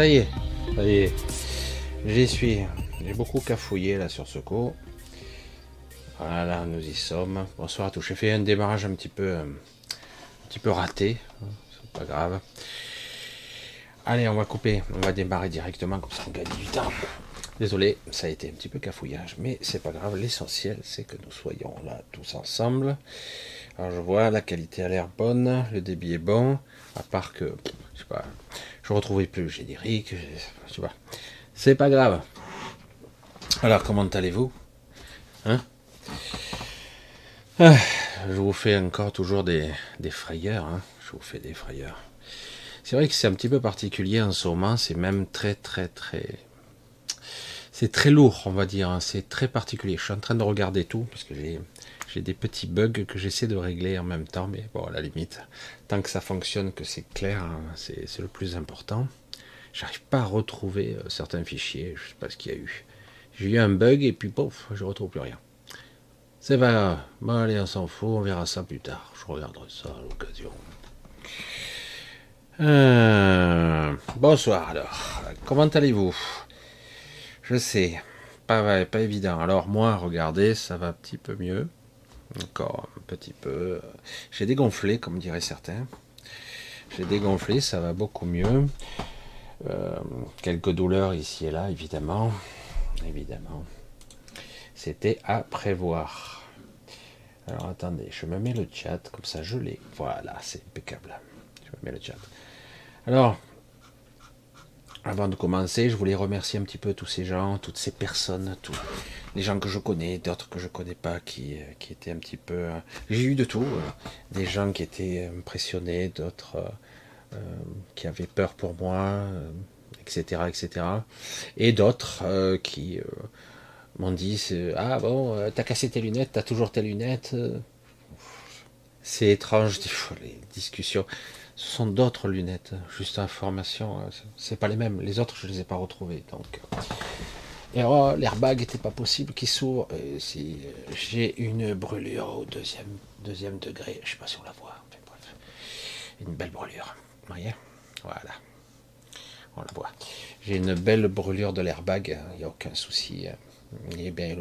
Ça y est, ça y est. J'y suis. J'ai beaucoup cafouillé là sur ce coup. Voilà, nous y sommes. Bonsoir à tous. J'ai fait un démarrage un petit peu, un petit peu raté. C'est pas grave. Allez, on va couper. On va démarrer directement comme ça on gagne du temps. Désolé, ça a été un petit peu cafouillage, mais c'est pas grave. L'essentiel, c'est que nous soyons là tous ensemble. Alors je vois, la qualité a l'air bonne, le débit est bon, à part que, je sais pas, je retrouvais plus le générique, je sais pas. C'est pas grave. Alors, comment allez-vous? Hein? Ah, Je vous fais encore toujours des, frayeurs, hein je vous fais des frayeurs. C'est vrai que c'est un petit peu particulier en ce moment, c'est même très très très... C'est très lourd, on va dire, hein. c'est très particulier. Je suis en train de regarder tout, parce que j'ai j'ai des petits bugs que j'essaie de régler en même temps, mais bon, à la limite, tant que ça fonctionne, que c'est clair, hein, c'est le plus important. J'arrive pas à retrouver euh, certains fichiers, je sais pas ce qu'il y a eu. J'ai eu un bug et puis pouf, je retrouve plus rien. C'est pas Bon, allez, on s'en fout, on verra ça plus tard. Je regarderai ça à l'occasion. Euh, bonsoir alors. Comment allez-vous? Je sais, pas, pas évident. Alors moi, regardez, ça va un petit peu mieux. Encore un petit peu. J'ai dégonflé, comme diraient certains. J'ai dégonflé, ça va beaucoup mieux. Euh, quelques douleurs ici et là, évidemment. Évidemment. C'était à prévoir. Alors attendez, je me mets le chat, comme ça je l'ai. Voilà, c'est impeccable. Je me mets le chat. Alors, avant de commencer, je voulais remercier un petit peu tous ces gens, toutes ces personnes, tous les gens que je connais, d'autres que je connais pas, qui, euh, qui étaient un petit peu. Euh, j'ai eu de tout. Euh, des gens qui étaient impressionnés, d'autres qui avaient peur pour moi, etc., etc. Et d'autres qui m'ont dit Ah bon, t'as cassé tes lunettes, t'as toujours tes lunettes. C'est étrange, les discussions. Ce sont d'autres lunettes, juste information, euh, c'est pas les mêmes. Les autres, je les ai pas retrouvées. Donc, euh. l'airbag était pas possible qu'il s'ouvre. Euh, j'ai une brûlure au deuxième, degré, je sais pas si on la voit. Une belle brûlure. Vous voyez? Voilà. On la voit. J'ai une belle brûlure de l'airbag, il n'y a aucun souci. Il est bien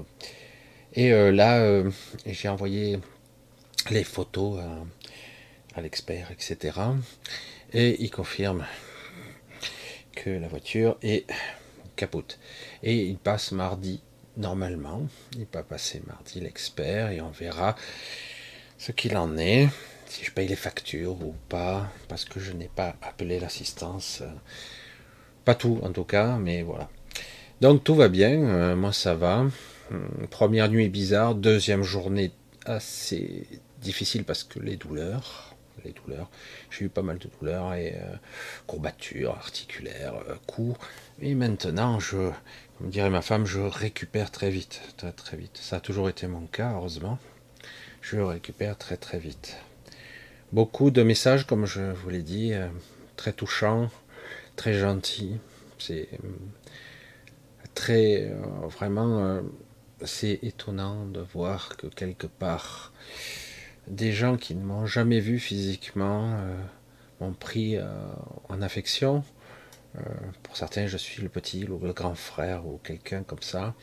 Et là, j'ai envoyé les photos à l'expert, etc. Et il confirme que la voiture est capote. Et il passe mardi, normalement. Il va passer mardi l'expert et on verra ce qu'il en est, si je paye les factures ou pas, parce que je n'ai pas appelé l'assistance. Pas tout en tout cas, mais voilà. Donc tout va bien, euh, moi ça va. Hum, première nuit bizarre, deuxième journée assez difficile parce que les douleurs les douleurs. J'ai eu pas mal de douleurs et euh, courbatures articulaires, euh, coups. Et maintenant, je, comme dirait ma femme, je récupère très vite, très très vite. Ça a toujours été mon cas, heureusement. Je récupère très très vite. Beaucoup de messages, comme je vous l'ai dit, euh, très touchants, très gentils. C'est très vraiment, c'est étonnant de voir que quelque part des gens qui ne m'ont jamais vu physiquement euh, m'ont pris euh, en affection. Euh, pour certains, je suis le petit ou le grand frère ou quelqu'un comme ça.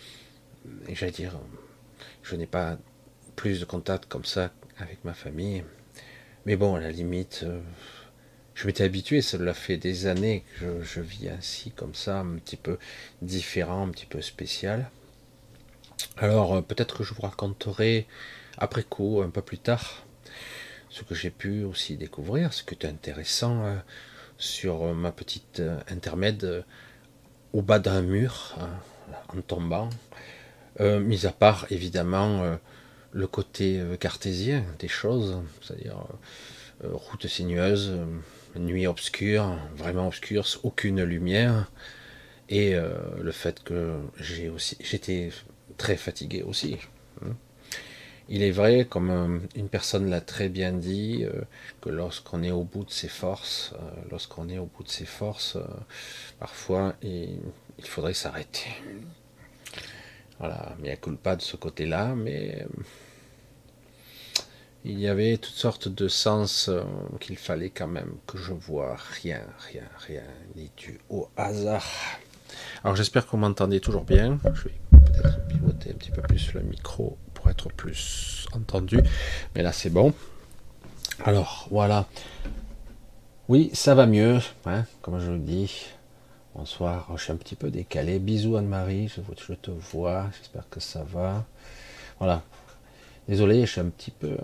Et j'allais dire, je n'ai pas plus de contact comme ça avec ma famille. Mais bon, à la limite, je m'étais habitué, cela fait des années que je, je, vis ainsi, comme ça, un petit peu différent, un petit peu spécial. Alors, peut-être que je vous raconterai après coup, un peu plus tard, ce que j'ai pu aussi découvrir, ce qui est intéressant euh, sur ma petite euh, intermède euh, au bas d'un mur, hein, en tombant, mis à part évidemment le côté cartésien des choses, c'est-à-dire route sinueuse, nuit obscure, vraiment obscure, aucune lumière, et le fait que j'ai aussi, j'étais très fatigué aussi. Hein. Il est vrai, comme euh, une personne l'a très bien dit, euh, que lorsqu'on est au bout de ses forces, euh, lorsqu'on est au bout de ses forces, parfois il, faudrait s'arrêter. Voilà, mais il n'y a pas de ce côté-là, mais il y avait toutes sortes de sens qu'il fallait quand même que je vois. Rien, rien, rien n'est dû au hasard. Alors j'espère que vous m'entendez toujours bien. Je vais peut-être pivoter un petit peu plus le micro être plus entendu. Mais là c'est bon. Alors voilà. Oui, ça va mieux, hein, comme je le dis. Bonsoir, je suis un petit peu décalé. Bisous Anne-Marie, je, je, te vois, j'espère que ça va. Voilà. Désolé, je suis un petit peu,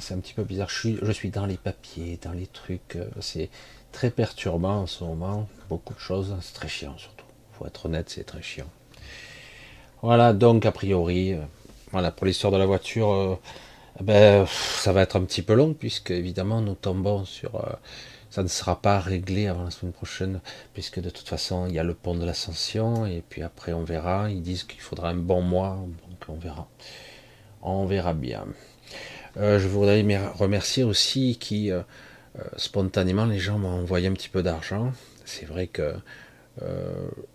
c'est un petit peu bizarre. Je suis, je suis dans les papiers, dans les trucs. Euh, c'est très perturbant en ce moment. Beaucoup de choses, c'est très chiant surtout. Faut être honnête, c'est très chiant. Voilà, donc a priori, euh, voilà pour l'histoire de la voiture. Euh, ben, ça va être un petit peu long puisque évidemment nous tombons sur ça ne sera pas réglé avant la semaine prochaine, puisque de toute façon, il y a le pont de l'ascension, et puis après, on verra. Ils disent qu'il faudra un bon mois, donc on verra. On verra bien. Euh, je voudrais remercier aussi qui, euh, euh, spontanément, les gens m'ont envoyé un petit peu d'argent. C'est vrai que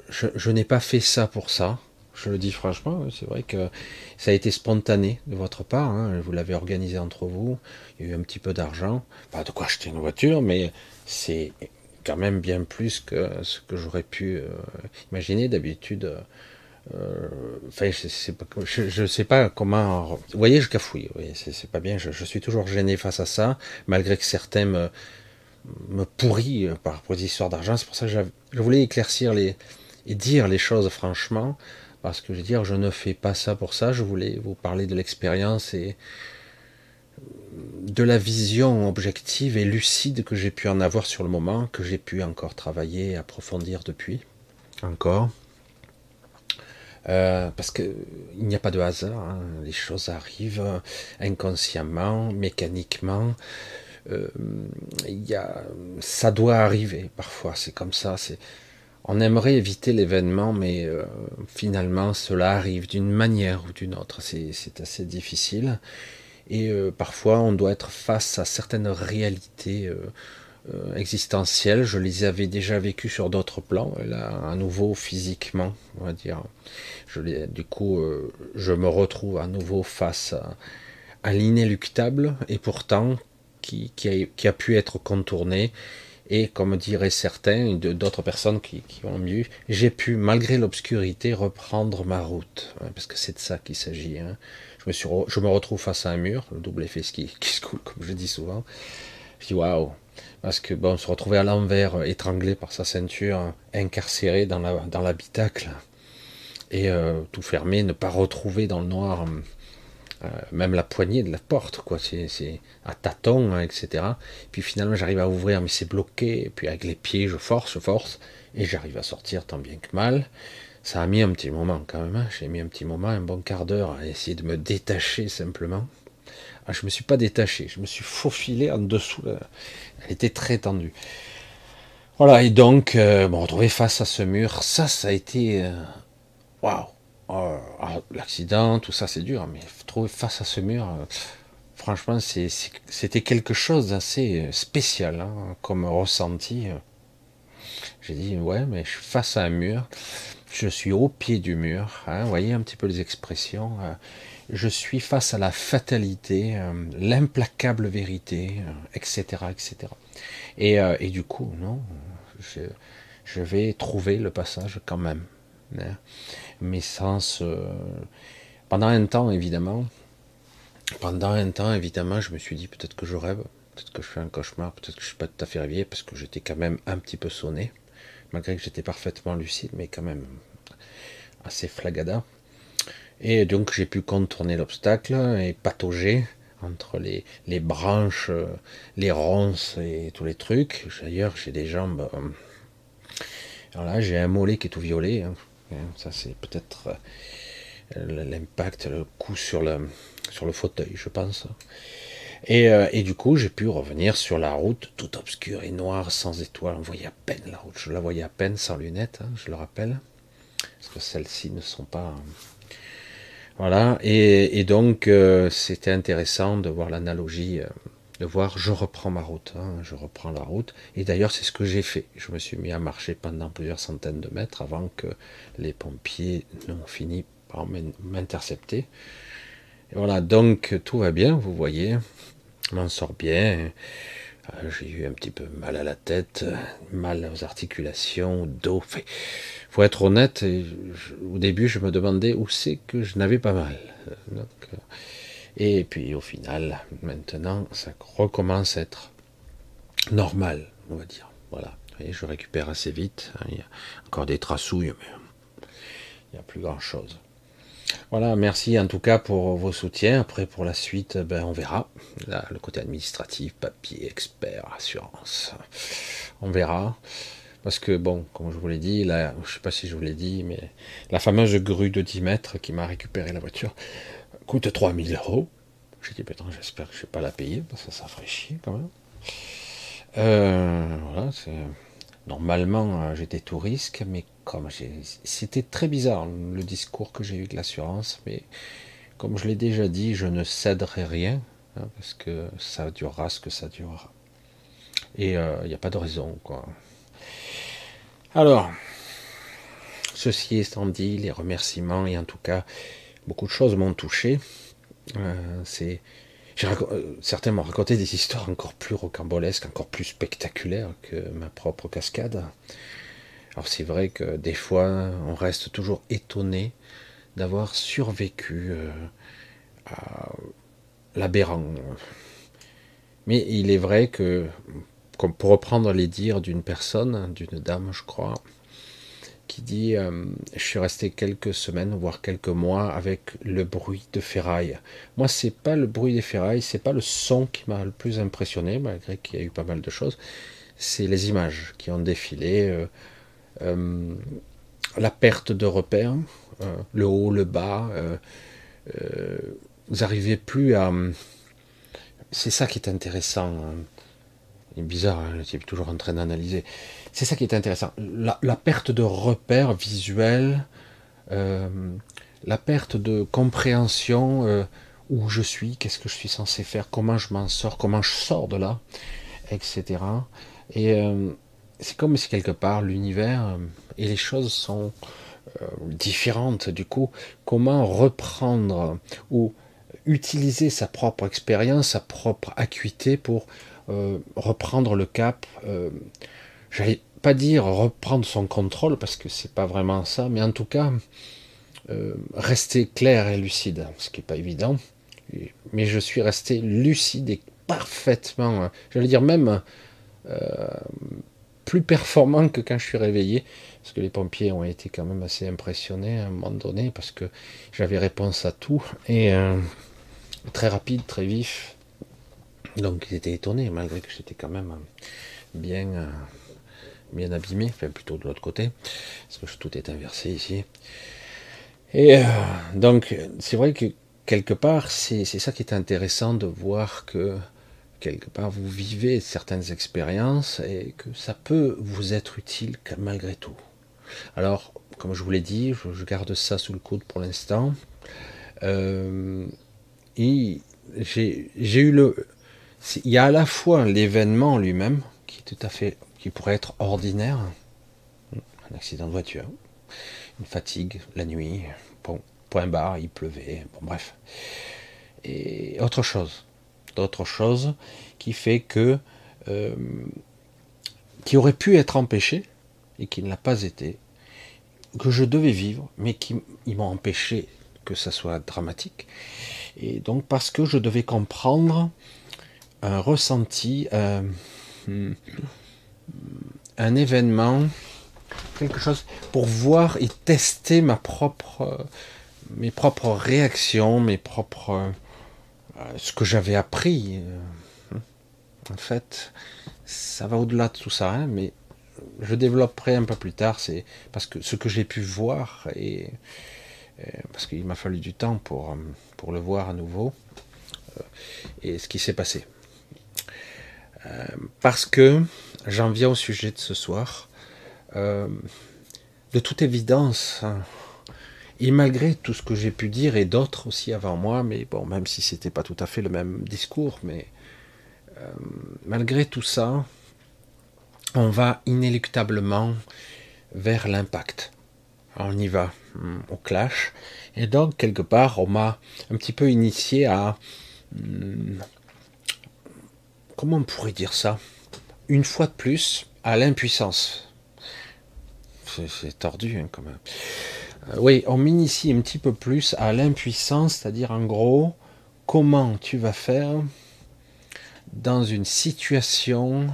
je n'ai pas fait ça pour ça. Je le dis franchement, c'est vrai que ça a été spontané de votre part. Hein. Vous l'avez organisé entre vous. Il y a eu un petit peu d'argent. Pas de quoi acheter une voiture, mais c'est quand même bien plus que ce que j'aurais pu euh, imaginer d'habitude. Euh, enfin, je ne sais pas comment. Vous voyez, je cafouille. c'est pas bien. Je, suis toujours gêné face à ça, malgré que certains me, me par rapport aux histoires d'argent. C'est pour ça que je voulais éclaircir les et dire les choses franchement parce que je veux dire, je ne fais pas ça pour ça, je voulais vous parler de l'expérience et de la vision objective et lucide que j'ai pu en avoir sur le moment, que j'ai pu encore travailler et approfondir depuis. Encore. Euh, parce qu'il n'y a pas de hasard, hein. les choses arrivent inconsciemment, mécaniquement. Euh, y a, ça doit arriver parfois, c'est comme ça. C'est, on aimerait éviter l'événement, mais euh, finalement cela arrive d'une manière ou d'une autre. C'est assez difficile. Et euh, parfois on doit être face à certaines réalités euh, existentielles. Je les avais déjà vécues sur d'autres plans, là à nouveau physiquement, on va dire. Je du coup, je me retrouve à nouveau face à, l'inéluctable et pourtant qui, qui a pu être contourné et comme diraient certains, d'autres personnes qui, ont mieux, j'ai pu, malgré l'obscurité, reprendre ma route. Parce que c'est de ça qu'il s'agit. Hein. Je, me suis je me retrouve face à un mur, le double effet qui, qui se coule, comme je dis souvent. Je dis waouh! Parce que bon, se retrouver à l'envers, étranglé par sa ceinture, incarcéré dans l'habitacle, et euh, tout fermé, ne pas retrouver dans le noir euh, même la poignée de la porte, quoi. C'est à tâtons, etc. Puis finalement, j'arrive à ouvrir, mais c'est bloqué. Puis avec les pieds, je force, je force, et j'arrive à sortir tant bien que mal. Ça a mis un petit moment quand même. Hein. J'ai mis un petit moment, un bon quart d'heure, à essayer de me détacher simplement. Ah, je me suis pas détaché, je me suis faufilé en dessous. Elle était très tendue. Voilà, et donc, euh, bon, retrouver face à ce mur, ça, ça a été. Euh, waouh! Oh, ah, l'accident, tout ça c'est dur, mais trouver face à ce mur, euh, franchement c'était quelque chose d'assez spécial hein, comme ressenti. J'ai dit ouais mais je suis face à un mur, je suis au pied du mur, hein, vous voyez un petit peu les expressions, euh, je suis face à la fatalité, euh, l'implacable vérité, etc. etc. Et, du coup non, je, je vais trouver le passage quand même. Hein mes sens. Euh, pendant un temps, évidemment, pendant un temps, évidemment, je me suis dit peut-être que je rêve, peut-être que je fais un cauchemar, peut-être que je suis pas tout à fait parce que j'étais quand même un petit peu sonné, malgré que j'étais parfaitement lucide, mais quand même assez flagada. Et donc j'ai pu contourner l'obstacle et patauger entre les, branches, les ronces et tous les trucs. D'ailleurs, j'ai des jambes. Euh, alors là, j'ai un mollet qui est tout violet. Hein. Hein, ça, c'est peut-être euh, l'impact, le coup sur le, sur le fauteuil, je pense. Et, euh, et du coup, j'ai pu revenir sur la route, toute obscure et noire, sans étoiles. On voyait à peine la route. Je la voyais à peine sans lunettes, hein, je le rappelle. Parce que celles-ci ne sont pas. Voilà. Et, donc, euh, c'était intéressant de voir l'analogie de voir je reprends ma route, hein, je reprends la route. Et d'ailleurs, c'est ce que j'ai fait. Je me suis mis à marcher pendant plusieurs centaines de mètres avant que les pompiers n'ont fini par m'intercepter. Et voilà, donc tout va bien, vous voyez. Je m'en sors bien. Euh, j'ai eu un petit peu mal à la tête, mal aux articulations, dos. Il faut être honnête, au début je me demandais où c'est que je n'avais pas mal. Euh, et puis au final, maintenant, ça recommence à être normal, on va dire. Voilà. je récupère assez vite. Hein. Il y a encore des traçouilles, mais il n'y a plus grand chose. Voilà, merci en tout cas pour vos soutiens. Après, pour la suite, ben, on verra. Là, le côté administratif, papier, expert, assurance. On verra. Parce que, bon, comme je vous l'ai dit, là, je ne sais pas si je vous l'ai dit, mais la fameuse grue de 10 mètres qui m'a récupéré la voiture coûte 3000 euros. J'ai dit, putain, j'espère que je ne vais pas la payer, parce que ça ferait chier quand même. Euh, voilà, c'est. Normalement, euh, j'étais tout risque, mais comme c'était très bizarre le discours que j'ai eu de l'assurance, mais comme je l'ai déjà dit, je ne céderai rien hein, parce que ça durera ce que ça durera. Et euh, il n'y a pas de raison, quoi. Alors, ceci étant dit, les remerciements et en tout cas, beaucoup de choses m'ont touché. Euh, euh, certains m'ont raconté des histoires encore plus rocambolesques, encore plus spectaculaires que ma propre cascade. Alors c'est vrai que des fois, on reste toujours étonné d'avoir survécu euh, à l'aberrant. Mais il est vrai que, pour reprendre les dires d'une personne, d'une dame, je crois, qui dit euh, Je suis resté quelques semaines, voire quelques mois, avec le bruit de ferraille. Moi, c'est pas le bruit des ferrailles, c'est pas le son qui m'a le plus impressionné, malgré qu'il y a eu pas mal de choses. C'est les images qui ont défilé, euh, euh, la perte de repères, le haut, le bas. vous n'arrivez plus à. C'est ça qui est intéressant. Hein. C'est bizarre, hein, je suis toujours en train d'analyser. C'est ça qui est intéressant. La, perte de repères visuels, euh, la perte de compréhension euh, où je suis, qu'est-ce que je suis censé faire, comment je m'en sors, comment je sors de là, etc. Et euh, c'est comme si quelque part l'univers et les choses sont différentes. Du coup, comment reprendre ou utiliser sa propre expérience, sa propre acuité pour reprendre le cap. Pas dire reprendre son contrôle parce que c'est pas vraiment ça, mais en tout cas euh, rester clair et lucide, ce qui est pas évident. Mais je suis resté lucide et parfaitement, euh, j'allais dire même euh, plus performant que quand je suis réveillé, parce que les pompiers ont été quand même assez impressionnés à un moment donné parce que j'avais réponse à tout et très rapide, très vif. Donc ils étaient étonnés malgré que j'étais quand même bien bien abîmé, enfin plutôt de l'autre côté, parce que tout est inversé ici. Et euh, donc, c'est vrai que quelque part, c'est ça qui est intéressant de voir que quelque part vous vivez certaines expériences et que ça peut vous être utile malgré tout. Alors, comme je vous l'ai dit, je, garde ça sous le coude pour l'instant. Euh, et j'ai eu le. Il y a à la fois l'événement lui-même, qui est tout à fait qui pourrait être ordinaire, un accident de voiture, une fatigue la nuit, bon, point barre, il pleuvait, bon bref. Et autre chose, d'autre chose qui fait que, euh, qui aurait pu être empêché et qui ne l'a pas été, que je devais vivre, mais qui m'ont empêché que ça soit dramatique. Et donc parce que je devais comprendre un ressenti, euh, hmm, un événement, quelque chose pour voir et tester ma propre, mes propres réactions, mes propres, euh, ce que j'avais appris. Euh, en fait, ça va au-delà de tout ça, hein, mais je développerai un peu plus tard. C'est parce que ce que j'ai pu voir et, parce qu'il m'a fallu du temps pour pour le voir à nouveau euh, et ce qui s'est passé. parce que j'en viens au sujet de ce soir. Euh, de toute évidence, hein, et malgré tout ce que j'ai pu dire, et d'autres aussi avant moi, mais bon, même si c'était pas tout à fait le même discours, mais euh, malgré tout ça, on va inéluctablement vers l'impact. On y va, hmm, au clash. Et donc, quelque part, on m'a un petit peu initié à hmm, comment on pourrait dire ça? Une fois de plus, à l'impuissance. C'est tordu hein, quand même. Euh, oui, on m'initie un petit peu plus à l'impuissance, c'est-à-dire en gros, comment tu vas faire dans une situation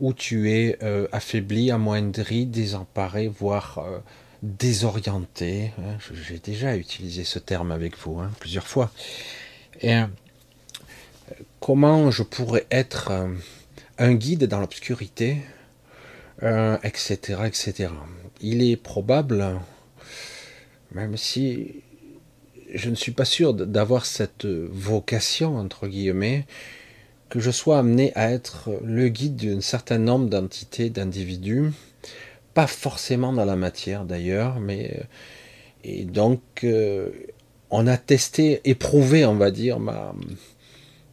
où tu es euh, affaibli, amoindri, désemparé, voire euh, désorienté. Hein. J'ai déjà utilisé ce terme avec vous hein, plusieurs fois. Comment je pourrais être un guide dans l'obscurité, etc., etc. Il est probable même si je ne suis pas sûr d'avoir cette vocation, entre guillemets, que je sois amené à être le guide d'un certain nombre d'entités, d'individus, pas forcément dans la matière d'ailleurs, mais euh, et donc euh, on a testé, éprouvé, on va dire, ma,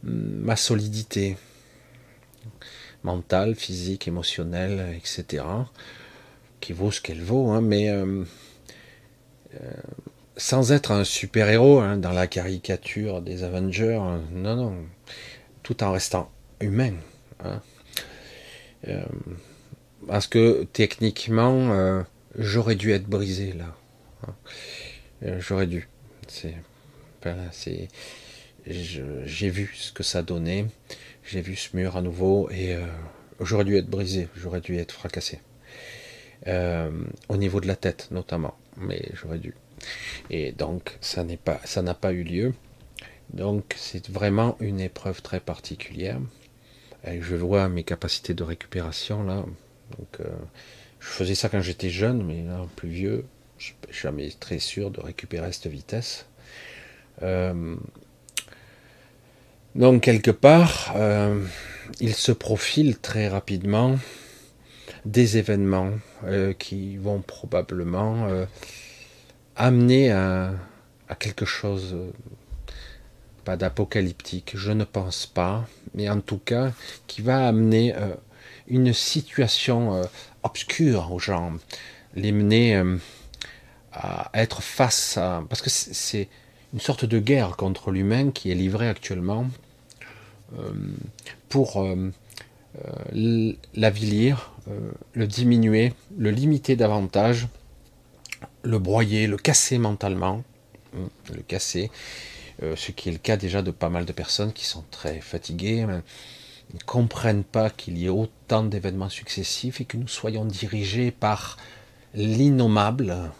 ma solidité mentale, physique, émotionnelle, etc., qui vaut ce qu'elle vaut, hein, mais euh, euh, sans être un super-héros hein, dans la caricature des Avengers, hein. non, non, tout en restant humain. Euh, parce que techniquement, j'aurais dû être brisé là. j'aurais dû. C'est, c'est, j'ai vu ce que ça donnait. J'ai vu ce mur à nouveau et j'aurais dû être brisé. J'aurais dû être fracassé. au niveau de la tête notamment mais j'aurais dû. Et donc, ça n'est pas, ça n'a pas eu lieu. Donc, c'est vraiment une épreuve très particulière. Et je vois mes capacités de récupération là. Donc, euh, je faisais ça quand j'étais jeune, mais là, plus vieux, je suis jamais très sûr de récupérer cette vitesse. Euh, donc, quelque part, euh, il se profile très rapidement des événements euh, qui vont probablement euh, amener à, quelque chose, pas d'apocalyptique, je ne pense pas, mais en tout cas qui va amener une situation obscure aux gens, les mener à être face à... Parce que c'est une sorte de guerre contre l'humain qui est livrée actuellement pour l'avilir, euh, le diminuer, le limiter davantage, le broyer, le casser mentalement, le casser, euh, ce qui est le cas déjà de pas mal de personnes qui sont très fatiguées, hein, ne comprennent pas qu'il y ait autant d'événements successifs et que nous soyons dirigés par l'innommable,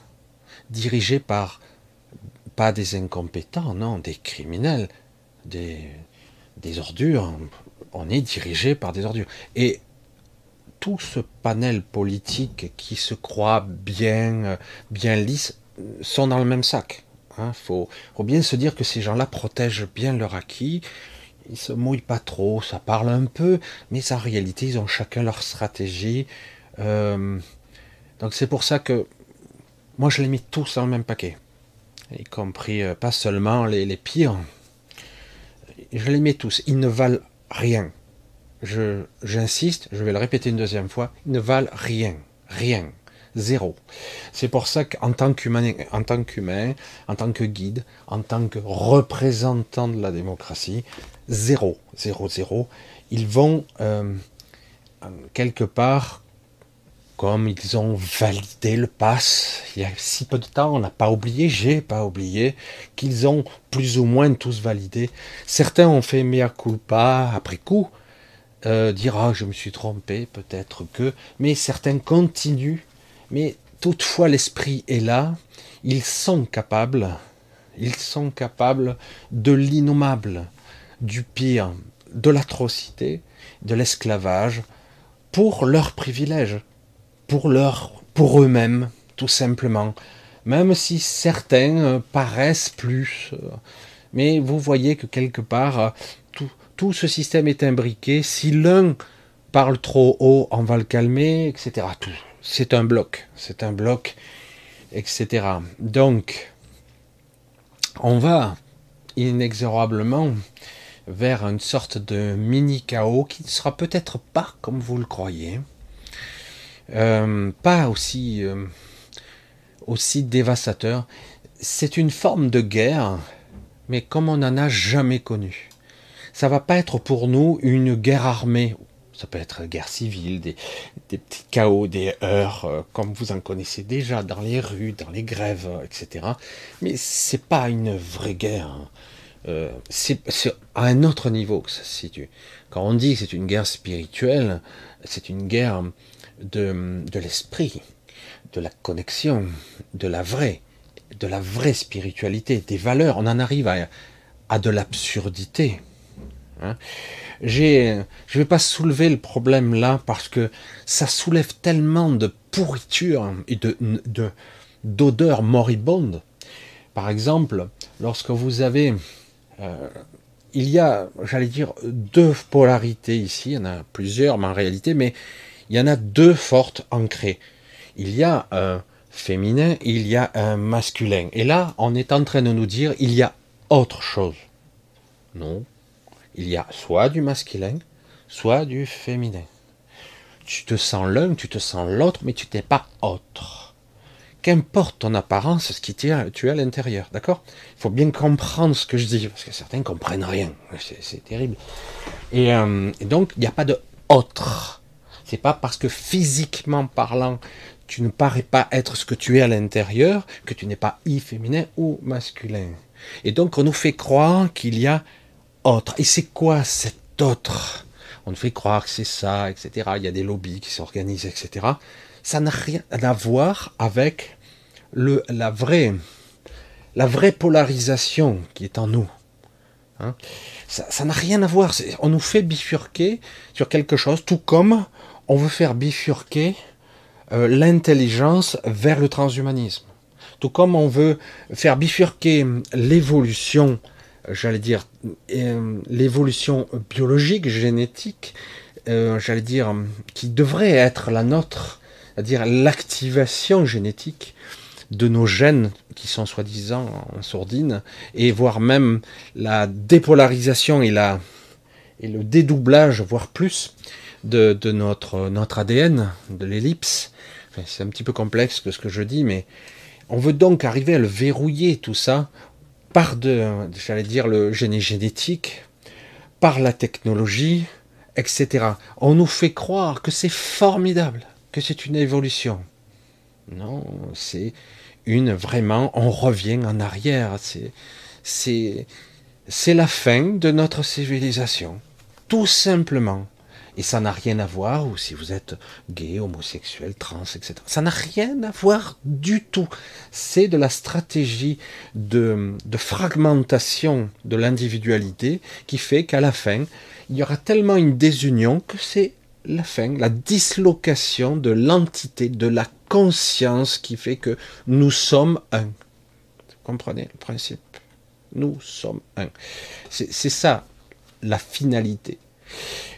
dirigés par pas des incompétents, non, des criminels, des, des ordures. On est dirigé par des ordures. Et tout ce panel politique qui se croit bien, bien lisse sont dans le même sac. Il hein. faut, bien se dire que ces gens-là protègent bien leur acquis. Ils se mouillent pas trop, ça parle un peu, mais en réalité, ils ont chacun leur stratégie. Euh, donc c'est pour ça que moi, je les mets tous dans le même paquet, y compris euh, pas seulement les, pires. Je les mets tous. Ils ne valent rien j'insiste, je, vais le répéter une deuxième fois, ils ne valent rien, rien, zéro. C'est pour ça qu'en tant qu'humain, en tant qu'humain, en tant que guide, en tant que représentant de la démocratie, zéro, zéro, zéro, ils vont euh, quelque part, comme ils ont validé le pass, il y a si peu de temps, on n'a pas oublié, j'ai pas oublié, qu'ils ont plus ou moins tous validé. Certains ont fait mea culpa après coup, euh, dire ah je me suis trompé, peut-être que, mais certains continuent, mais toutefois l'esprit est là, ils sont capables, ils sont capables de l'innommable, du pire, de l'atrocité, de l'esclavage, pour leur privilège, pour leur, pour eux-mêmes, tout simplement. Même si certains euh, paraissent plus, euh, mais vous voyez que quelque part, tout ce système est imbriqué. Si l'un parle trop haut, on va le calmer, etc. Tout. C'est un bloc. C'est un bloc, etc. Donc, on va inexorablement vers une sorte de mini chaos qui ne sera peut-être pas comme vous le croyez, euh, pas aussi euh, aussi dévastateur. C'est une forme de guerre, mais comme on n'en a jamais connu ça va pas être pour nous une guerre armée. Ça peut être guerre civile, des, petits chaos, des heurts, euh, comme vous en connaissez déjà dans les rues, dans les grèves, etc. Mais c'est pas une vraie guerre. Hein. C'est à un autre niveau que ça se situe. Quand on dit que c'est une guerre spirituelle, c'est une guerre de, de l'esprit, de la connexion, de la vraie, de la vraie spiritualité, des valeurs. On en arrive à, à de l'absurdité. Hein. je ne vais pas soulever le problème là parce que ça soulève tellement de pourriture et de, d'odeurs moribondes. Par exemple, lorsque vous avez, euh, il y a, j'allais dire, deux polarités ici. Il y en a plusieurs, mais en réalité, mais il y en a deux fortes ancrées. Il y a un féminin, il y a un masculin. Et là, on est en train de nous dire, il y a autre chose. Non. Il y a soit du masculin, soit du féminin. Tu te sens l'un, tu te sens l'autre, mais tu n'es pas autre. Qu'importe ton apparence, ce qui tu es à l'intérieur, d'accord? Il faut bien comprendre ce que je dis, parce que certains ne comprennent rien. C'est terrible. Euh, et, donc, il n'y a pas de autre. C'est pas parce que physiquement parlant, tu ne parais pas être ce que tu es à l'intérieur que tu n'es pas i féminin ou masculin. Et donc, on nous fait croire qu'il y a autre. Et c'est quoi cet autre? On nous fait croire que c'est ça, etc. Il y a des lobbies qui s'organisent, etc. Ça n'a rien à voir avec le, la, vraie, la vraie polarisation qui est en nous. Hein? ça n'a rien à voir. On nous fait bifurquer sur quelque chose, tout comme on veut faire bifurquer euh, l'intelligence vers le transhumanisme. Tout comme on veut faire bifurquer l'évolution j'allais dire, euh, l'évolution biologique, génétique, euh, j'allais dire, qui devrait être la nôtre, c'est-à-dire l'activation génétique de nos gènes qui sont soi-disant en sourdine, et voire même la dépolarisation et, la, et le dédoublage, voire plus, de, notre ADN, de l'ellipse. c'est un petit peu complexe que ce que je dis, mais on veut donc arriver à le verrouiller tout ça par de, j'allais dire, le génie génétique, par la technologie, etc. On nous fait croire que c'est formidable, que c'est une évolution. Non, c'est une vraiment, on revient en arrière. C'est, c'est, c'est la fin de notre civilisation. Tout simplement. Et ça n'a rien à voir, ou si vous êtes gay, homosexuel, trans, etc. Ça n'a rien à voir du tout. C'est de la stratégie de, fragmentation de l'individualité qui fait qu'à la fin, il y aura tellement une désunion que c'est la fin, la dislocation de l'entité, de la conscience qui fait que nous sommes un. Vous comprenez le principe? Nous sommes un. C'est ça la finalité.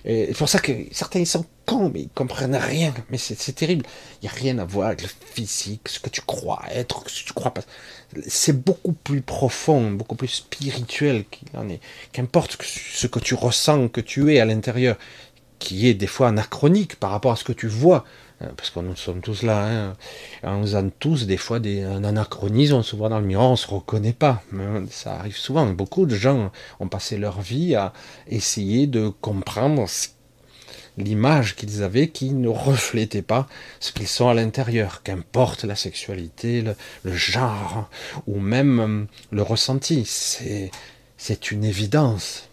C'est pour ça que certains ils sont cons, mais ils comprennent rien. Mais c'est terrible. Il n'y a rien à voir avec le physique, ce que tu crois être, ce que tu crois pas. C'est beaucoup plus profond, beaucoup plus spirituel qu'il en est. Qu'importe ce que tu ressens, que tu es à l'intérieur, qui est des fois anachronique par rapport à ce que tu vois. Euh, parce que nous sommes tous là, hein. on a tous des fois des, un anachronisme, on se voit dans le miroir, on se reconnaît pas. Ça arrive souvent. Beaucoup de gens ont passé leur vie à essayer de comprendre l'image qu'ils avaient qui ne reflétait pas ce qu'ils sont à l'intérieur, qu'importe la sexualité, le, le, genre, ou même euh, le ressenti. C'est une évidence.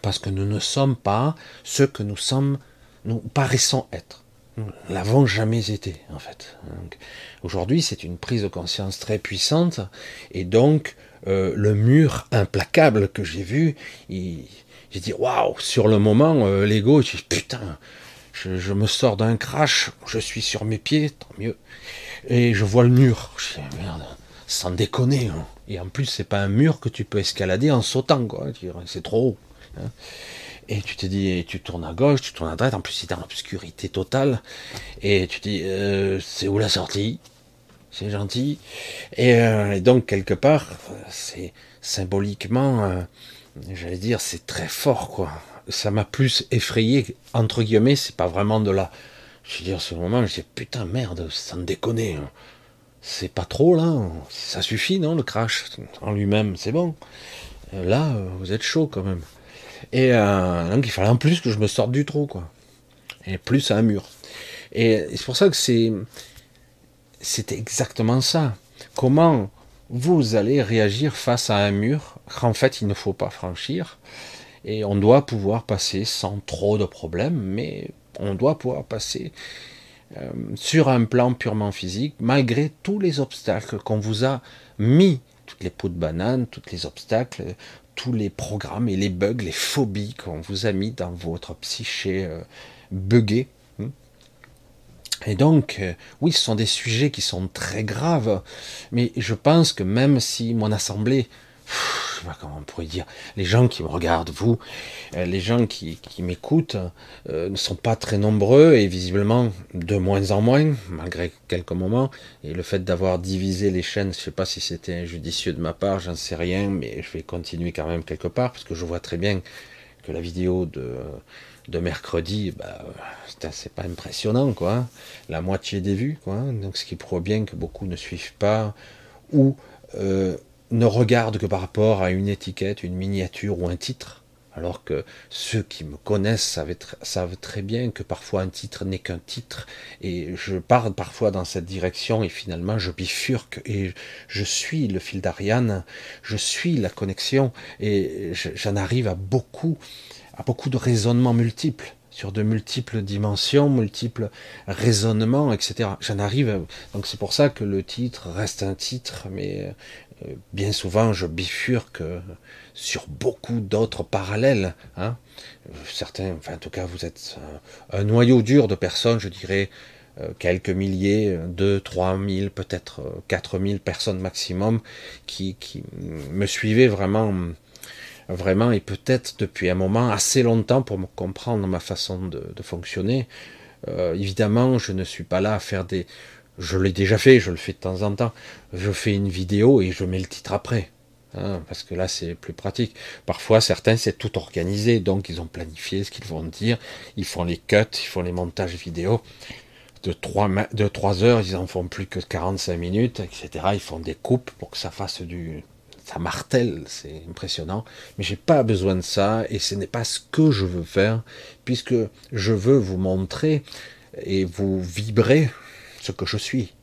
Parce que nous ne sommes pas ce que nous sommes, nous paraissons être. L'avons jamais été, en fait. Aujourd'hui, c'est une prise de conscience très puissante, et donc euh, le mur implacable que j'ai vu, j'ai dit waouh, sur le moment, euh, l'ego, putain, je, me sors d'un crash, je suis sur mes pieds, tant mieux, et je vois le mur. Je dis merde, sans déconner. Hein. Et en plus, c'est pas un mur que tu peux escalader en sautant, quoi. C'est trop haut. Hein. Et tu te dis, tu tournes à gauche, tu tournes à droite, en plus c'est dans l'obscurité totale, et tu te dis, euh, c'est où la sortie? C'est gentil. Euh, et, donc, quelque part, c'est symboliquement, euh, j'allais dire, c'est très fort, quoi. Ça m'a plus effrayé, entre guillemets, c'est pas vraiment de là. Je veux dire, ce moment, je dis, putain, merde, sans déconner. Hein. C'est pas trop, là. Ça suffit, non, le crash en lui-même, c'est bon. Là, vous êtes chaud, quand même. Et euh, donc il fallait en plus que je me sorte du trou, quoi. Et plus un mur. Et c'est pour ça que c'est, c'était exactement ça. Comment vous allez réagir face à un mur qu'en fait il ne faut pas franchir et on doit pouvoir passer sans trop de problèmes, mais on doit pouvoir passer euh, sur un plan purement physique, malgré tous les obstacles qu'on vous a mis, toutes les pots de banane, tous les obstacles, tous les programmes et les bugs, les phobies qu'on vous a mis dans votre psyché euh. Hein. Et donc, euh, oui, ce sont des sujets qui sont très graves, mais je pense que même si mon assemblée je sais pas comment on pourrait dire, les gens qui me regardent, vous, euh, les gens qui, m'écoutent, euh, ne sont pas très nombreux et visiblement de moins en moins, malgré quelques moments. Et le fait d'avoir divisé les chaînes, je sais pas si c'était injudicieux de ma part, j'en sais rien, mais je vais continuer quand même quelque part, parce que je vois très bien que la vidéo de, de mercredi, bah, c'est pas impressionnant, quoi. La moitié des vues, quoi. Donc, ce qui prouve bien que beaucoup ne suivent pas ou euh, ne regarde que par rapport à une étiquette, une miniature ou un titre, alors que ceux qui me connaissent savent, très bien que parfois un titre n'est qu'un titre, et je pars parfois dans cette direction, et finalement je bifurque, et je suis le fil d'Ariane, je suis la connexion, et j'en arrive à beaucoup, à beaucoup de raisonnements multiples sur de multiples dimensions, multiples raisonnements, etc. J'en arrive, donc c'est pour ça que le titre reste un titre, mais bien souvent je bifurque sur beaucoup d'autres parallèles. Hein. Certains, enfin en tout cas vous êtes un, noyau dur de personnes, je dirais euh, quelques milliers, deux, trois mille, peut-être euh, quatre mille personnes maximum qui, qui me suivaient vraiment, vraiment et peut-être depuis un moment assez longtemps pour me comprendre ma façon de, fonctionner. évidemment, je ne suis pas là à faire des, je l'ai déjà fait, je le fais de temps en temps. Je fais une vidéo et je mets le titre après. Hein, parce que là, c'est plus pratique. Parfois, certains, c'est tout organisé. Donc, ils ont planifié ce qu'ils vont dire. Ils font les cuts, ils font les montages vidéo. De 3, de 3 heures, ils en font plus que 45 minutes, etc. Ils font des coupes pour que ça fasse du. Ça martèle, c'est impressionnant. Mais j'ai pas besoin de ça et ce n'est pas ce que je veux faire, puisque je veux vous montrer et vous vibrer ce que je suis.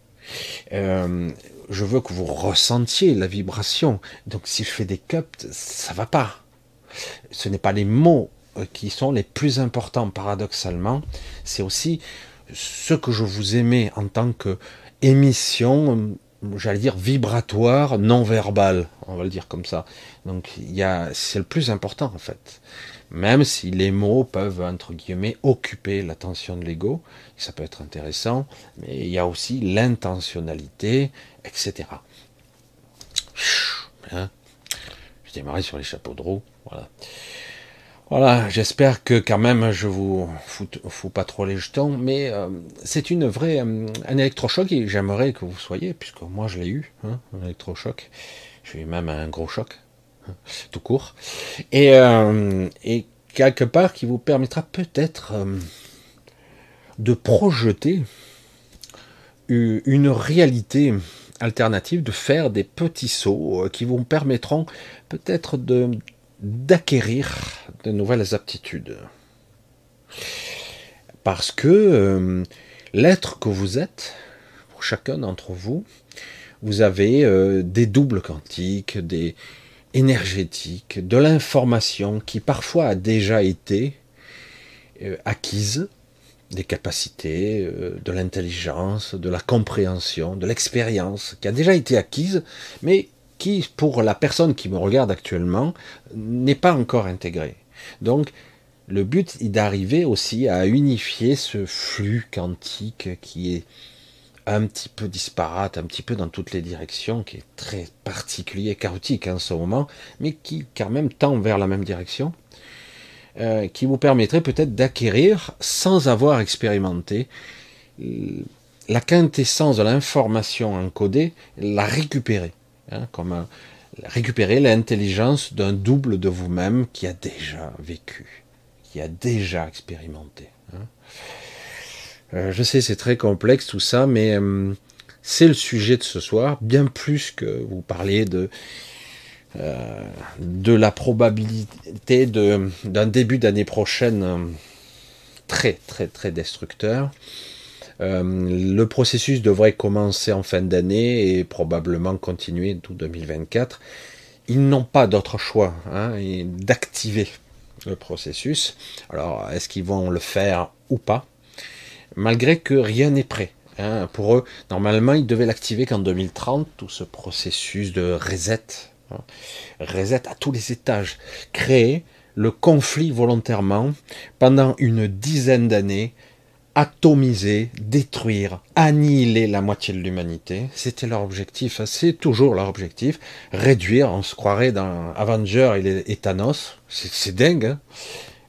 Euh, je veux que vous ressentiez la vibration. Donc si je fais des cups, ça va pas. Ce n'est pas les mots euh, qui sont les plus importants paradoxalement, c'est aussi ce que je vous aimais en tant que émission, j'allais dire vibratoire, non verbale, on va le dire comme ça. Donc il c'est le plus important en fait même si les mots peuvent, entre guillemets, occuper l'attention de l'ego, ça peut être intéressant, mais il y a aussi l'intentionnalité, etc. Hein je démarrais sur les chapeaux de roue, voilà. Voilà, j'espère que quand même je vous fous, pas trop les jetons, mais euh, c'est une vraie euh, un électrochoc et j'aimerais que vous soyez, puisque moi je l'ai eu, hein, un électrochoc. J'ai eu même un gros choc, tout court, et, euh, et, quelque part qui vous permettra peut-être euh, de projeter une réalité alternative, de faire des petits sauts euh, qui vous permettront peut-être de d'acquérir de nouvelles aptitudes. Parce que l'être que vous êtes, pour chacun d'entre vous, vous avez des doubles quantiques, des, énergétique, de l'information qui parfois a déjà été euh, acquise, des capacités, euh, de l'intelligence, de la compréhension, de l'expérience, qui a déjà été acquise, mais qui, pour la personne qui me regarde actuellement, n'est pas encore intégrée. Donc, le but est d'arriver aussi à unifier ce flux quantique qui est un petit peu disparate, un petit peu dans toutes les directions, qui est très particulier, chaotique en ce moment, mais qui quand même tend vers la même direction, euh, qui vous permettrait peut-être d'acquérir, sans avoir expérimenté, euh, la quintessence de l'information encodée, la récupérer, hein, comme récupérer l'intelligence d'un double de vous-même qui a déjà vécu, qui a déjà expérimenté. Euh, je sais, c'est très complexe tout ça, mais euh, c'est le sujet de ce soir, bien plus que vous parliez de de la probabilité d'un début d'année prochaine très très très destructeur. le processus devrait commencer en fin d'année et probablement continuer tout 2024. Ils n'ont pas d'autre choix hein, d'activer le processus. Alors, est-ce qu'ils vont le faire ou pas? Malgré que rien n'est prêt. Hein. Pour eux, normalement, ils devaient l'activer qu'en 2030, tout ce processus de reset, hein. reset à tous les étages, créer le conflit volontairement pendant une dizaine d'années atomiser, détruire, annihiler la moitié de l'humanité. C'était leur objectif, hein. c'est toujours leur objectif. Réduire, on se croirait dans Avengers et, Thanos, c'est dingue.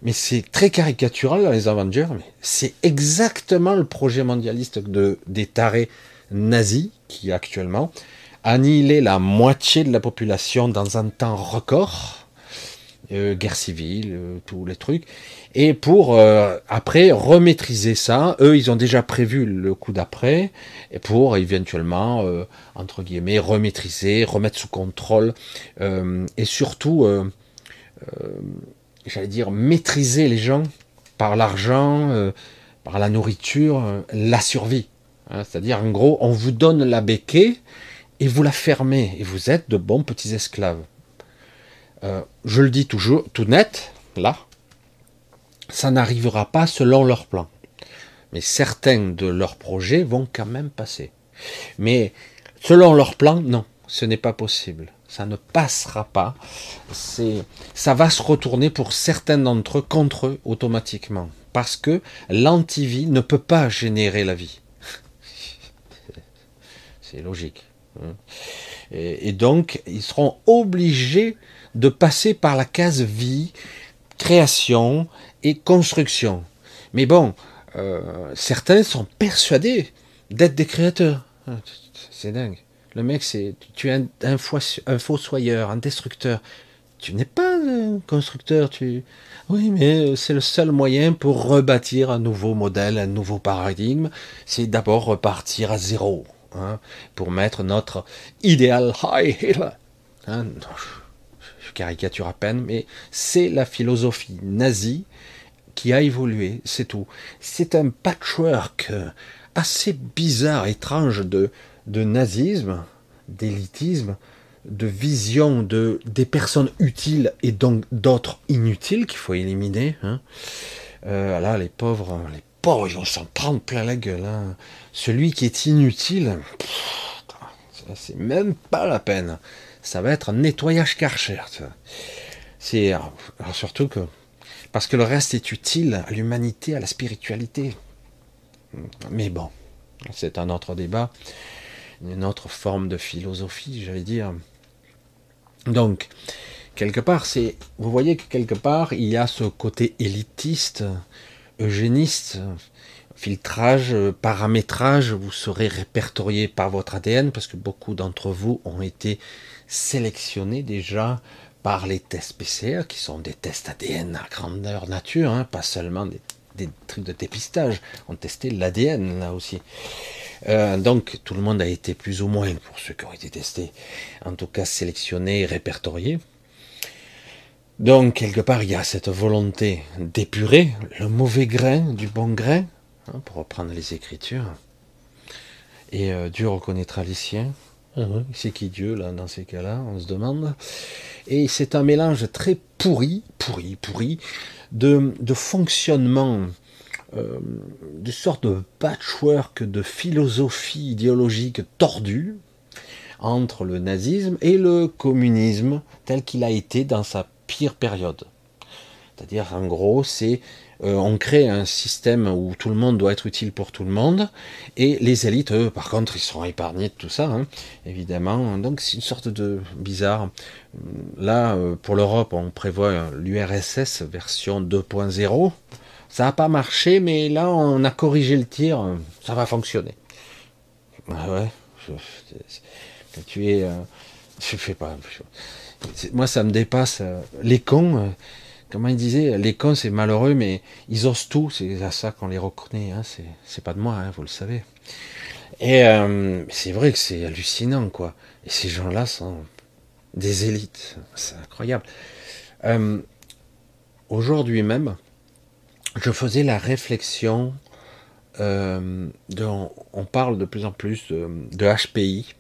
Mais c'est très caricatural dans les Avengers, mais c'est exactement le projet mondialiste de, des tarés nazis qui actuellement annihiler la moitié de la population dans un temps record euh, guerre civile, euh, tous les trucs. Et pour euh, après remaîtriser ça, eux, ils ont déjà prévu le coup d'après, et pour éventuellement, entre guillemets, remaîtriser, remettre sous contrôle, et surtout, j'allais dire, maîtriser les gens par l'argent, par la nourriture, la survie. Hein, c'est-à-dire, en gros, on vous donne la béquée et vous la fermez, et vous êtes de bons petits esclaves. Euh, je le dis toujours tout net, là, ça n'arrivera pas selon leur plan. Mais certains de leurs projets vont quand même passer. Mais selon leur plan, non, ce n'est pas possible. Ça ne passera pas. C'est, ça va se retourner pour certains d'entre eux contre eux automatiquement. Parce que l'antivie ne peut pas générer la vie. C'est logique. Hein. et donc, ils seront obligés de passer par la case vie, création et construction. Mais bon, euh, certains sont persuadés d'être des créateurs. Ah, c'est dingue. Le mec, c'est tu es un, un, un fossoyeur, un destructeur. Tu n'es pas un constructeur. Tu oui, mais c'est le seul moyen pour rebâtir un nouveau modèle, un nouveau paradigme. C'est d'abord repartir à zéro, hein, pour mettre notre idéal high Hitler. Hein, caricature à peine, mais c'est la philosophie nazie qui a évolué, c'est tout. C'est un patchwork assez bizarre, étrange de, de nazisme, d'élitisme, de vision de, des personnes utiles et donc d'autres inutiles qu'il faut éliminer. Hein. Euh, là, les pauvres, les pauvres, ils vont s'en prendre plein la gueule. Hein. Celui qui est inutile, c'est même pas la peine ça va être un nettoyage Karcher. C'est surtout que parce que le reste est utile à l'humanité, à la spiritualité. Mais bon, c'est un autre débat, une autre forme de philosophie, j'allais dire. Donc, quelque part, c'est, vous voyez que quelque part, il y a ce côté élitiste, eugéniste, filtrage, paramétrage, vous serez répertorié par votre ADN parce que beaucoup d'entre vous ont été sélectionnés déjà par les tests PCR, qui sont des tests ADN à grandeur nature, hein, pas seulement des, trucs de dépistage. On testait l'ADN là aussi. Euh, donc tout le monde a été plus ou moins, pour ceux qui ont été testés, en tout cas sélectionnés et répertoriés. Donc quelque part il y a cette volonté d'épurer le mauvais grain du bon grain, hein, pour reprendre les Écritures. Et euh, Dieu reconnaîtra les siens. Ah c'est qui Dieu, là, dans ces cas-là, on se demande. Et c'est un mélange très pourri, pourri, pourri, de, fonctionnement, euh, de sorte de patchwork de philosophie idéologique tordue entre le nazisme et le communisme tel qu'il a été dans sa pire période. C'est-à-dire, en gros, c'est euh, on crée un système où tout le monde doit être utile pour tout le monde, et les élites, eux, par contre, ils seront épargnés de tout ça, hein, évidemment. Donc c'est une sorte de bizarre. Là, euh, pour l'Europe, on prévoit l'URSS version 2.0. Ça n'a pas marché, mais là, on a corrigé le tir, ça va fonctionner. Ah ouais, tu es... Euh, je fais pas... moi, ça me dépasse. les cons comment il disait, les cons c'est malheureux, mais ils osent tout, c'est à ça qu'on les reconnaît, hein, c'est pas de moi, hein, vous le savez. Et euh, c'est vrai que c'est hallucinant, quoi. Et ces gens-là sont des élites. C'est incroyable. Euh, aujourd'hui même, je faisais la réflexion. Euh, on, parle de plus en plus de HPI,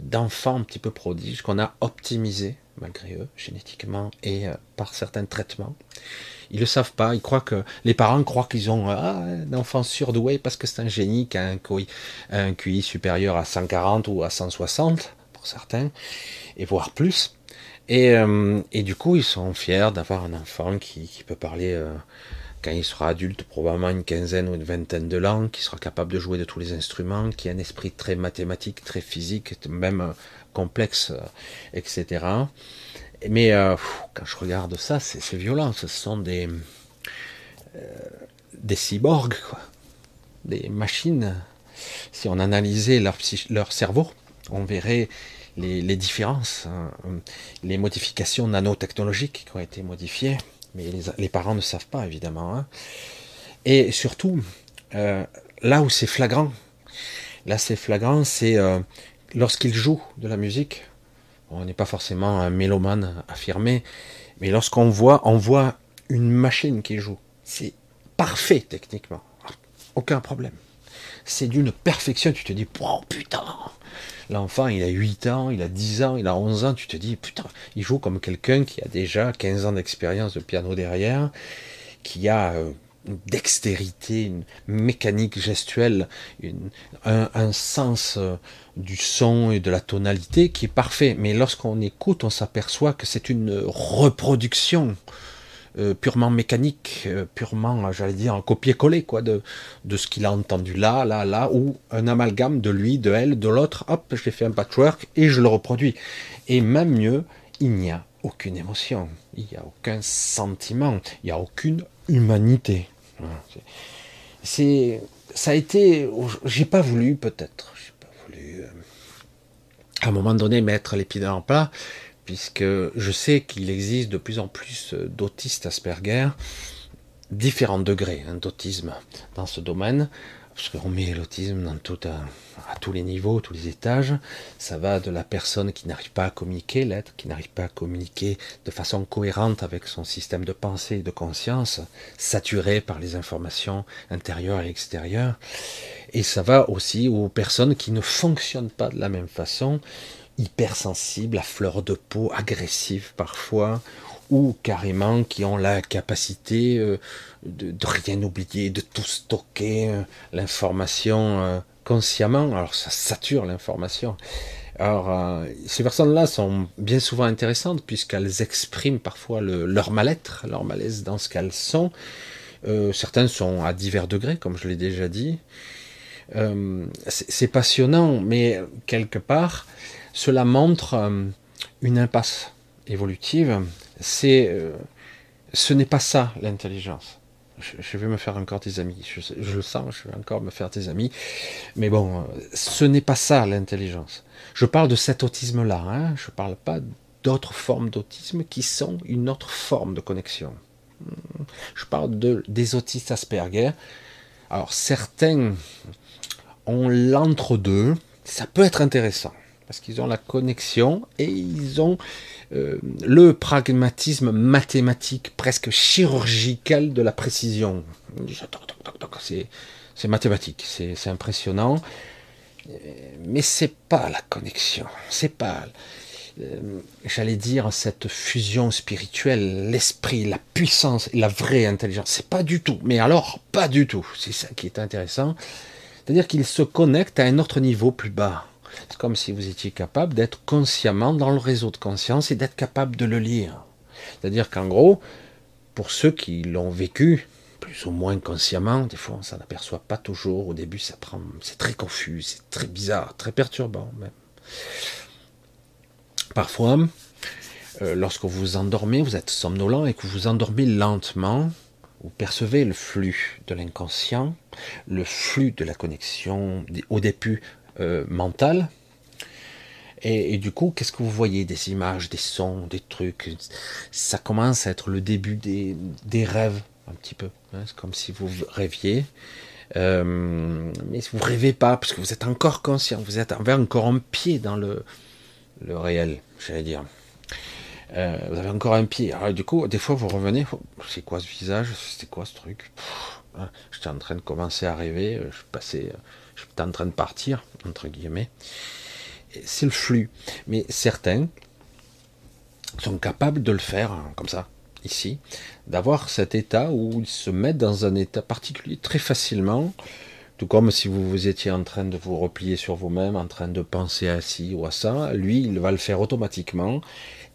d'enfants un petit peu prodiges qu'on a optimisés malgré eux, génétiquement et euh, par certains traitements. Ils le savent pas, ils croient que les parents croient qu'ils ont ah, un enfant surdoué parce que c'est un génie qui a un QI, supérieur à 140 ou à 160 pour certains, et voire plus. Et, euh, et du coup, ils sont fiers d'avoir un enfant qui, qui peut parler euh, quand il sera adulte, probablement une quinzaine ou une vingtaine de langues, qui sera capable de jouer de tous les instruments, qui a un esprit très mathématique, très physique, même complexe, euh, etc. Mais euh, quand je regarde ça, c'est violent. Ce sont des, euh, des cyborgs, quoi. des machines. Si on analysait leur, cerveau, on verrait les, les différences, hein. les modifications nanotechnologiques qui ont été modifiées. Mais les, les parents ne savent pas, évidemment. Hein. Et surtout, là où c'est flagrant, là c'est flagrant, c'est lorsqu'il joue de la musique, on n'est pas forcément un mélomane affirmé, mais lorsqu'on voit, on voit une machine qui joue, c'est parfait techniquement, aucun problème. C'est d'une perfection, tu te dis, oh putain, l'enfant il a 8 ans, il a 10 ans, il a 11 ans, tu te dis, putain, il joue comme quelqu'un qui a déjà 15 ans d'expérience de piano derrière, qui a euh, dextérité, une mécanique gestuelle, un, sens euh, du son et de la tonalité qui est parfait. Mais lorsqu'on écoute, on s'aperçoit que c'est une reproduction euh, purement mécanique, euh, purement, j'allais dire, un copier-coller quoi, de, de ce qu'il a entendu là, là, là, ou un amalgame de lui, de elle, de l'autre. Hop, je l'ai fait un patchwork et je le reproduis. Et même mieux, il n'y a aucune émotion, il n'y a aucun sentiment, il n'y a aucune humanité. C'est, ça a été, j'ai pas voulu peut-être, j'ai pas voulu euh, à un moment donné mettre les pieds dans le plat, puisque je sais qu'il existe de plus en plus d'autistes Asperger, différents degrés hein, d'autisme dans ce domaine parce qu'on met l'autisme à, tous les niveaux, tous les étages. Ça va de la personne qui n'arrive pas à communiquer, l'être qui n'arrive pas à communiquer de façon cohérente avec son système de pensée et de conscience, saturé par les informations intérieures et extérieures. Et ça va aussi aux personnes qui ne fonctionnent pas de la même façon, hypersensibles, à fleur de peau, agressives parfois, ou carrément qui ont la capacité euh, de, rien oublier, de tout stocker, euh, l'information euh, consciemment. Alors ça sature l'information. Alors ces personnes-là sont bien souvent intéressantes puisqu'elles expriment parfois leur mal-être, leur malaise dans ce qu'elles sont. certaines sont à divers degrés, comme je l'ai déjà dit. c'est passionnant, mais quelque part, cela montre une impasse évolutive c'est, euh, ce n'est pas ça l'intelligence. Je, vais me faire encore des amis. Je, le sens, je vais encore me faire des amis. Mais bon, euh, ce n'est pas ça l'intelligence. Je parle de cet autisme-là. Hein. Je ne parle pas d'autres formes d'autisme qui sont une autre forme de connexion. Je parle de, des autistes Asperger. Alors certains ont l'entre-deux. Ça peut être intéressant parce qu'ils ont la connexion et ils ont euh, le pragmatisme mathématique, presque chirurgical de la précision. C'est mathématique, c'est impressionnant, mais c'est pas la connexion, c'est pas, euh, j'allais dire, cette fusion spirituelle, l'esprit, la puissance, la vraie intelligence. C'est pas du tout, mais alors pas du tout. C'est ça qui est intéressant. C'est-à-dire qu'il se connecte à un autre niveau plus bas. C'est comme si vous étiez capable d'être consciemment dans le réseau de conscience et d'être capable de le lire. C'est-à-dire qu'en gros, pour ceux qui l'ont vécu, plus ou moins consciemment, des fois on s'en aperçoit pas toujours, au début ça prend, c'est très confus, c'est très bizarre, très perturbant même. Parfois, euh, lorsque vous vous endormez, vous êtes somnolent et que vous endormez lentement, vous percevez le flux de l'inconscient, le flux de la connexion, au début euh, mental Et, du coup, qu'est-ce que vous voyez? Des images, des sons, des trucs? Ça commence à être le début des, des rêves, un petit peu. Hein. C'est comme si vous rêviez. Euh, mais vous rêvez pas, parce que vous êtes encore conscient, vous êtes encore un pied dans le, le réel, j'allais dire. Euh, vous avez encore un pied. Alors, du coup, des fois, vous revenez. C'est quoi ce visage? C'était quoi ce truc? Hein, J'étais en train de commencer à rêver. Je passais, j'étais en train de partir, entre guillemets. C'est le flux. Mais certains sont capables de le faire hein, comme ça, ici, d'avoir cet état où ils se mettent dans un état particulier très facilement. Tout comme si vous, vous étiez en train de vous replier sur vous-même, en train de penser à ci ou à ça, lui, il va le faire automatiquement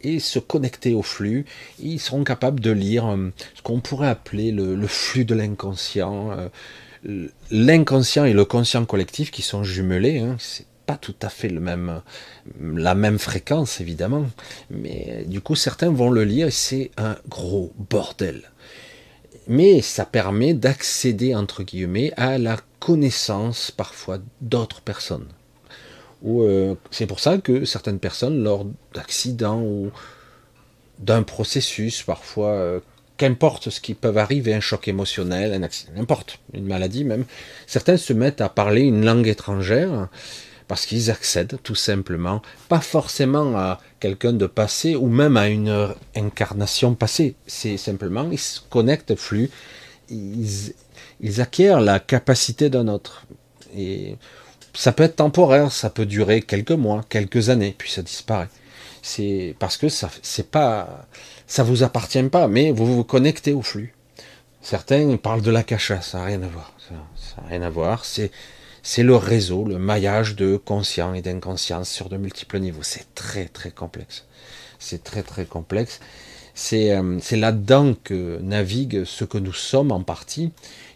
et se connecter au flux. Ils seront capables de lire euh, ce qu'on pourrait appeler le, flux de l'inconscient. L'inconscient et le conscient collectif qui sont jumelés, hein, c'est pas tout à fait la même fréquence évidemment, mais du coup certains vont le lire et c'est un gros bordel. Mais ça permet d'accéder entre guillemets à la connaissance parfois d'autres personnes. Euh, c'est pour ça que certaines personnes, lors d'accidents ou d'un processus, parfois, euh, qu'importe ce qui peut arriver, un choc émotionnel, un accident, n'importe, une maladie même, certains se mettent à parler une langue étrangère parce qu'ils accèdent tout simplement, pas forcément à quelqu'un de passé ou même à une incarnation passée, c'est simplement, ils se connectent flux, ils, ils acquièrent la capacité d'un autre. Et ça peut être temporaire, ça peut durer quelques mois, quelques années, puis ça disparaît. C'est parce que ça, c'est pas, ça vous appartient pas, mais vous vous connectez au flux. Certains parlent de la cacha, ça n'a rien à voir. Ça n'a rien à voir. C'est, c'est le réseau, le maillage de conscient et d'inconscience sur de multiples niveaux. C'est très très complexe. C'est très très complexe. C'est, euh, c'est là-dedans que navigue ce que nous sommes en partie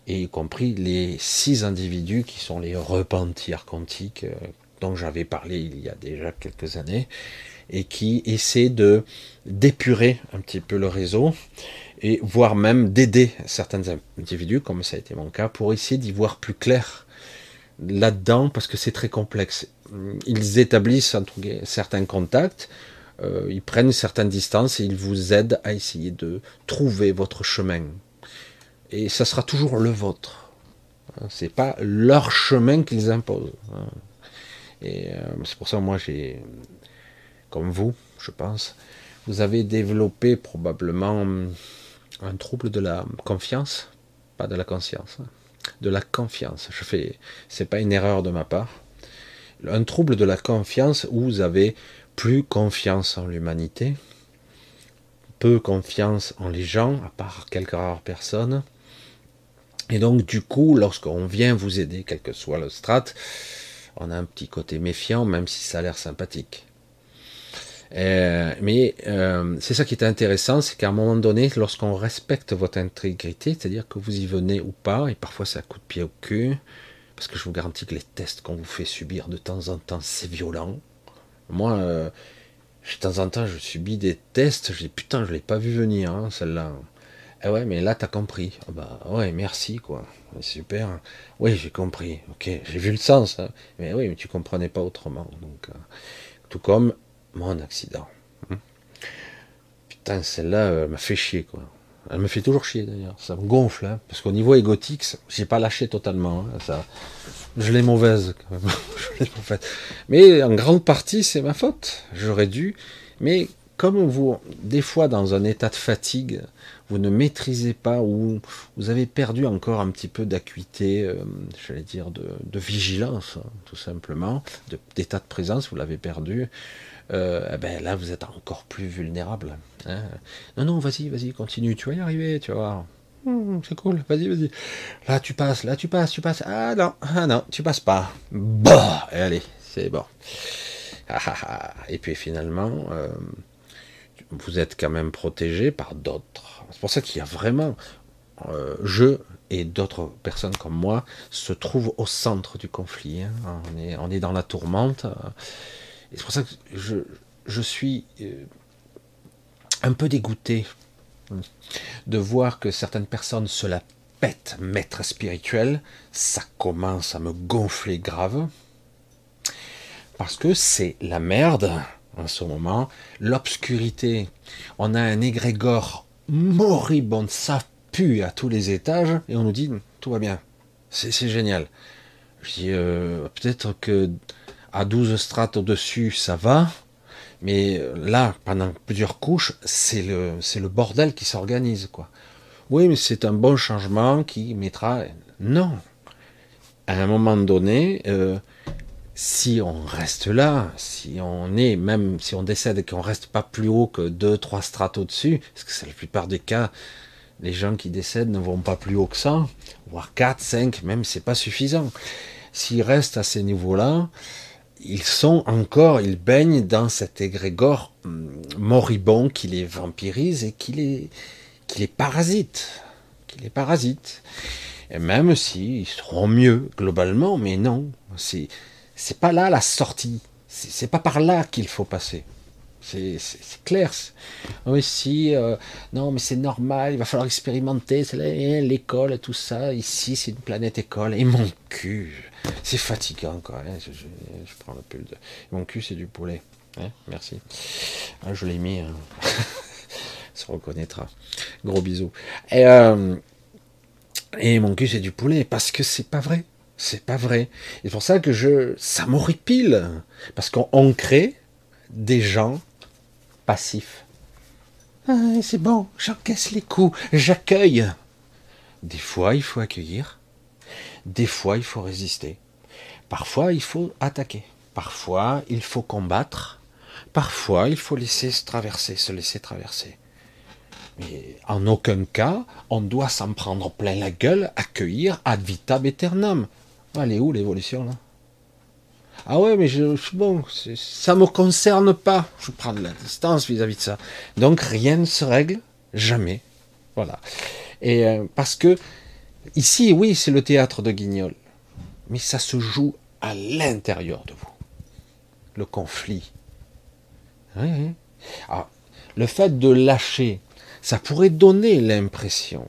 et y compris les six individus qui sont les repentis quantiques euh, dont j'avais parlé il y a déjà quelques années, et qui essaient de d'épurer un petit peu le réseau, et voire même d'aider certains individus, comme ça a été mon cas, pour essayer d'y voir plus clair là-dedans, parce que c'est très complexe. Ils établissent certains contacts, euh, ils prennent certaines distances et ils vous aident à essayer de trouver votre chemin et ça sera toujours le vôtre. C'est pas leur chemin qu'ils imposent. Et euh, c'est pour ça que moi j'ai, comme vous, je pense, vous avez développé probablement un trouble de la confiance, pas de la conscience, hein. de la confiance. Je fais, c'est pas une erreur de ma part. Un trouble de la confiance où vous avez plus confiance en l'humanité, peu confiance en les gens, à part quelques rares personnes, et donc, du coup, lorsqu'on vient vous aider, quel que soit le strat, on a un petit côté méfiant, même si ça a l'air sympathique. Euh, mais euh, c'est ça qui est intéressant, c'est qu'à un moment donné, lorsqu'on respecte votre intégrité, c'est-à-dire que vous y venez ou pas, et parfois un coup de pied au cul, parce que je vous garantis que les tests qu'on vous fait subir de temps en temps, c'est violent. Moi, euh, de temps en temps, je subis des tests, je dis putain, je l'ai pas vu venir, hein, celle-là. Ah ouais, mais là, t'as compris. Ah bah ouais, merci, quoi. Super. Oui, j'ai compris. Ok, j'ai vu le sens. Hein. Mais oui, mais tu comprenais pas autrement. Donc, tout comme mon accident. Putain, celle-là euh, m'a fait chier, quoi. Elle me fait toujours chier, d'ailleurs. Ça me gonfle, hein, parce qu'au niveau égotique, j'ai pas lâché totalement. Hein, ça, je l'ai mauvaise, quand même. mais en grande partie, c'est ma faute. J'aurais dû. Mais comme vous, des fois, dans un état de fatigue, ne maîtrisez pas ou vous avez perdu encore un petit peu d'acuité, euh, j'allais dire de, vigilance, hein, tout simplement, d'état de, présence, vous l'avez perdu, euh, eh ben là vous êtes encore plus vulnérable. Hein. Non, non, vas-y, vas-y, continue, tu vas y arriver, tu vas voir. Hum, c'est cool, vas-y, vas-y. Là tu passes, là tu passes, tu passes. Ah non, ah non, tu passes pas. Bah, allez, c'est bon. Ah, ah, ah. Et puis finalement, euh, vous êtes quand même protégé par d'autres. C'est pour ça qu'il y a vraiment, euh, je et d'autres personnes comme moi se trouvent au centre du conflit. Hein. On, est, dans la tourmente. Et c'est pour ça que je, je suis euh, un peu dégoûté de voir que certaines personnes se la pètent maître spirituel. Ça commence à me gonfler grave. Parce que c'est la merde en ce moment, l'obscurité. On a un égrégore moribond, ça pue à tous les étages, et on nous dit tout va bien. C'est génial. Je dis euh, peut-être que à 12 strates au-dessus, ça va, Mais là, pendant plusieurs couches, c'est le, c'est le bordel qui s'organise, quoi. Oui, mais c'est un bon changement qui mettra. Non. À un moment donné, euh, si on reste là, si on est, même si on décède et qu'on reste pas plus haut que deux, trois strates au-dessus, parce que c'est la plupart des cas, les gens qui décèdent ne vont pas plus haut que ça, voire 4, 5, même c'est pas suffisant. S'ils restent à ces niveaux-là, ils sont encore, ils baignent dans cet égrégore hum, moribond qui les vampirise et qui les, qui les parasite. Qui les parasite. Et même si ils seront mieux globalement, mais non, c'est, c'est pas là la sortie. C'est, pas par là qu'il faut passer. C'est, clair. Oui, si, euh, non, mais c'est normal, il va falloir expérimenter, hein, l'école, tout ça. Ici, c'est une planète école. Et mon cul, c'est fatigant, quoi. Hein, je, prends le pull. De... Mon cul, c'est du poulet. Hein, merci. Ah, je l'ai mis. Hein. se reconnaîtra. Gros bisous. Et, euh, et mon cul, c'est du poulet. Parce que c'est pas vrai. C'est pas vrai. C'est pour ça que je, ça m'horripile. Parce qu'on crée des gens passifs. Ah, c'est bon, j'encaisse les coups, j'accueille. Des fois, il faut accueillir. Des fois, il faut résister. Parfois, il faut attaquer. Parfois, il faut combattre. Parfois, il faut laisser se traverser, se laisser traverser. Mais en aucun cas, on doit s'en prendre plein la gueule, accueillir ad vitam aeternam. Elle est où l'évolution là? Ah ouais, mais je, bon, ça me concerne pas. Je prends de la distance vis-à-vis de ça. Donc rien ne se règle jamais. Voilà. Et euh, parce que ici, oui, c'est le théâtre de Guignol, mais ça se joue à l'intérieur de vous. Le conflit. Oui, Alors, le fait de lâcher, ça pourrait donner l'impression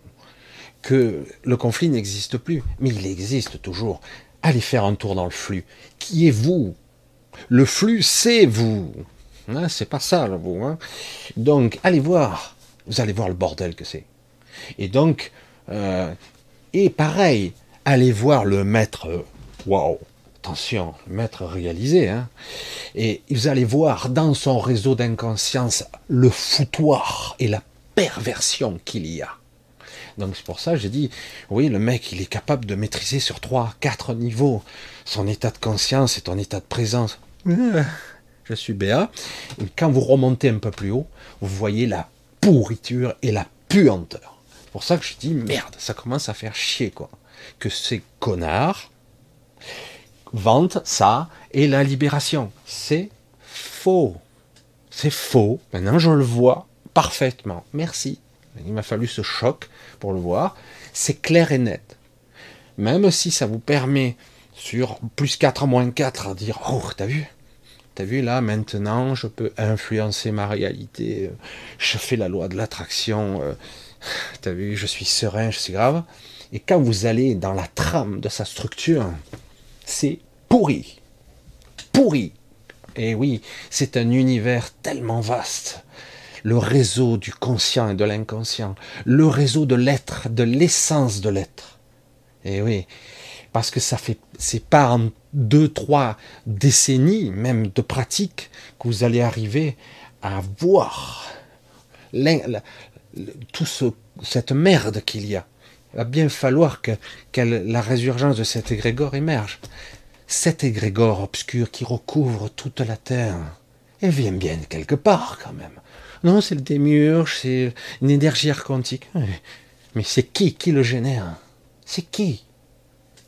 que le conflit n'existe plus, mais il existe toujours. Allez faire un tour dans le flux. Qui est vous? Le flux, c'est vous. Hein, c'est pas ça, là, vous. Hein. donc, allez voir. Vous allez voir le bordel que c'est. Et donc, euh, et pareil, allez voir le maître. Waouh Attention, le maître réalisé. Hein, et vous allez voir dans son réseau d'inconscience le foutoir et la perversion qu'il y a. Donc c'est pour ça que j'ai dit, oui, le mec, il est capable de maîtriser sur trois, quatre niveaux son état de conscience et ton état de présence. Je suis béat. Et quand vous remontez un peu plus haut, vous voyez la pourriture et la puanteur. C'est pour ça que je dis, merde, ça commence à faire chier, quoi. Que ces connards vantent ça et la libération. C'est faux. C'est faux. Maintenant, je le vois parfaitement. Merci. Il m'a fallu ce choc pour le voir. C'est clair et net. Même si ça vous permet sur plus 4, moins 4 à dire Oh, t'as vu? T'as vu là, maintenant, je peux influencer ma réalité. Je fais la loi de l'attraction. Euh, t'as vu, je suis serein, je suis grave. Et quand vous allez dans la trame de sa structure, c'est pourri. Pourri. Et oui, c'est un univers tellement vaste le réseau du conscient et de l'inconscient, le réseau de l'être, de l'essence de l'être. Et eh oui, parce que ça fait, c'est pas en deux, trois décennies, même de pratique, que vous allez arriver à voir tout ce, cette merde qu'il y a. Il va bien falloir que, que la résurgence de cet égrégore émerge. Cet égrégore obscur qui recouvre toute la terre, elle vient bien quelque part quand même. Non, c'est le démiurge, c'est une énergie quantique. Mais c'est qui qui le génère? C'est qui?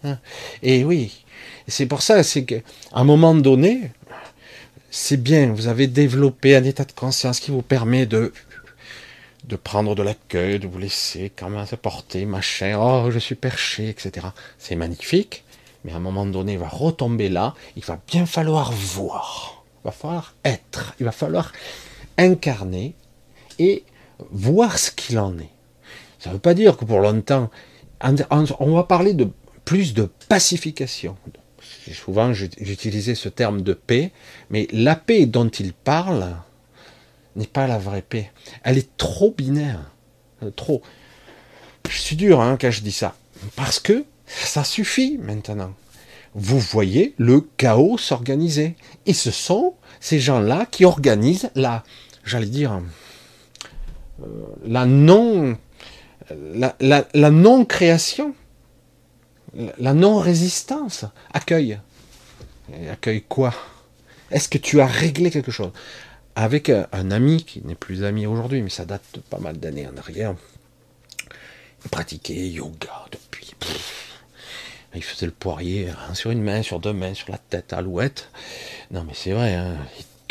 Hein? Et oui, c'est pour ça, c'est qu'à un moment donné, c'est bien, vous avez développé un état de conscience qui vous permet de de prendre de l'accueil, de vous laisser quand même porter, machin, oh je suis perché, etc. C'est magnifique, mais à un moment donné, il va retomber là, il va bien falloir voir, il va falloir être, il va falloir incarner et voir ce qu'il en est. Ça ne veut pas dire que pour longtemps, on va parler de plus de pacification. Souvent, j'utilisais ce terme de paix, mais la paix dont il parle n'est pas la vraie paix. Elle est trop binaire. Trop. Je suis dur hein, quand je dis ça. Parce que ça suffit maintenant. vous voyez le chaos s'organiser. Et ce sont ces gens-là qui organisent la, j'allais dire, euh, la non, la, la non-création, la non-résistance. Accueille. accueille quoi? Est-ce que tu as réglé quelque chose? Avec un, ami qui n'est plus ami aujourd'hui, mais ça date de pas mal d'années en arrière. Il pratiquait yoga depuis. il faisait le poirier hein, sur une main, sur deux mains, sur la tête, alouette. Non, mais c'est vrai, hein,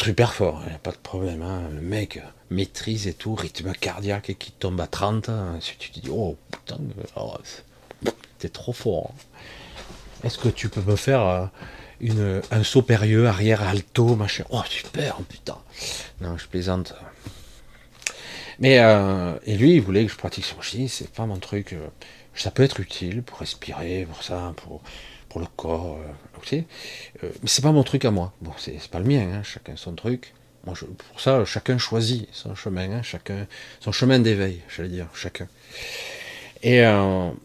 super fort, il n'y a pas de problème. Hein. Le mec maîtrise et tout, rythme cardiaque et qui tombe à 30. Si tu te dis, oh putain, oh, t'es trop fort. Est-ce que tu peux me faire euh, un saut périlleux, arrière, alto, machin? Oh super, putain. Non, je plaisante. Mais euh, et lui, il voulait que je pratique son chi, c'est pas mon truc. Euh, ça peut être utile pour respirer, pour ça, pour le corps, ok. mais c'est pas mon truc à moi. Bon, c'est pas le mien, hein, chacun son truc. Moi, pour ça, chacun choisit son chemin, hein, chacun son chemin d'éveil, j'allais dire, chacun. Et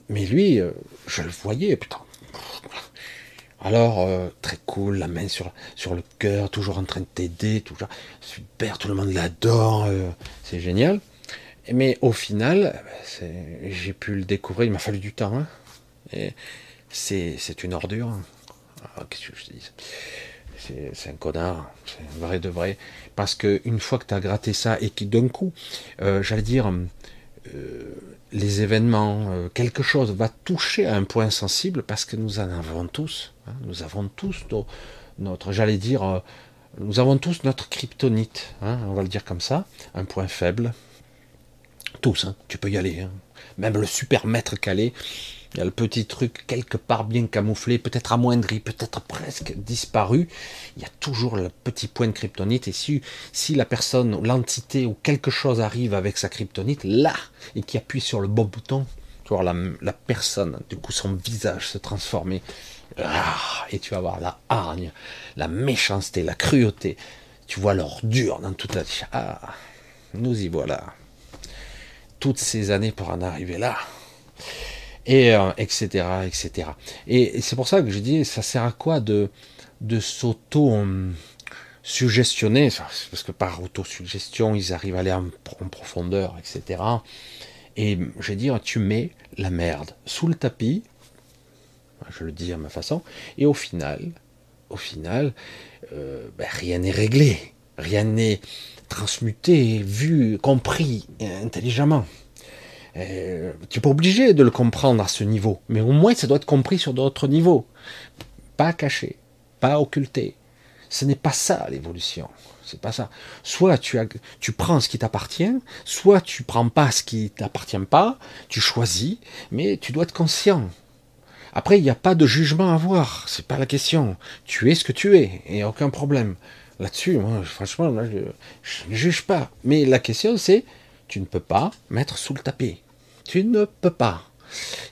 mais lui, je le voyais, putain. Alors, euh, très cool, la main sur, sur le cœur, toujours en train de t'aider, toujours super, tout le monde l'adore, euh, c'est génial. Mais au final, j'ai pu le découvrir, il m'a fallu du temps. Hein. C'est une ordure. Ah, qu'est-ce que je dis C'est un connard, c'est vrai de vrai. Parce que une fois que tu as gratté ça et qui d'un coup, euh, j'allais dire, les événements, quelque chose va toucher à un point sensible parce que nous en avons tous. Hein, nous avons tous notre, j'allais dire, euh, nous avons tous notre kryptonite, hein, on va le dire comme ça, un point faible. Tous, hein, tu peux y aller. Même le super maître calé, il y a le petit truc quelque part bien camouflé, peut-être amoindri, peut-être presque disparu. Il y a toujours le petit point de kryptonite. Et si, si la personne, l'entité ou quelque chose arrive avec sa kryptonite, là, et qui appuie sur le bon bouton, tu vois la, la personne, du coup son visage se transformer ah, et tu vas voir la hargne, la méchanceté, la cruauté. Tu vois l'ordure dans toute la. Ah, nous y voilà. Toutes ces années pour en arriver là. Et etc. Euh, etc. Et, c'est pour ça que je dis, ça sert à quoi de, de s'auto suggestionner? Parce que par autosuggestion, ils arrivent à aller en, en profondeur, etc. Et je vais dire, tu mets la merde sous le tapis, je le dis à ma façon, et au final, au final, euh, ben, rien n'est réglé, rien n'est transmuté, vu, compris intelligemment. Euh, tu n'es pas obligé de le comprendre à ce niveau, mais au moins ça doit être compris sur d'autres niveaux. Pas caché, pas occulté. Ce n'est pas ça l'évolution. C'est pas ça. Soit tu, prends ce qui t'appartient, soit tu prends pas ce qui t'appartient pas, tu choisis, mais tu dois être conscient. Après, il n'y a pas de jugement à avoir, c'est pas la question. Tu es ce que tu es, et aucun problème. Là-dessus, moi, franchement, je ne juge pas. Mais la question, c'est, tu ne peux pas mettre sous le tapis. Tu ne peux pas.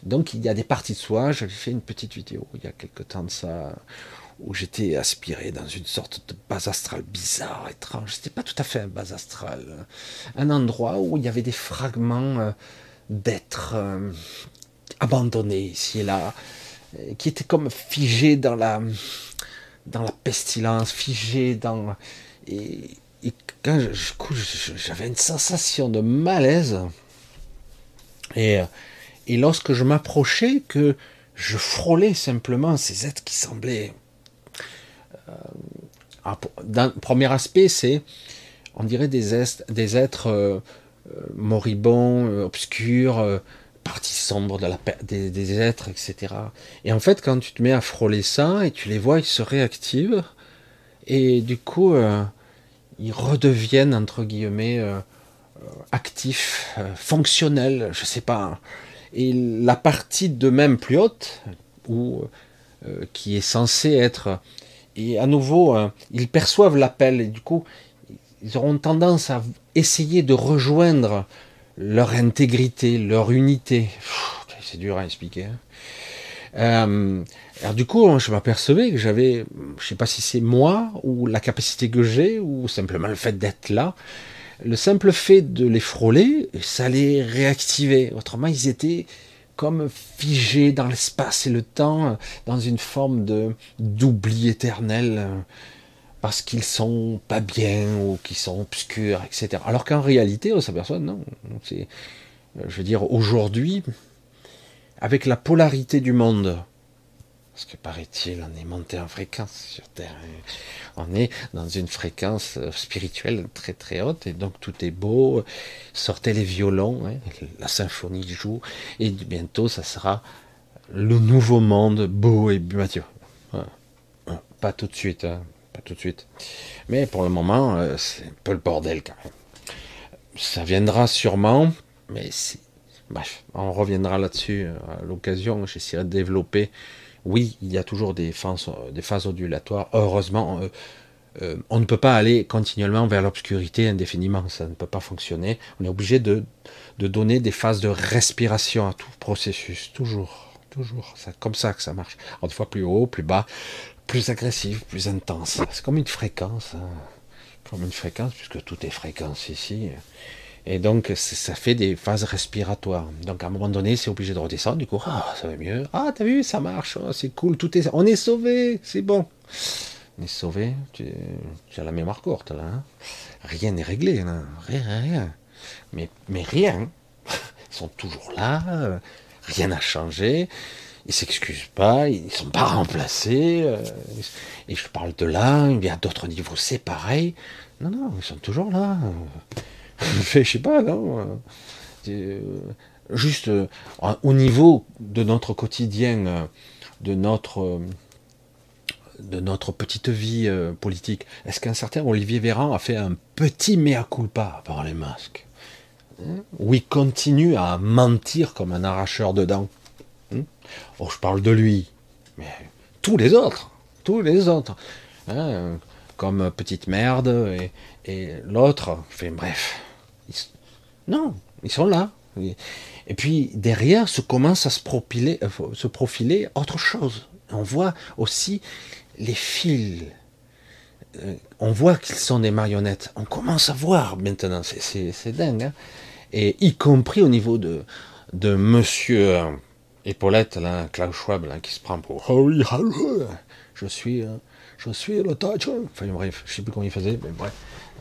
Donc, il y a des parties de soi. J'avais fait une petite vidéo il y a quelque temps de ça, où j'étais aspiré dans une sorte de base astrale bizarre, étrange. C'était pas tout à fait un base astral. Un endroit où il y avait des fragments euh, d'êtres euh, abandonné ici et là, euh, qui était comme figé dans la, dans pestilence, figé dans. Et, quand j'avais une sensation de malaise, et, et lorsque je m'approchais, que je frôlais simplement ces êtres qui semblaient. Euh, premier aspect, c'est, on dirait des, des êtres euh, moribonds, obscurs, partie sombre de la, des, des, êtres, etc. Et en fait, quand tu te mets à frôler ça et tu les vois, ils se réactivent et du coup, euh, ils redeviennent entre guillemets euh, actifs, euh, fonctionnels, je sais pas. Et la partie de même plus haute, ou qui est censée être, et à nouveau, ils perçoivent l'appel et du coup, ils auront tendance à essayer de rejoindre leur intégrité, leur unité. C'est dur à expliquer. Hein. Euh, alors du coup, je m'apercevais que j'avais, je sais pas si c'est moi ou la capacité que j'ai ou simplement le fait d'être là. Le simple fait de les frôler, ça les réactivait. Autrement, ils étaient comme figés dans l'espace et le temps, dans une forme d'oubli éternel, parce qu'ils sont pas bien ou qu'ils sont obscurs, etc. Alors qu'en réalité, on s'aperçoit, non, je veux dire, aujourd'hui, avec la polarité du monde, parce que paraît-il, on est monté en fréquence sur Terre. On est dans une fréquence euh, spirituelle très très haute, et donc tout est beau. Sortez les violons, hein, la symphonie joue, et bientôt ça sera le nouveau monde beau et Mathieu. Pas tout de suite, hein, pas tout de suite. Mais pour le moment, euh, c'est un peu le bordel quand même. Ça viendra sûrement, mais on reviendra là-dessus euh, à l'occasion. J'essaierai de développer oui, il y a toujours des phases, des phases ondulatoires. Heureusement, euh, euh, on ne peut pas aller continuellement vers l'obscurité indéfiniment. Ça ne peut pas fonctionner. On est obligé de, donner des phases de respiration à tout processus. Toujours, toujours. C'est comme ça que ça marche. Une fois plus haut, plus bas, plus agressif, plus intense. C'est comme une fréquence. Hein. Comme une fréquence, puisque tout est fréquence ici. Et donc, ça fait des phases respiratoires. Donc, à un moment donné, c'est obligé de redescendre. Du coup, ah, ça va mieux. Ah, t'as vu, ça marche. Oh, c'est cool. Tout est, on est sauvé. C'est bon. On est sauvé. Tu, as la mémoire courte, là. Hein. rien n'est réglé. Rien, rien. Mais, mais rien. Ils sont toujours là. Rien n'a changé. Ils s'excusent pas. Ils sont pas remplacés. Euh, et je parle de là. Il y a d'autres niveaux, c'est pareil. Non, non, ils sont toujours là fait, je sais pas, non euh, euh, Juste euh, au niveau de notre quotidien, de notre de notre petite vie politique, est-ce qu'un certain Olivier Véran a fait un petit mea culpa par les masques? Ou il continue à mentir comme un arracheur de dents? Hein Oh, je parle de lui, mais tous les autres, tous les autres, hein, comme petite merde, et, et l'autre, fait bref, non, ils sont là. Et puis derrière se commence à se profiler, euh, profiler autre chose. On voit aussi les fils. Euh, on voit qu'ils sont des marionnettes. On commence à voir maintenant. C'est dingue. Hein. Et y compris au niveau de, de monsieur euh, Épaulette, là, Klaus Schwab, qui se prend pour je suis, je suis le Enfin bref, je sais plus comment il faisait, mais bref.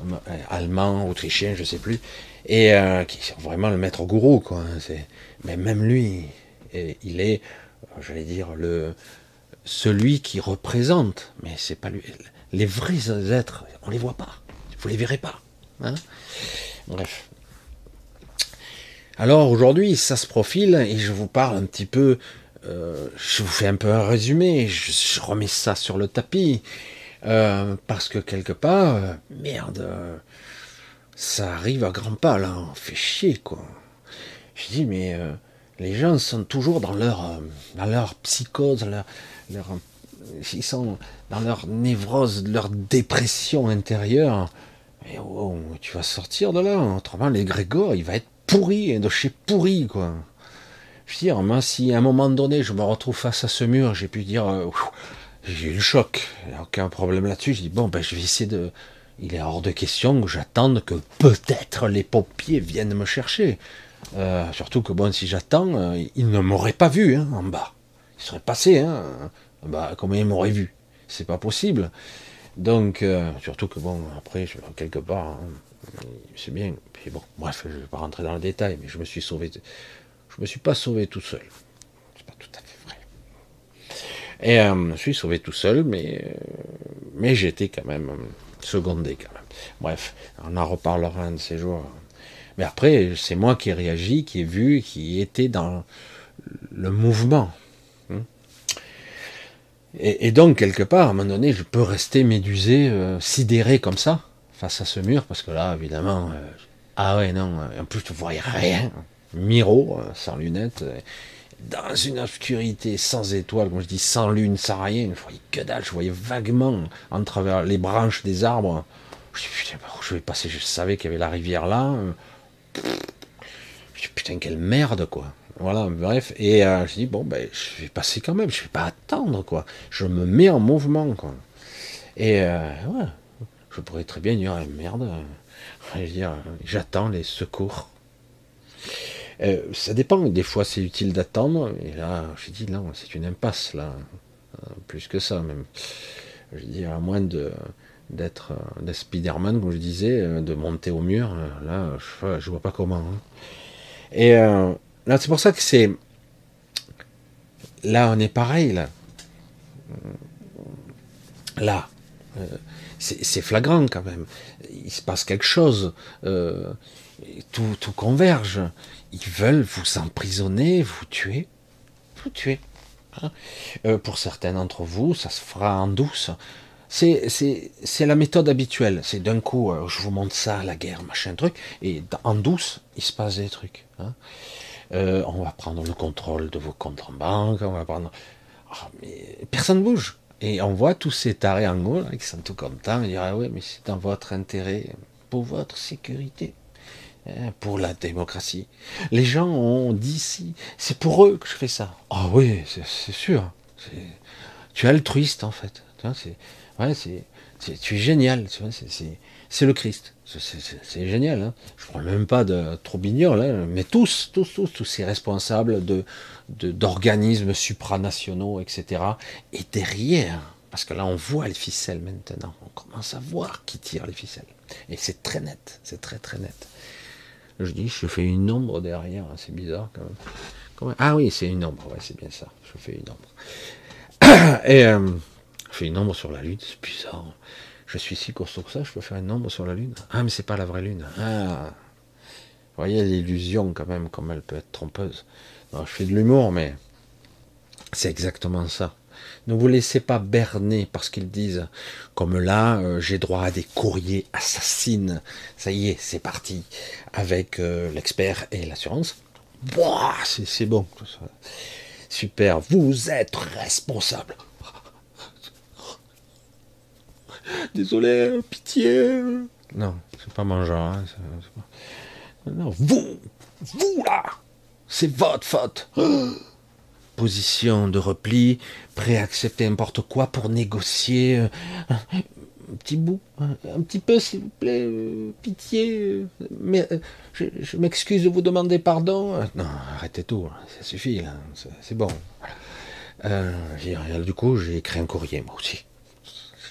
Euh, allemand, autrichien, je sais plus, et euh, qui sont vraiment le maître gourou, quoi. Hein, mais même lui, il est, euh, j'allais dire, le celui qui représente, mais c'est pas lui. Les vrais êtres, on les voit pas, vous les verrez pas. Hein. Bref. Alors aujourd'hui, ça se profile et je vous parle un petit peu. je vous fais un peu un résumé. je remets ça sur le tapis. Euh, parce que quelque part, euh, merde, euh, ça arrive à grands pas là, on fait chier quoi. Je dis mais les gens sont toujours dans leur dans leur psychose, leur, leur, ils sont dans leur névrose, leur dépression intérieure. Et oh, tu vas sortir de là, autrement les Grégor, il va être pourri, de chez pourri quoi. Je veux dire, moi si à un moment donné je me retrouve face à ce mur, j'ai pu dire j'ai eu le choc, il n'y a aucun problème là-dessus. Je dis, bon, ben, je vais essayer de. Il est hors de question que j'attende que peut-être les pompiers viennent me chercher. Euh, surtout que, bon, si j'attends, euh, ils ne m'auraient pas vu hein, en bas. Ils seraient passés, hein. Comment ils m'auraient vu? C'est pas possible. Donc, euh, surtout que, bon, après, je, quelque part, hein, c'est bien. Puis bon, bref, je ne vais pas rentrer dans le détail, mais je me suis sauvé. Je me suis pas sauvé tout seul. C'est pas tout à fait. Et euh, je suis sauvé tout seul, mais, euh, mais j'étais quand même euh, secondé quand même. Bref, on en reparlera un de ces jours. Mais après, c'est moi qui ai réagi, qui ai vu, qui était dans le mouvement. Hein. Et, donc, quelque part, à un moment donné, je peux rester médusé, sidéré comme ça, face à ce mur, parce que là, évidemment, ah ouais, non, en plus, tu ne voyais rien. Miro, sans lunettes, dans une obscurité sans étoiles, comme je dis, sans lune, sans rien, je voyais que dalle, je voyais vaguement en travers les branches des arbres. Je je vais passer, je savais qu'il y avait la rivière là. Je putain, quelle merde, quoi. Voilà, bref. Et euh, je dis, bon, ben, je vais passer quand même, je vais pas attendre, quoi. Je me mets en mouvement, quoi. Et euh, ouais, je pourrais très bien dire, merde, je dire, j'attends les secours. Euh, ça dépend. Des fois, c'est utile d'attendre. Et là, j'ai dit non, c'est une impasse là, euh, plus que ça même. Je dis à moins de d'être euh, Spider-Man, comme je disais, de monter au mur. Là, je, vois pas comment. Hein. Et là, c'est pour ça que c'est là, on est pareil là. Là, c'est flagrant quand même. Il se passe quelque chose. tout converge ils veulent vous emprisonner, vous tuer, vous tuer. Hein. Euh, pour certains d'entre vous, ça se fera en douce. C'est la méthode habituelle. C'est d'un coup, euh, je vous montre ça, la guerre, machin truc, et en douce, il se passe des trucs. Hein. Euh, on va prendre le contrôle de vos comptes en banque, on va prendre. Ah, mais personne ne bouge. Et on voit tous ces tarés en haut qui sont tout contents, ils disent Ah oui, mais c'est dans votre intérêt, pour votre sécurité. Hein, pour la démocratie. Les gens ont dit si, c'est pour eux que je fais ça. Ah oui, c'est sûr. Tu es altruiste en fait. Ouais, tu es génial. C'est le Christ. C'est génial. Hein. Je ne parle même pas de hein, mais tous, tous, tous, tous ces responsables de, d'organismes supranationaux, etc. Et derrière, parce que là on voit les ficelles maintenant, on commence à voir qui tire les ficelles. Et c'est très net, c'est très très net. Je dis, je fais une ombre derrière, hein, c'est bizarre quand même. Ah oui, c'est une ombre, ouais, c'est bien ça. Je fais une ombre. Et euh, je fais une ombre sur la lune, c'est bizarre. Je suis si costaud que ça, je peux faire une ombre sur la lune? Ah, mais c'est pas la vraie lune. Ah. Vous voyez l'illusion quand même, comme elle peut être trompeuse. je fais de l'humour, mais c'est exactement ça. Ne vous laissez pas berner parce qu'ils disent, comme là, euh, j'ai droit à des courriers assassines. Ça y est, c'est parti. Avec euh, l'expert et l'assurance. C'est bon. Super. Vous êtes responsable. Désolé, pitié. Non, c'est pas mon genre. Hein, non, vous, vous là, c'est votre faute position de repli, prêt à accepter n'importe quoi pour négocier euh, un petit bout, un, petit peu s'il vous plaît, euh, pitié, euh, mais je, m'excuse de vous demander pardon. non, arrêtez tout, hein, ça suffit, c'est bon. du coup, j'ai écrit un courrier, moi aussi.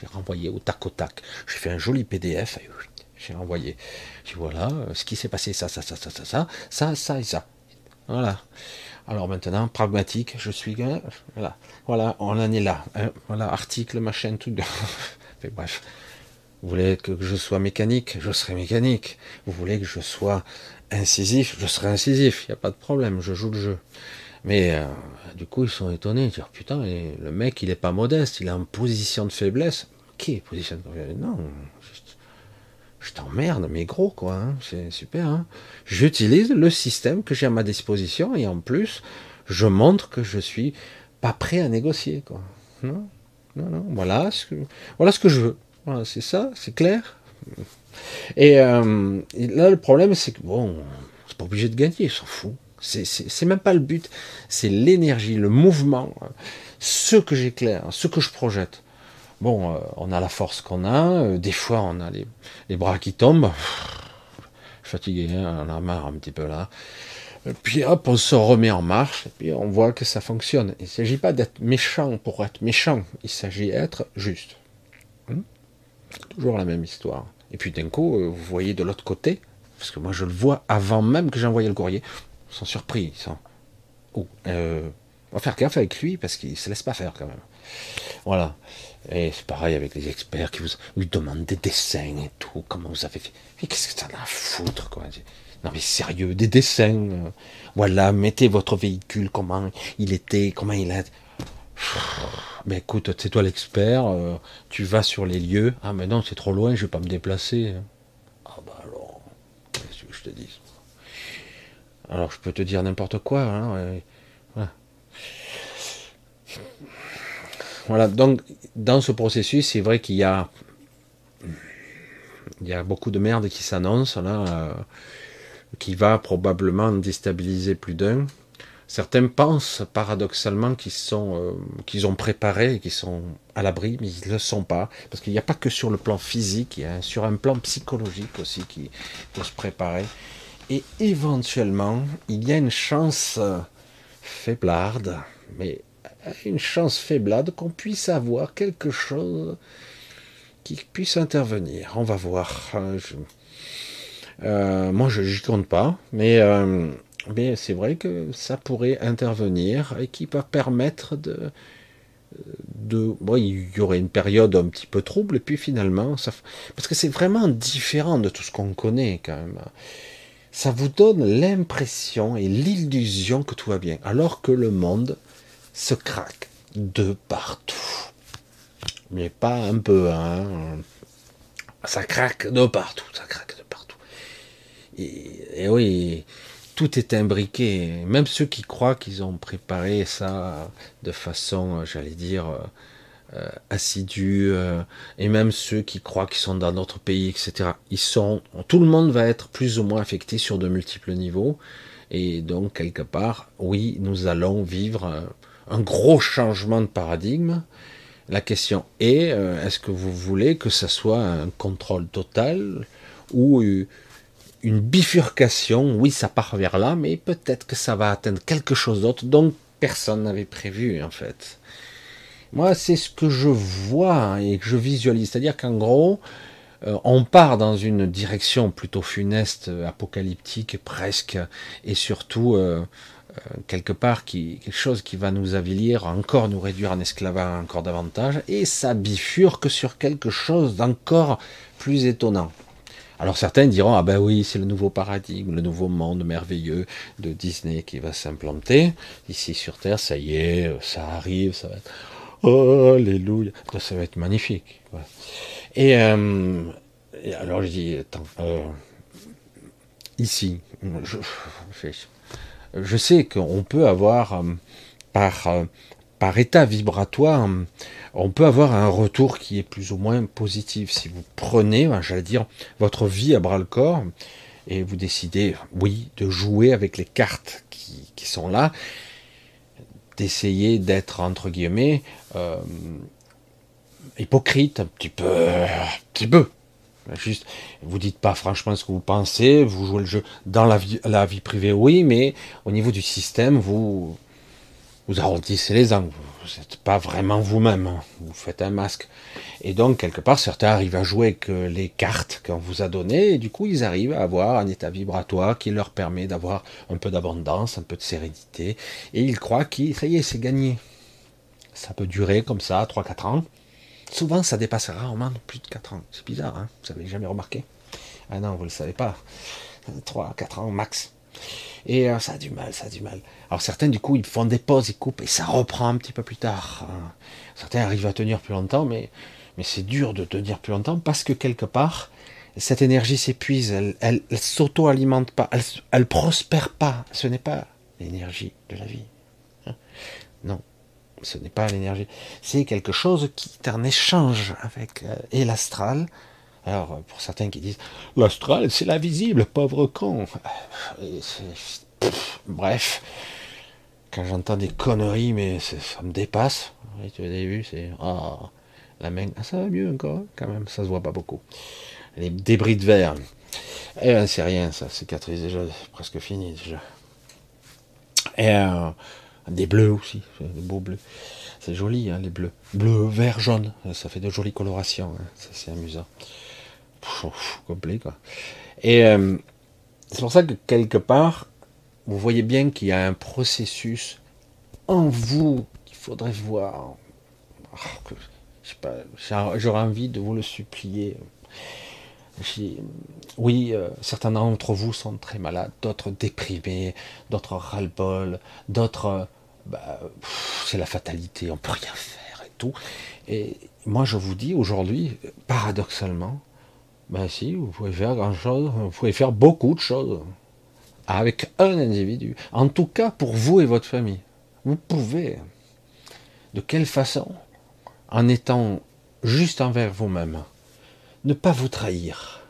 J'ai renvoyé au tac au tac. J'ai fait un joli PDF, j'ai renvoyé. J'ai voilà, ce qui s'est passé, ça, ça, ça, ça, ça, ça, ça, ça et ça. Voilà. Alors maintenant, pragmatique, je suis. Voilà, voilà on en est là. Hein. voilà, article, machin, tout. bref. Vous voulez que je sois mécanique, je serai mécanique. Vous voulez que je sois incisif, je serai incisif. Il n'y a pas de problème, je joue le jeu. Mais euh, du coup, ils sont étonnés. Ils disent, putain, le mec, il n'est pas modeste, il est en position de faiblesse. Qui est position de faiblesse? Non, je t'emmerde, mais gros, quoi. Hein. c'est super. Hein. J'utilise le système que j'ai à ma disposition et en plus, je montre que je suis pas prêt à négocier, quoi. Non, non, non. Voilà ce que, voilà ce que je veux. Voilà, c'est ça, c'est clair. Et, euh, là, le problème, c'est que bon, c'est pas obligé de gagner, s'en fout. C'est même pas le but, c'est l'énergie, le mouvement, ce que j'éclaire, ce que je projette. Bon, euh, on a la force qu'on a, euh, des fois on a les, bras qui tombent, fatigué, hein, on a marre un petit peu là. puis hop, on se remet en marche, et puis on voit que ça fonctionne. Il ne s'agit pas d'être méchant pour être méchant, il s'agit d'être juste. Hmm Toujours la même histoire. Et puis d'un coup, euh, vous voyez de l'autre côté, parce que moi je le vois avant même que j'ai envoyé le courrier, ils sont surpris, ils sont... Oh, on va faire gaffe avec lui, parce qu'il ne se laisse pas faire quand même. Voilà. Et c'est pareil avec les experts qui vous, demandent des dessins et tout. Comment vous avez fait? Mais qu'est-ce que ça a à foutre, quoi? Non, mais sérieux, des dessins. Euh, voilà, mettez votre véhicule, comment il était, comment il a. Mais écoute, c'est toi l'expert, euh, tu vas sur les lieux. Ah, mais non, c'est trop loin, je vais pas me déplacer. Ah, bah alors, qu'est-ce que je te dis? Alors, je peux te dire n'importe quoi, hein, Voilà, donc dans ce processus, c'est vrai qu'il y a, il y a beaucoup de merde qui s'annonce là, euh, qui va probablement déstabiliser plus d'un. Certains pensent paradoxalement qu'ils sont, euh, qu'ils ont préparé, qu'ils sont à l'abri, mais ils ne le sont pas, parce qu'il n'y a pas que sur le plan physique, il y a sur un plan psychologique aussi qui faut se préparer. Et éventuellement, il y a une chance faiblarde, mais une chance faiblade qu'on puisse avoir quelque chose qui puisse intervenir. On va voir. Hein, euh, moi, je n'y compte pas, mais, euh, mais c'est vrai que ça pourrait intervenir et qui va permettre de. de bon, il y aurait une période un petit peu trouble, et puis finalement, ça, parce que c'est vraiment différent de tout ce qu'on connaît quand même. Ça vous donne l'impression et l'illusion que tout va bien, alors que le monde se craque de partout. Mais pas un peu, hein. Ça craque de partout, ça craque de partout. Et, oui, tout est imbriqué. Même ceux qui croient qu'ils ont préparé ça de façon, j'allais dire, euh, assidue, euh, et même ceux qui croient qu'ils sont dans notre pays, etc. Ils sont, tout le monde va être plus ou moins affecté sur de multiples niveaux. Et donc, quelque part, oui, nous allons vivre euh, un gros changement de paradigme. La question est, euh, est-ce que vous voulez que ça soit un contrôle total ou une bifurcation? Oui, ça part vers là, mais peut-être que ça va atteindre quelque chose d'autre dont personne n'avait prévu en fait. Moi, c'est ce que je vois et que je visualise. C'est-à-dire qu'en gros, euh, on part dans une direction plutôt funeste, apocalyptique presque, et surtout euh, euh, quelque part qui, quelque chose qui va nous avilir, encore nous réduire en esclavage encore davantage, et ça bifurque sur quelque chose d'encore plus étonnant. Alors certains diront, ah ben oui, c'est le nouveau paradigme, le nouveau monde merveilleux de Disney qui va s'implanter ici sur Terre, ça y est, ça arrive, ça va être, oh, alléluia, ça va être magnifique. Et, euh, alors je dis, attends, euh, ici, je, je, je sais qu'on peut avoir euh, par, euh, par état vibratoire, on peut avoir un retour qui est plus ou moins positif. Si vous prenez, ben, j'allais dire, votre vie à bras le corps et vous décidez, oui, de jouer avec les cartes qui, sont là, d'essayer d'être entre guillemets euh, hypocrite un petit peu, un petit peu, Juste, vous dites pas franchement ce que vous pensez, vous jouez le jeu dans la vie, la vie privée, oui, mais au niveau du système, vous, vous arrondissez les angles. Vous n'êtes pas vraiment vous-même. Hein. Vous faites un masque. Et donc, quelque part, certains arrivent à jouer avec les cartes qu'on vous a données, et du coup, ils arrivent à avoir un état vibratoire qui leur permet d'avoir un peu d'abondance, un peu de sérénité, et ils croient que ça y est, c'est gagné. Ça peut durer comme ça, 3-4 ans. Souvent, ça dépasse rarement plus de 4 ans. C'est bizarre, hein? Vous n'avez jamais remarqué? Ah non, vous ne le savez pas. 3, 4 ans max. Et euh, ça a du mal, ça a du mal. Alors certains, du coup, ils font des pauses, ils coupent, et ça reprend un petit peu plus tard. Hein. Certains arrivent à tenir plus longtemps, mais, mais c'est dur de tenir plus longtemps parce que quelque part, cette énergie s'épuise, elle, elle, s'auto-alimente pas, elle, elle prospère pas. Ce n'est pas l'énergie de la vie. Hein. non, ce n'est pas l'énergie, c'est quelque chose qui est un échange avec euh, et l'astral. Alors, pour certains qui disent l'astral, c'est la visible, pauvre con. bref, quand j'entends des conneries, mais ça me dépasse. tu avez vu, c'est ah, la main, ah, ça va mieux encore, quand même, ça se voit pas beaucoup. Les débris de verre, eh ben, c'est rien, ça cicatrise déjà, presque fini déjà. Et euh, des bleus aussi, des beaux bleus. C'est joli, hein, les bleus. Bleu, vert, jaune. Ça fait de jolies colorations. Hein. C'est amusant. complet, quoi. Et euh, c'est pour ça que quelque part, vous voyez bien qu'il y a un processus en vous qu'il faudrait voir. Ah, j'aurais envie de vous le supplier. Oui, euh, certains d'entre vous sont très malades, d'autres déprimés, d'autres ras-le-bol, d'autres bah, c'est la fatalité, on peut rien faire et tout. Et moi, je vous dis aujourd'hui, paradoxalement, ben si, vous pouvez faire grand chose, vous pouvez faire beaucoup de choses avec un individu. En tout cas, pour vous et votre famille. Vous pouvez. De quelle façon? En étant juste envers vous-même. Ne pas vous trahir.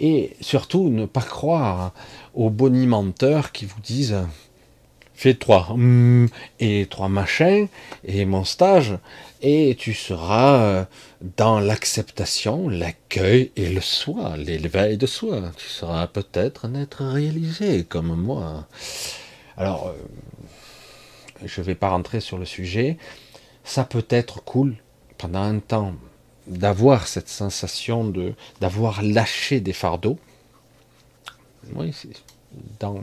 Et surtout, ne pas croire aux bonimenteurs qui vous disent fais trois hum, et trois machins et mon stage et tu seras euh, dans l'acceptation, l'accueil et le soi, l'éveil de soi. Tu seras peut-être un être réalisé comme moi. Alors, euh, je ne vais pas rentrer sur le sujet. Ça peut être cool pendant un temps d'avoir cette sensation de d'avoir lâché des fardeaux. Oui, dans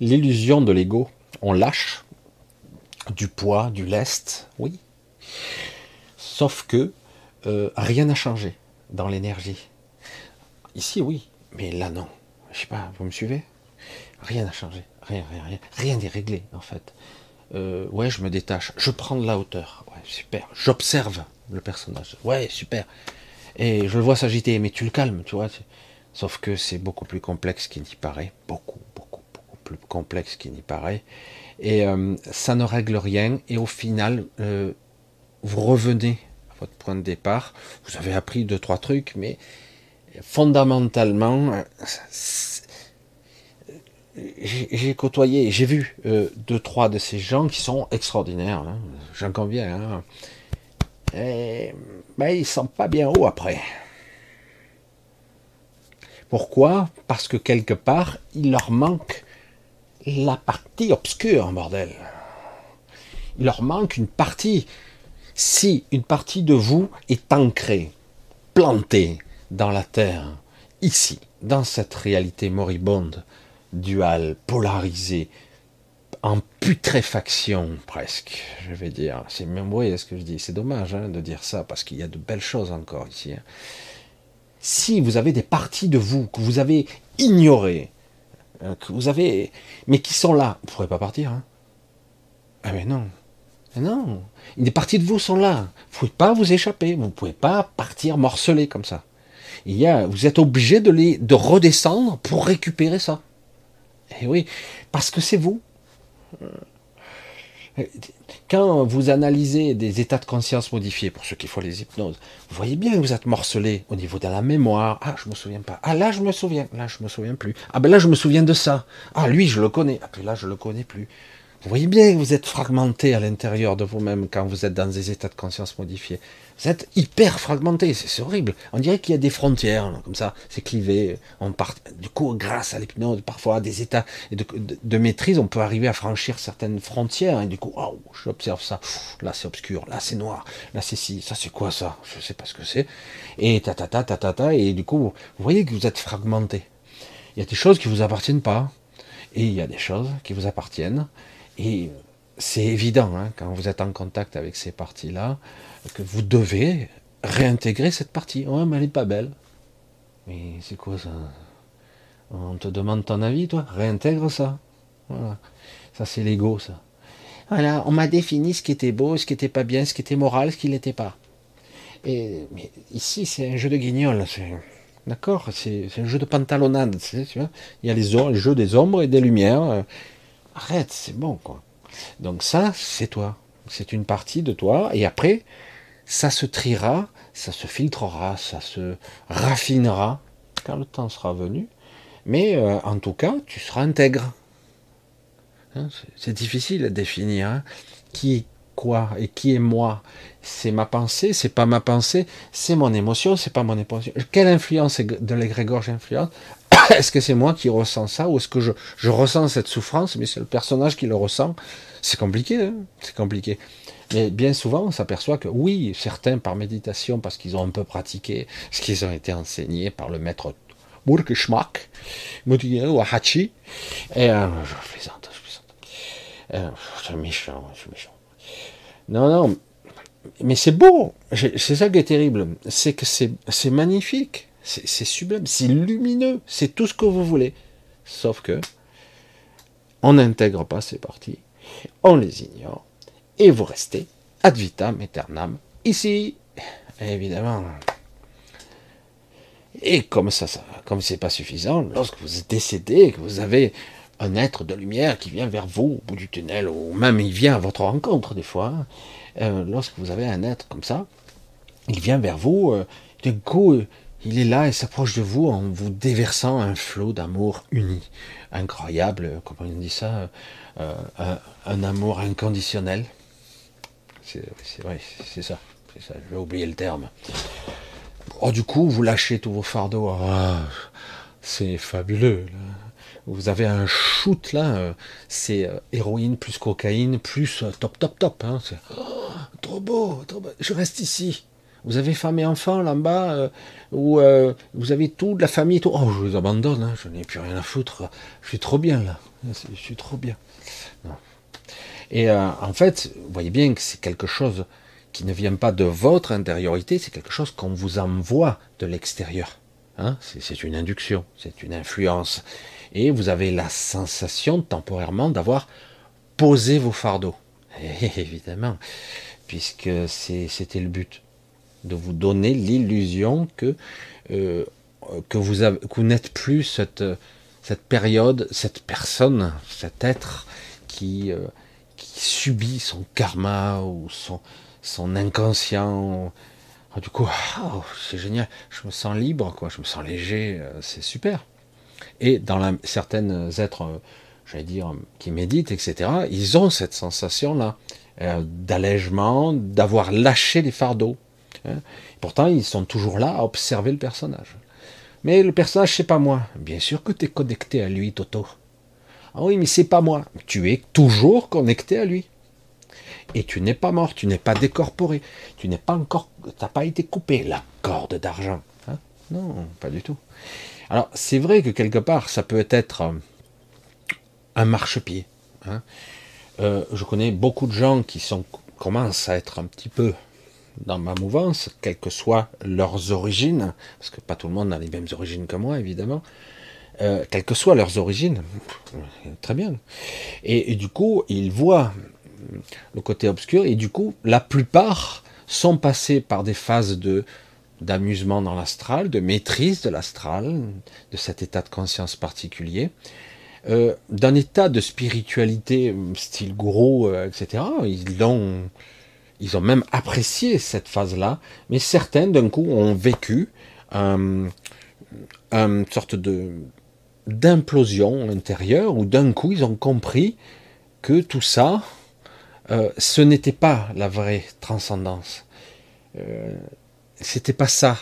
l'illusion de l'ego, on lâche du poids, du lest, oui. Sauf que euh, rien n'a changé dans l'énergie. Ici, oui, mais là, non. Je sais pas, vous me suivez? Rien n'a changé, rien, rien, rien. Rien n'est réglé, en fait. Euh, ouais, je me détache, je prends de la hauteur. Super. J'observe le personnage. Ouais, super. Et je le vois s'agiter, mais tu le calmes, tu vois. Sauf que c'est beaucoup plus complexe qu'il n'y paraît. Beaucoup, beaucoup, beaucoup plus complexe qu'il n'y paraît. Et euh, ça ne règle rien. Et au final, euh, vous revenez à votre point de départ. Vous avez appris deux, trois trucs, mais fondamentalement, j'ai côtoyé, j'ai vu euh, deux, trois de ces gens qui sont extraordinaires. Hein. J'en conviens. Hein. Et, ben, ils sont pas bien haut après. Pourquoi? Parce que quelque part, il leur manque la partie obscure, bordel. Il leur manque une partie. Si une partie de vous est ancrée, plantée dans la terre, ici, dans cette réalité moribonde, dual, polarisé, en putréfaction presque, je vais dire. C'est même oui, ce que je dis. C'est dommage hein, de dire ça parce qu'il y a de belles choses encore ici. Hein. Si vous avez des parties de vous que vous avez ignorées, euh, que vous avez, mais qui sont là, vous ne pourrez pas partir. Hein. Ah mais non, non. Des parties de vous sont là. Vous pouvez pas vous échapper. Vous pouvez pas partir morceler comme ça. Il y a, vous êtes obligé de les, de redescendre pour récupérer ça. Eh oui, parce que c'est vous. Quand vous analysez des états de conscience modifiés, pour ceux qui font les hypnoses, vous voyez bien que vous êtes morcelé au niveau de la mémoire. Ah, je me souviens pas. Ah, là, je me souviens. Là, je me souviens plus. Ah, ben là, je me souviens de ça. Ah, lui, je le connais. Ah, puis là, je le connais plus. Vous voyez bien que vous êtes fragmenté à l'intérieur de vous-même quand vous êtes dans des états de conscience modifiés. Vous êtes hyper fragmenté, c'est horrible. On dirait qu'il y a des frontières, comme ça, c'est clivé. On part, du coup, grâce à l'hypnose, parfois, des états de, maîtrise, on peut arriver à franchir certaines frontières. Et du coup, oh, j'observe ça. Là, c'est obscur. Là, c'est noir. Là, c'est si. Ça, c'est quoi ça? Je sais pas ce que c'est. Et ta ta ta ta ta ta. Et du coup, vous voyez que vous êtes fragmenté. Il y a des choses qui vous appartiennent pas. Et il y a des choses qui vous appartiennent. Et c'est évident, hein, quand vous êtes en contact avec ces parties-là, que vous devez réintégrer cette partie. Ouais, mais elle n'est pas belle. Mais c'est quoi ça? On te demande ton avis, toi? Réintègre ça. Voilà. Ça, c'est l'ego, ça. Voilà, on m'a défini ce qui était beau, ce qui était pas bien, ce qui était moral, ce qui n'était pas. Et mais ici, c'est un jeu de guignol. D'accord? C'est un jeu de pantalonnade. Tu vois? Il y a les, les jeux des ombres et des lumières. Arrête, c'est bon, quoi. Donc ça, c'est toi. C'est une partie de toi. Et après, ça se triera, ça se filtrera, ça se raffinera quand le temps sera venu. Mais euh, en tout cas, tu seras intègre. Hein, c'est difficile à définir. Hein. Qui est quoi et qui est moi? C'est ma pensée, c'est pas ma pensée, c'est mon émotion, c'est pas mon émotion. Quelle influence de l'égrégore j'influence? Est-ce que c'est moi qui ressens ça ou est-ce que je, je, ressens cette souffrance mais c'est le personnage qui le ressent? C'est compliqué, hein c'est compliqué. Mais bien souvent, on s'aperçoit que oui, certains par méditation, parce qu'ils ont un peu pratiqué ce qu'ils ont été enseignés par le maître Burkschmack, ou Hachi, et euh, je plaisante, je plaisante. Euh, je suis méchant, je suis méchant. Non, non, mais c'est beau, c'est ça qui est terrible, c'est que c'est magnifique, c'est sublime, c'est lumineux, c'est tout ce que vous voulez. Sauf que on n'intègre pas ces parties, on les ignore, et vous restez ad vitam aeternam ici, évidemment. Et comme ça, ça comme c'est pas suffisant, lorsque vous êtes décédé, que vous avez un être de lumière qui vient vers vous au bout du tunnel, ou même il vient à votre rencontre des fois, euh, lorsque vous avez un être comme ça, il vient vers vous, euh, coup, il est là et s'approche de vous en vous déversant un flot d'amour uni, incroyable, comment on dit ça, euh, un, amour inconditionnel. C'est vrai, c'est ça, c'est ça, j'ai oublié le terme. Oh, du coup, vous lâchez tous vos fardeaux. Ah, c'est fabuleux. Vous avez un shoot là, euh, c'est euh, héroïne plus cocaïne plus top top top. Hein. Oh, trop beau, trop beau, je reste ici. Vous avez femme et enfant là-bas, euh, ou euh, vous avez tout, de la famille, tout. Oh, je vous abandonne, hein, je n'ai plus rien à foutre. Je suis trop bien là. Je suis trop bien. Et euh, en fait, vous voyez bien que c'est quelque chose qui ne vient pas de votre intériorité, c'est quelque chose qu'on vous envoie de l'extérieur. Hein c'est une induction, c'est une influence. Et vous avez la sensation temporairement d'avoir posé vos fardeaux. évidemment, puisque c'était le but de vous donner l'illusion que, euh, que vous, n'êtes plus cette, cette période, cette personne, cet être qui, euh, qui subit son karma ou son, son inconscient. Ah, du coup, c'est génial, je me sens libre, quoi, je me sens léger, euh, c'est super. Et dans la, certaines êtres, j'allais dire, qui méditent, etc., ils ont cette sensation-là d'allègement, d'avoir lâché les fardeaux. Hein. Pourtant, ils sont toujours là à observer le personnage. Mais le personnage, c'est pas moi. Bien sûr que tu es connecté à lui, Toto. Ah oui, mais c'est pas moi. Tu es toujours connecté à lui. Et tu n'es pas mort, tu n'es pas décorporé, tu n'es pas encore, t'as pas été coupé, la corde d'argent. Hein. non, pas du tout. Alors, c'est vrai que quelque part, ça peut être euh, un marchepied. Hein. Euh, je connais beaucoup de gens qui commencent à être un petit peu dans ma mouvance, quelles que soient leurs origines, parce que pas tout le monde a les mêmes origines que moi, évidemment, euh, quelles que soient leurs origines, très bien. Et, du coup, ils voient le côté obscur, et du coup, la plupart sont passés par des phases de d'amusement dans l'astral, de maîtrise de l'astral, de cet état de conscience particulier, euh, d'un état de spiritualité style gourou, euh, etc. Ils l'ont ils ont même apprécié cette phase-là, mais certains d'un coup ont vécu une sorte de d'implosion intérieure où d'un coup ils ont compris que tout ça, euh, ce n'était pas la vraie transcendance. Euh, c'était pas ça.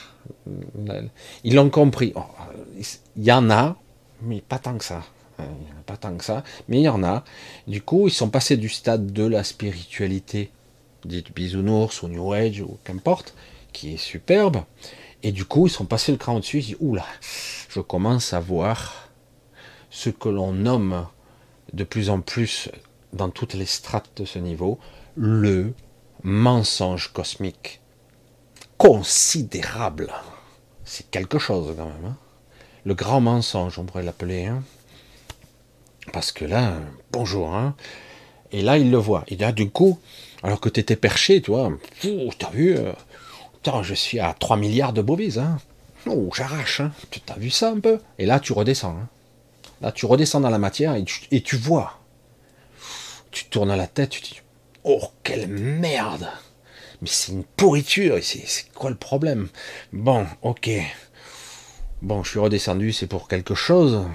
Ils l'ont compris. Oh, il y en a, mais pas tant que ça. Hein, pas tant que ça, mais il y en a. Du coup, ils sont passés du stade de la spiritualité dites bisounours ou New Age ou qu'importe, qui est superbe. Et du coup, ils sont passés le cran au-dessus, ils disent, oula, je commence à voir ce que l'on nomme de plus en plus dans toutes les strates de ce niveau, le mensonge cosmique. Considérable. C'est quelque chose quand même. Hein. le grand mensonge, on pourrait l'appeler. Hein. Parce que là, bonjour. Hein. et là, il le voit. Et là, du coup, alors que tu étais perché, tu vois. T'as vu euh, je suis à 3 milliards de bovies. Hein. Oh, j'arrache. Hein. Tu as vu ça un peu? Et là, tu redescends. Hein. Là, tu redescends dans la matière et tu, vois. Tu tournes la tête, tu te dis Oh, quelle merde Mais c'est une pourriture. C'est quoi le problème? Bon, ok. Bon, je suis redescendu, c'est pour quelque chose.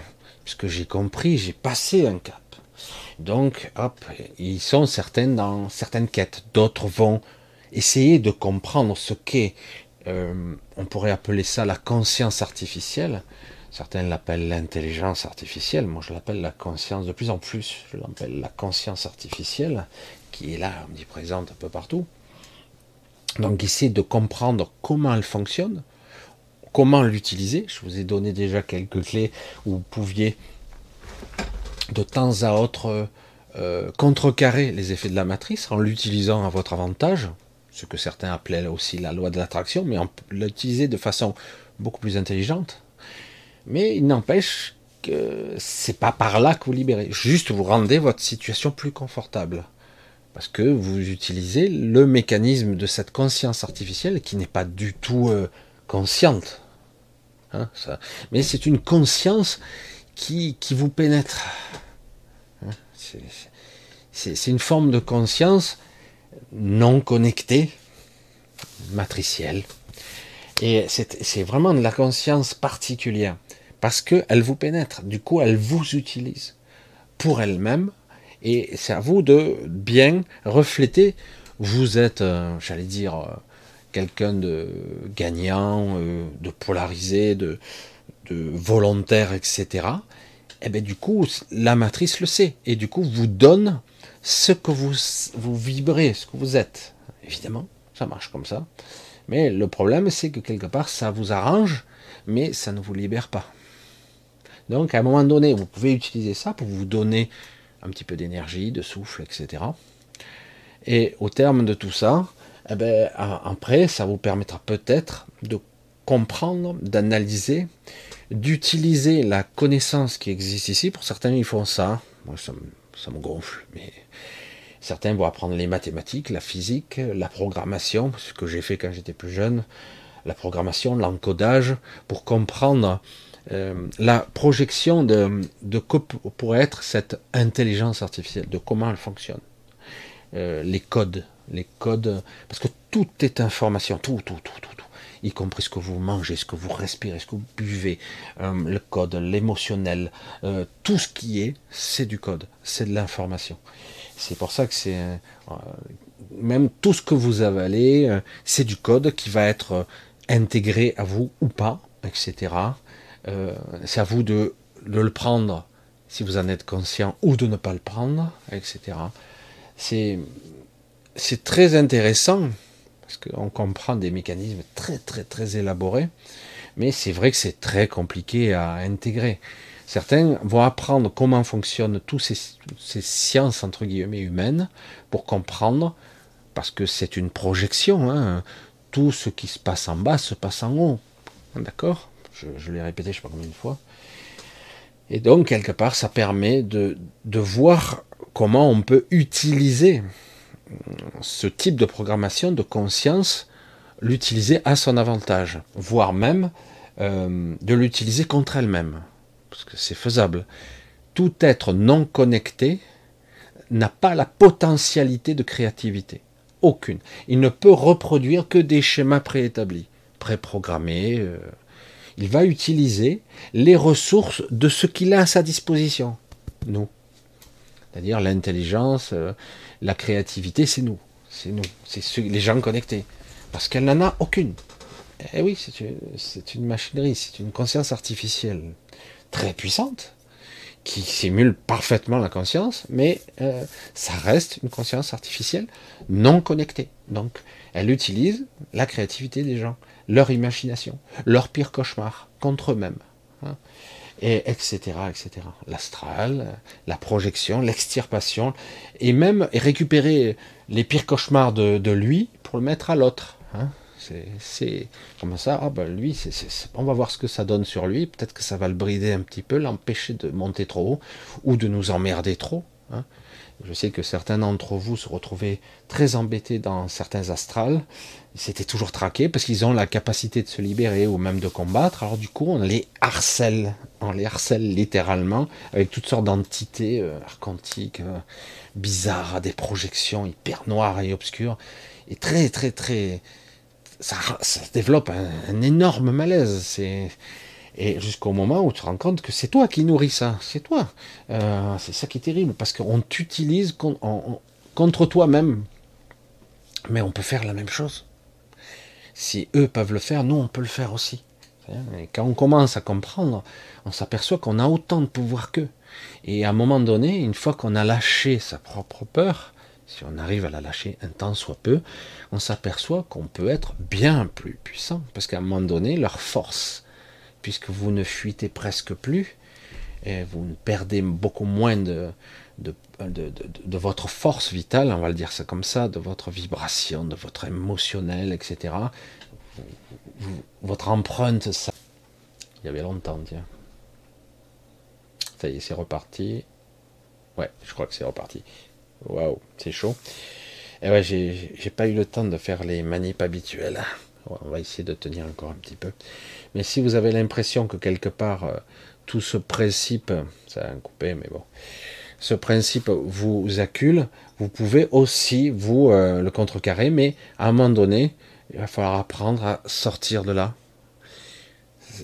Puisque j'ai compris, j'ai passé un cap. Donc, hop, ils sont certains dans certaines quêtes. D'autres vont essayer de comprendre ce qu'est, euh, on pourrait appeler ça la conscience artificielle. Certains l'appellent l'intelligence artificielle. Moi, je l'appelle la conscience de plus en plus. Je l'appelle la conscience artificielle, qui est là, présente un peu partout. Donc, essayer de comprendre comment elle fonctionne, comment l'utiliser. Je vous ai donné déjà quelques clés où vous pouviez de temps à autre euh, contrecarrer les effets de la matrice en l'utilisant à votre avantage, ce que certains appelaient aussi la loi de l'attraction, mais en l'utiliser de façon beaucoup plus intelligente. Mais il n'empêche que c'est pas par là que vous libérez. Juste vous rendez votre situation plus confortable. Parce que vous utilisez le mécanisme de cette conscience artificielle qui n'est pas du tout euh, consciente. Hein, ça. Mais c'est une conscience qui, vous pénètre. Hein, c'est une forme de conscience non connectée, matricielle, Et c'est vraiment de la conscience particulière. Parce qu'elle vous pénètre. Du coup, elle vous utilise pour elle-même. Et c'est à vous de bien refléter. Vous êtes, euh, j'allais dire, euh, quelqu'un de gagnant, euh, de polarisé, de, volontaire, etc. Et bien du coup, la matrice le sait. Et du coup, vous donne ce que vous, vous vibrez, ce que vous êtes. Évidemment, ça marche comme ça. Mais le problème, c'est que quelque part, ça vous arrange, mais ça ne vous libère pas. Donc, à un moment donné, vous pouvez utiliser ça pour vous donner un petit peu d'énergie, de souffle, etc. Et au terme de tout ça, eh ben, après, ça vous permettra peut-être de comprendre, d'analyser, d'utiliser la connaissance qui existe ici. Pour certains, ils font ça. Moi, ça me gonfle, mais Certains vont apprendre les mathématiques, la physique, la programmation, ce que j'ai fait quand j'étais plus jeune, la programmation, l'encodage, pour comprendre euh, la projection de, de que pourrait être cette intelligence artificielle, de comment elle fonctionne. Euh, les codes, les codes, parce que tout est information, tout, tout, tout, tout, y compris ce que vous mangez, ce que vous respirez, ce que vous buvez, euh, le code, l'émotionnel, tout ce qui est, c'est du code, c'est de l'information. C'est pour ça que c'est euh, même tout ce que vous avalez, euh, c'est du code qui va être euh, intégré à vous ou pas, etc. c'est à vous de, le prendre si vous en êtes conscient ou de ne pas le prendre, etc. C'est c'est très intéressant parce qu'on comprend des mécanismes très très très élaborés, mais c'est vrai que c'est très compliqué à intégrer. Certains vont apprendre comment fonctionnent toutes ces, sciences entre guillemets humaines pour comprendre, parce que c'est une projection. Hein. tout ce qui se passe en bas se passe en haut. D'accord? Je, l'ai répété, je ne sais pas combien de fois. Et donc, quelque part, ça permet de, de voir comment on peut utiliser ce type de programmation de conscience, l'utiliser à son avantage, voire même euh, de l'utiliser contre elle-même parce que c'est faisable. Tout être non connecté n'a pas la potentialité de créativité. Aucune. Il ne peut reproduire que des schémas préétablis, préprogrammés. Euh. il va utiliser les ressources de ce qu'il a à sa disposition. Nous. C'est-à-dire l'intelligence, euh, la créativité, c'est nous. C'est nous. C'est les gens connectés. Parce qu'elle n'en a aucune. Eh oui, c'est une, machinerie, c'est une conscience artificielle très puissante, qui simule parfaitement la conscience, mais euh, ça reste une conscience artificielle non connectée. Donc, elle utilise la créativité des gens, leur imagination, leur pire cauchemar contre eux-mêmes, hein, et etc., etc. L'astral, la projection, l'extirpation, et même récupérer les pires cauchemars de, lui pour le mettre à l'autre. Hein. C'est comme ça, ah ben lui, on va voir ce que ça donne sur lui. Peut-être que ça va le brider un petit peu, l'empêcher de monter trop haut ou de nous emmerder trop. Hein. Je sais que certains d'entre vous se retrouvaient très embêtés dans certains astrales. C'était toujours traqué parce qu'ils ont la capacité de se libérer ou même de combattre. Alors du coup, on les harcèle. On les harcèle littéralement avec toutes sortes d'entités euh, archontiques, euh, bizarres, des projections hyper noires et obscures. Et très, très, très, ça, développe un, énorme malaise. C'est et jusqu'au moment où tu te rends compte que c'est toi qui nourris ça, c'est toi. Euh, c'est ça qui est terrible parce qu'on t'utilise contre toi-même. Mais on peut faire la même chose. Si eux peuvent le faire, nous on peut le faire aussi. Et quand on commence à comprendre, on s'aperçoit qu'on a autant de pouvoir qu'eux. Et à un moment donné, une fois qu'on a lâché sa propre peur, si on arrive à la lâcher un temps soit peu, on s'aperçoit qu'on peut être bien plus puissant. Parce qu'à un moment donné, leur force, puisque vous ne fuitez presque plus, et vous perdez beaucoup moins de, de, votre force vitale, on va le dire ça comme ça, de votre vibration, de votre émotionnel, etc. votre empreinte, ça. Il y avait longtemps, tiens. Ça y est, c'est reparti. Ouais, je crois que c'est reparti. Waouh, c'est chaud. Et ouais, j'ai pas eu le temps de faire les manips habituelles. On va essayer de tenir encore un petit peu. Mais si vous avez l'impression que quelque part, euh, tout ce principe, ça a coupé, mais bon, ce principe vous accule, vous pouvez aussi vous euh, le contrecarrer, mais à un moment donné, Il va falloir apprendre à sortir de là.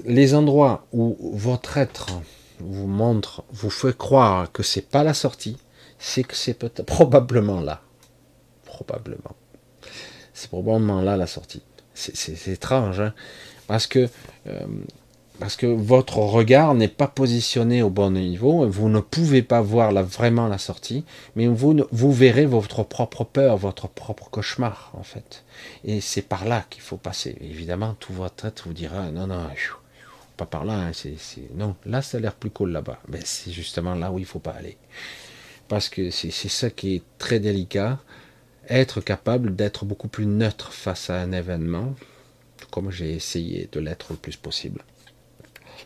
Les endroits où votre être vous montre, vous fait croire que c'est pas la sortie, c'est que c'est peut-être probablement là. Probablement. C'est probablement là la sortie. C'est étrange, hein parce que euh, parce que votre regard n'est pas positionné au bon niveau, vous ne pouvez pas voir vraiment la sortie, mais vous, vous verrez votre propre peur, votre propre cauchemar, en fait. Et c'est par là qu'il faut passer. Évidemment, tout votre tête vous dira, non, non, pas par là, hein, non, là ça a l'air plus cool là-bas. Mais c'est justement là où il faut pas aller. Parce que c'est ça qui est très délicat, être capable d'être beaucoup plus neutre face à un événement, comme j'ai essayé de l'être le plus possible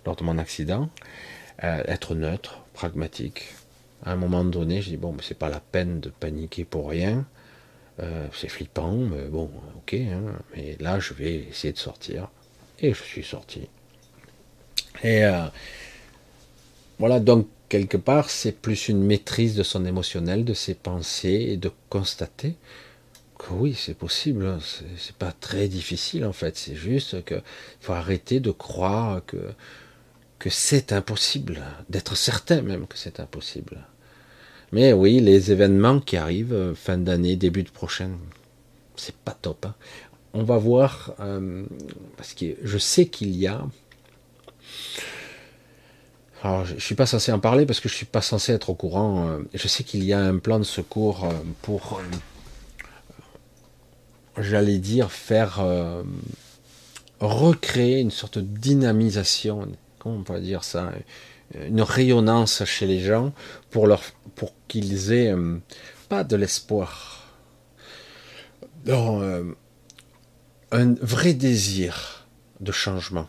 lors de mon accident, euh, être neutre, pragmatique. À un moment donné, je dis bon, c'est pas la peine de paniquer pour rien. Euh, c'est flippant, mais bon, ok. Hein, mais là, je vais essayer de sortir. Et je suis sorti. Et euh, voilà, donc quelque part, c'est plus une maîtrise de son émotionnel, de ses pensées et de constater que oui, c'est possible. C'est pas très difficile en fait. C'est juste qu'il faut arrêter de croire que que c'est impossible, d'être certain même que c'est impossible. Mais oui, les événements qui arrivent euh, fin d'année, début de prochaine, c'est pas top. Hein. On va voir, euh, parce que je sais qu'il y a. Alors, je, ne suis pas censé en parler parce que je suis pas censé être au courant. Euh, je sais qu'il y a un plan de secours pour, j'allais dire, faire recréer une sorte de dynamisation on va dire ça, une rayonnance chez les gens pour, leur, pour qu'ils aient euh, pas de l'espoir, euh, un vrai désir de changement.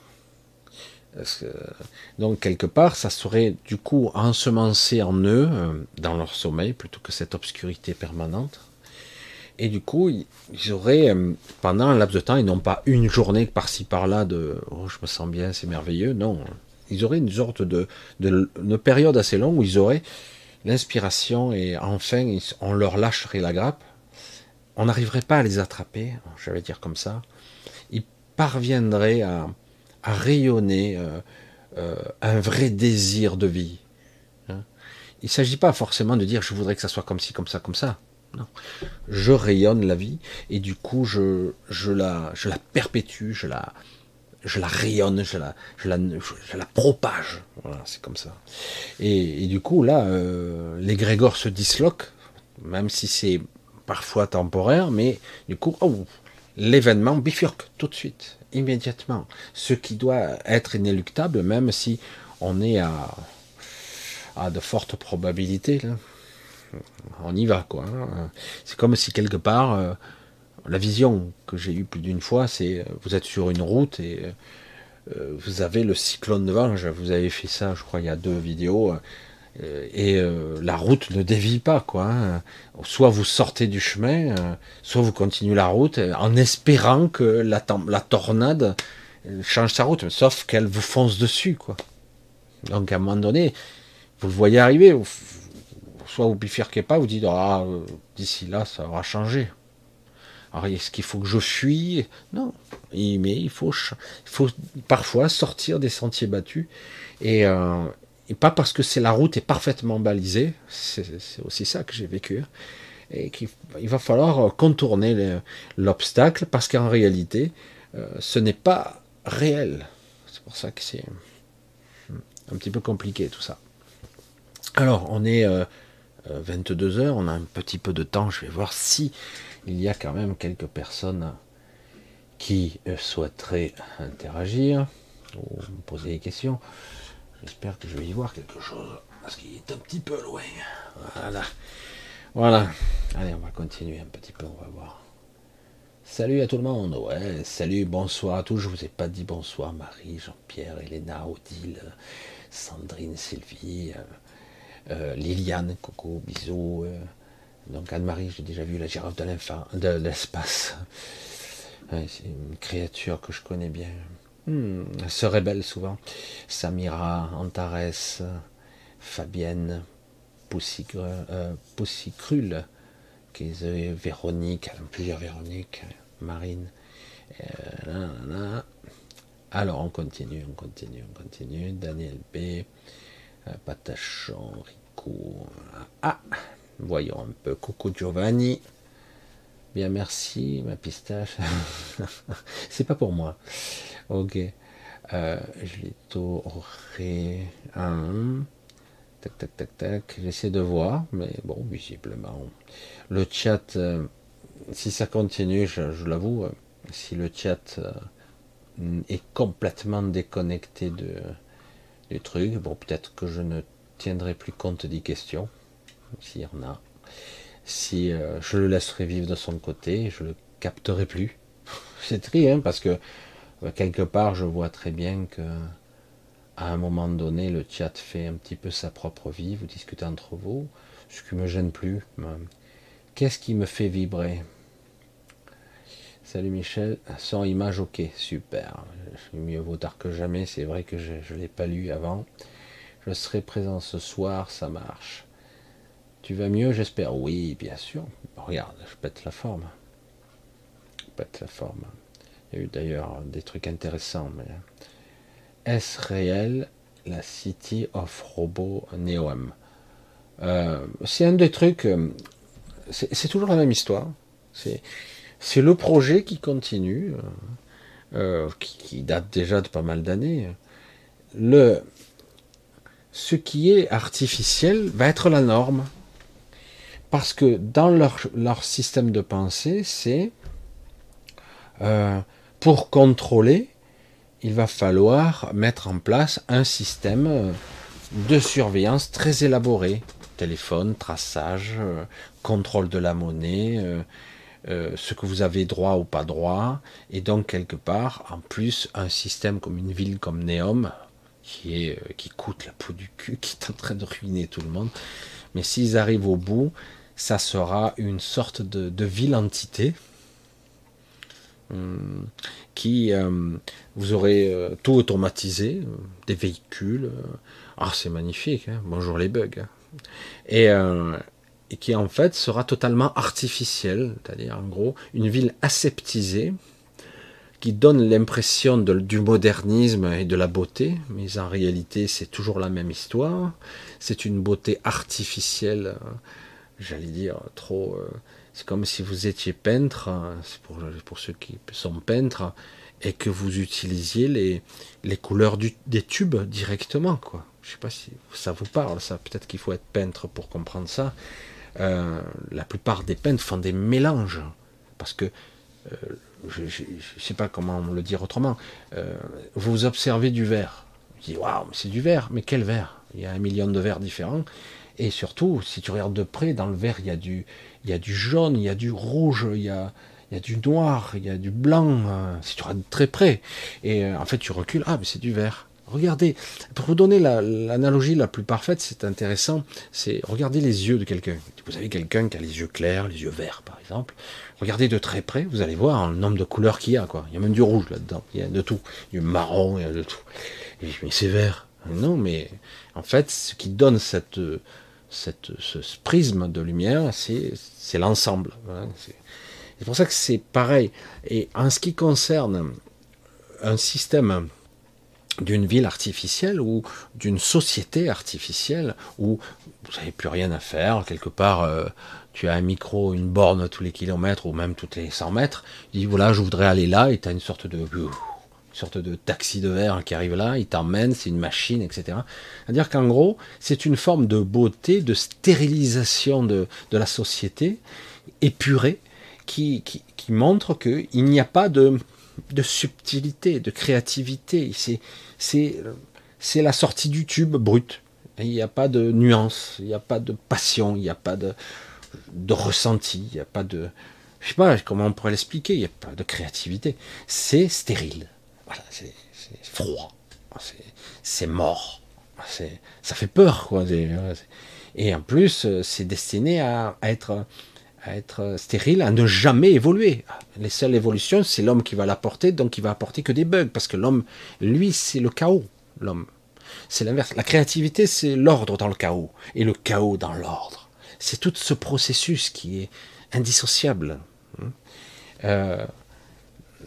donc quelque part, ça serait du coup ensemencé en eux, euh, dans leur sommeil, plutôt que cette obscurité permanente. Et du coup, ils auraient, pendant un laps de temps, et non pas une journée par-ci par-là de oh, je me sens bien, c'est merveilleux, non ils auraient une sorte de, de, période assez longue où ils auraient l'inspiration et enfin on leur lâcherait la grappe. On n'arriverait pas à les attraper, je vais dire comme ça. Ils parviendraient à, rayonner euh, euh, un vrai désir de vie. Hein. Il ne s'agit pas forcément de dire je voudrais que ça soit comme ci, comme ça, comme ça. Non. Je rayonne la vie et du coup je, je, la, je la perpétue, je la, je la rayonne, je la, je la, je la propage. Voilà, c'est comme ça. Et, du coup, là, euh, l'égrégore se disloque, même si c'est parfois temporaire, mais du coup, oh, l'événement bifurque tout de suite, immédiatement. Ce qui doit être inéluctable, même si on est à, à de fortes probabilités. Là. On y va, quoi. Hein. C'est comme si quelque part, euh, la vision que j'ai eue plus d'une fois, c'est euh, vous êtes sur une route et euh, vous avez le cyclone de vent. Vous avez fait ça, je crois, il y a deux vidéos. Euh, et la route ne dévie pas, quoi. Hein. Soit vous sortez du chemin, soit vous continuez la route en espérant que la, la tornade change sa route, sauf qu'elle vous fonce dessus, quoi. Donc à un moment donné, vous le voyez arriver, soit vous bifurquez pas, vous dites ah d'ici là ça aura changé. Alors, est-ce qu'il faut que je fuis Non. Mais il faut, parfois sortir des sentiers battus. Euh, et, pas parce que c'est la route est parfaitement balisée. C'est aussi ça que j'ai vécu. Et qu'il va falloir contourner l'obstacle parce qu'en réalité, euh, ce n'est pas réel. C'est pour ça que c'est un petit peu compliqué tout ça. Alors, on est 22 euh, heures, on a un petit peu de temps. Je vais voir si il y a quand même quelques personnes qui euh, souhaiteraient interagir ou me poser des questions. J'espère que je vais y voir quelque chose parce qu'il est un petit peu loin. Voilà. Voilà. Allez, on va continuer un petit peu, on va voir. Salut à tout le monde. Ouais, salut, bonsoir à tous. Je vous ai pas dit bonsoir Marie, Jean-Pierre, Elena, Odile, Sandrine, Sylvie, euh, euh, Liliane, Coco, bisous. Donc Anne-Marie, j'ai déjà vu la girafe de l'espace. c'est une créature que je connais bien. Hmm, elle se rébelle souvent. Samira, Antares, Fabienne, euh, Poussicrule, Véronique, plusieurs Véroniques, Marine, Alors, on continue, on continue, on continue. Daniel B. Euh, Patachon, Rico. Ah, voyons un peu. Coucou Giovanni. Bien, merci, ma pistache. C'est pas pour moi. Ok. Euh, je l'ai toré. Tac, tac, tac, tac. J'essaie de voir, mais bon, visiblement. Le chat, euh, si ça continue, je, l'avoue, euh, si le chat est complètement déconnecté de, du truc, bon, peut-être que je ne tiendrai plus compte des questions, s'il y en a. Si je le laisserai vivre de son côté, je le capterai plus. C'est triste, hein, parce que quelque part, je vois très bien que à un moment donné, le chat fait un petit peu sa propre vie, vous discutez entre vous, ce qui me gêne plus. Qu'est-ce qui me fait vibrer? Salut Michel, sans image, ok, super. Mieux vaut tard que jamais, c'est vrai que je ne l'ai pas lu avant. Je serai présent ce soir, ça marche. Tu vas mieux, j'espère Oui, bien sûr. Regarde, je pète la forme. Je pète la forme. Il y a eu d'ailleurs des trucs intéressants, mais est-ce réel la City of Robo Neom? Euh, C'est un des trucs, euh, c'est toujours la même histoire. C'est le projet qui continue, euh, qui, date déjà de pas mal d'années. Le, ce qui est artificiel va être la norme. Parce que dans leur, leur système de pensée, c'est pour contrôler, il va falloir mettre en place un système de surveillance très élaboré. Téléphone, traçage, euh, contrôle de la monnaie, euh, euh, ce que vous avez droit ou pas droit, et donc quelque part, en plus, un système comme une ville comme Neom, qui, est, qui coûte la peau du cul, qui est en train de ruiner tout le monde. Mais s'ils arrivent au bout, ça sera une sorte de ville-entité, Hum, qui euh, vous aurez euh, tout automatisé, euh, des véhicules. ah, c'est magnifique. Hein. Bonjour les bugs. Hein. Et, qui en fait sera totalement artificiel, c'est-à-dire en gros une ville aseptisée qui donne l'impression du modernisme et de la beauté, mais en réalité c'est toujours la même histoire. C'est une beauté artificielle, j'allais dire trop c'est comme si vous étiez peintre, hein, pour, pour, ceux qui sont peintres, et que vous utilisiez les, les couleurs des tubes directement. Quoi. Je sais pas si ça vous parle, ça. Peut-être qu'il faut être peintre pour comprendre ça. Euh, la plupart des peintres font des mélanges. Parce que, euh, je ne sais pas comment le dire autrement, euh, vous observez du verre. Vous dites, waouh, c'est du verre, mais quel verre? Il y a un million de verres différents. Et surtout, si tu regardes de près, dans le verre, il y a du, il y a du jaune, il y a du rouge, il y a, il y a du noir, il y a du blanc, hein, si tu regardes très près. Et euh, en fait, tu recules, ah, mais c'est du vert. Regardez, pour vous donner l'analogie la, plus parfaite, c'est intéressant, c'est regarder les yeux de quelqu'un. Vous avez quelqu'un qui a les yeux clairs, les yeux verts par exemple. Regardez de très près, vous allez voir le nombre de couleurs qu'il y a. Quoi. Il y a même du rouge là-dedans, il y a de tout. Du marron, il y a de tout. Mais c'est vert. Non, mais en fait, ce qui donne cette, ce prisme de lumière, c'est l'ensemble. c'est pour ça que c'est pareil. Et en ce qui concerne un système d'une ville artificielle ou d'une société artificielle où vous n'avez plus rien à faire, quelque part, euh, tu as un micro, une borne tous les kilomètres ou même toutes les 100 mètres, tu dis voilà, je voudrais aller là et tu as une sorte de sorte de taxi de verre qui arrive là, il t'emmène, c'est une machine, etc. C'est-à-dire qu'en gros, c'est une forme de beauté, de stérilisation de, la société épurée qui, qui, montre qu'il n'y a pas de, de subtilité, de créativité. C'est la sortie du tube brut. Il n'y a pas de nuance, il n'y a pas de passion, il n'y a pas de, de ressenti, il n'y a pas de... Je sais pas comment on pourrait l'expliquer, il n'y a pas de créativité. C'est stérile. Voilà, c'est froid, c'est mort, ça fait peur, quoi. Et en plus, c'est destiné à, être à être stérile, à ne jamais évoluer. Les seules évolutions, c'est l'homme qui va l'apporter, donc il va apporter que des bugs, parce que l'homme, lui, c'est le chaos, l'homme. C'est l'inverse. La créativité, c'est l'ordre dans le chaos, et le chaos dans l'ordre. C'est tout ce processus qui est indissociable. Hein. Euh,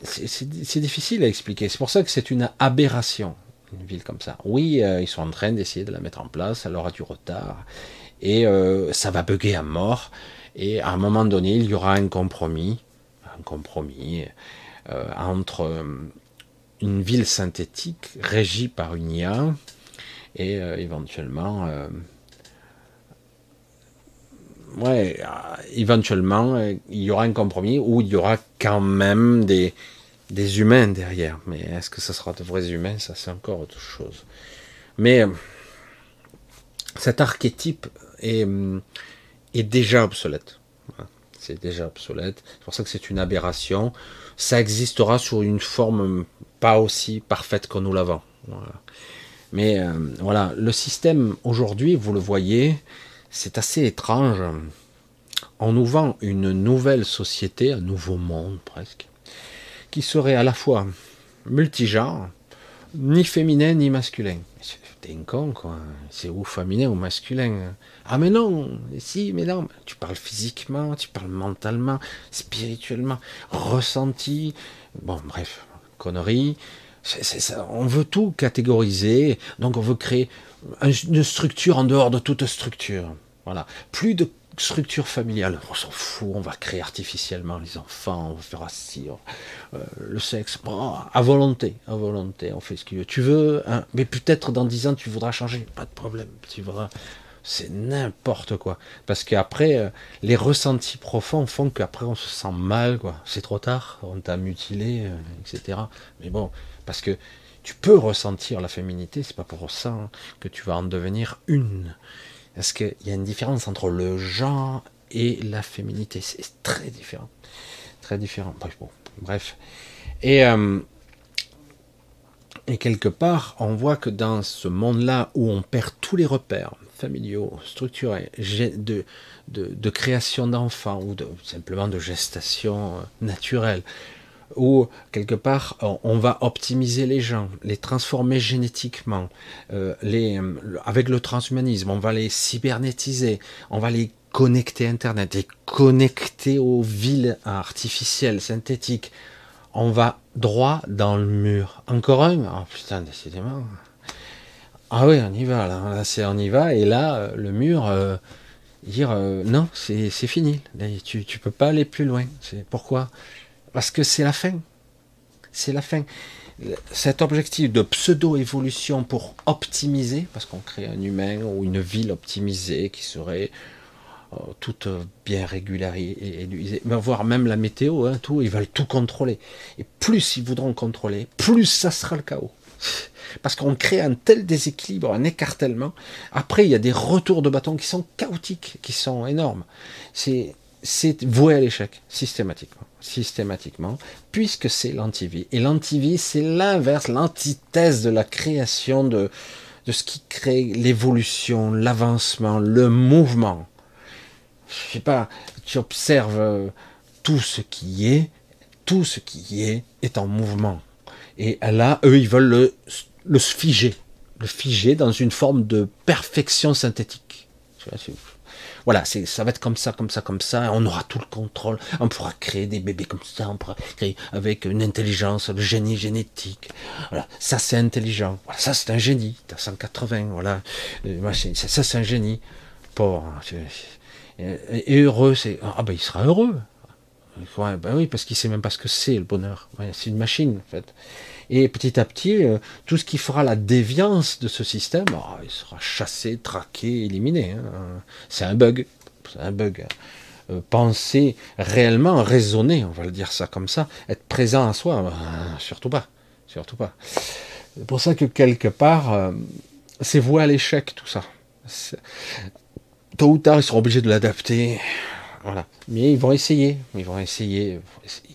c'est difficile à expliquer. C'est pour ça que c'est une aberration, une ville comme ça. Oui, euh, ils sont en train d'essayer de la mettre en place, elle aura du retard, et euh, ça va bugger à mort, et à un moment donné, il y aura un compromis, un compromis euh, entre une ville synthétique régie par une IA, et éventuellement ouais, éventuellement, il y aura un compromis où il y aura quand même des, des humains derrière. Mais est-ce que ce sera de vrais humains? Ça, c'est encore autre chose. Mais euh, cet archétype est, euh, est déjà obsolète. C'est déjà obsolète. C'est pour ça que c'est une aberration. Ça existera sous une forme pas aussi parfaite que nous l'avons. Mais euh, voilà, le système aujourd'hui, vous le voyez, c'est assez étrange. On nous vend une nouvelle société, un nouveau monde presque, qui serait à la fois multigenre, ni féminin ni masculin. T'es un con, quoi. C'est ou féminin ou masculin. Ah, mais non, si, mais non. Tu parles physiquement, tu parles mentalement, spirituellement, ressenti. Bon, bref, connerie. ça. On veut tout catégoriser, donc on veut créer une structure en dehors de toute structure. Voilà. Plus de structure familiale. On s'en fout, on va créer artificiellement les enfants, on va faire assis, euh, le sexe, à volonté, à volonté, on fait ce veut. Tu veux, hein, mais peut-être dans dix ans tu voudras changer, pas de problème, tu voudras. C'est n'importe quoi. Parce qu'après, euh, les ressentis profonds font qu'après on se sent mal, quoi. C'est trop tard, on t'a mutilé, euh, etc. Mais bon, parce que tu peux ressentir la féminité, c'est pas pour ça hein, que tu vas en devenir une. Parce qu'il y a une différence entre le genre et la féminité. C'est très différent. Très différent. Bref. Bon, bref. Et, euh, et quelque part, on voit que dans ce monde-là où on perd tous les repères familiaux, structurés, de, de, création d'enfants ou de, simplement de gestation euh, naturelle, où quelque part on va optimiser les gens, les transformer génétiquement, euh, les, euh, avec le transhumanisme, on va les cybernétiser, on va les connecter à Internet et connecter aux villes artificielles, synthétiques. On va droit dans le mur. Encore un? Oh putain, décidément. Ah oui, on y va, là, c'est on y va, et là, euh, le mur, dire non, c'est fini. tu, tu peux pas aller plus loin. C'est pourquoi? Parce que c'est la fin. C'est la fin. Cet objectif de pseudo-évolution pour optimiser, parce qu'on crée un humain ou une ville optimisée qui serait euh, toute bien régularisée, voire même la météo, hein, tout, ils veulent tout contrôler. Et plus ils voudront contrôler, plus ça sera le chaos. Parce qu'on crée un tel déséquilibre, un écartèlement. Après, il y a des retours de bâton qui sont chaotiques, qui sont énormes. C'est voué à l'échec, systématiquement. Systématiquement, puisque c'est l'antivie. Et l'antivie, c'est l'inverse, l'antithèse de la création de, de ce qui crée l'évolution, l'avancement, le mouvement. Je sais pas, tu observes euh, tout ce qui est, tout ce qui est est en mouvement. Et là, eux, ils veulent le, le figer, le figer dans une forme de perfection synthétique. Voilà, ça va être comme ça, comme ça, comme ça. On aura tout le contrôle. On pourra créer des bébés comme ça. On pourra créer avec une intelligence, le génie génétique. Voilà, ça c'est intelligent. Voilà, ça c'est un génie. T'as 180. Voilà, euh, ça, c'est un génie. Pauvre. Hein, et heureux, c'est ah ben il sera heureux. ben oui, parce qu'il sait même pas ce que c'est le bonheur. c'est une machine en fait. Et petit à petit, euh, tout ce qui fera la déviance de ce système, ah, il sera chassé, traqué, éliminé. Hein. C'est un bug. C'est un bug. Euh, penser réellement, raisonner, on va le dire ça comme ça, être présent à soi, ben, surtout pas. Surtout pas. C'est pour ça que quelque part, euh, c'est voué à l'échec tout ça. Tôt ou tard, ils seront obligés de l'adapter. Voilà. Mais ils vont essayer. Ils vont essayer.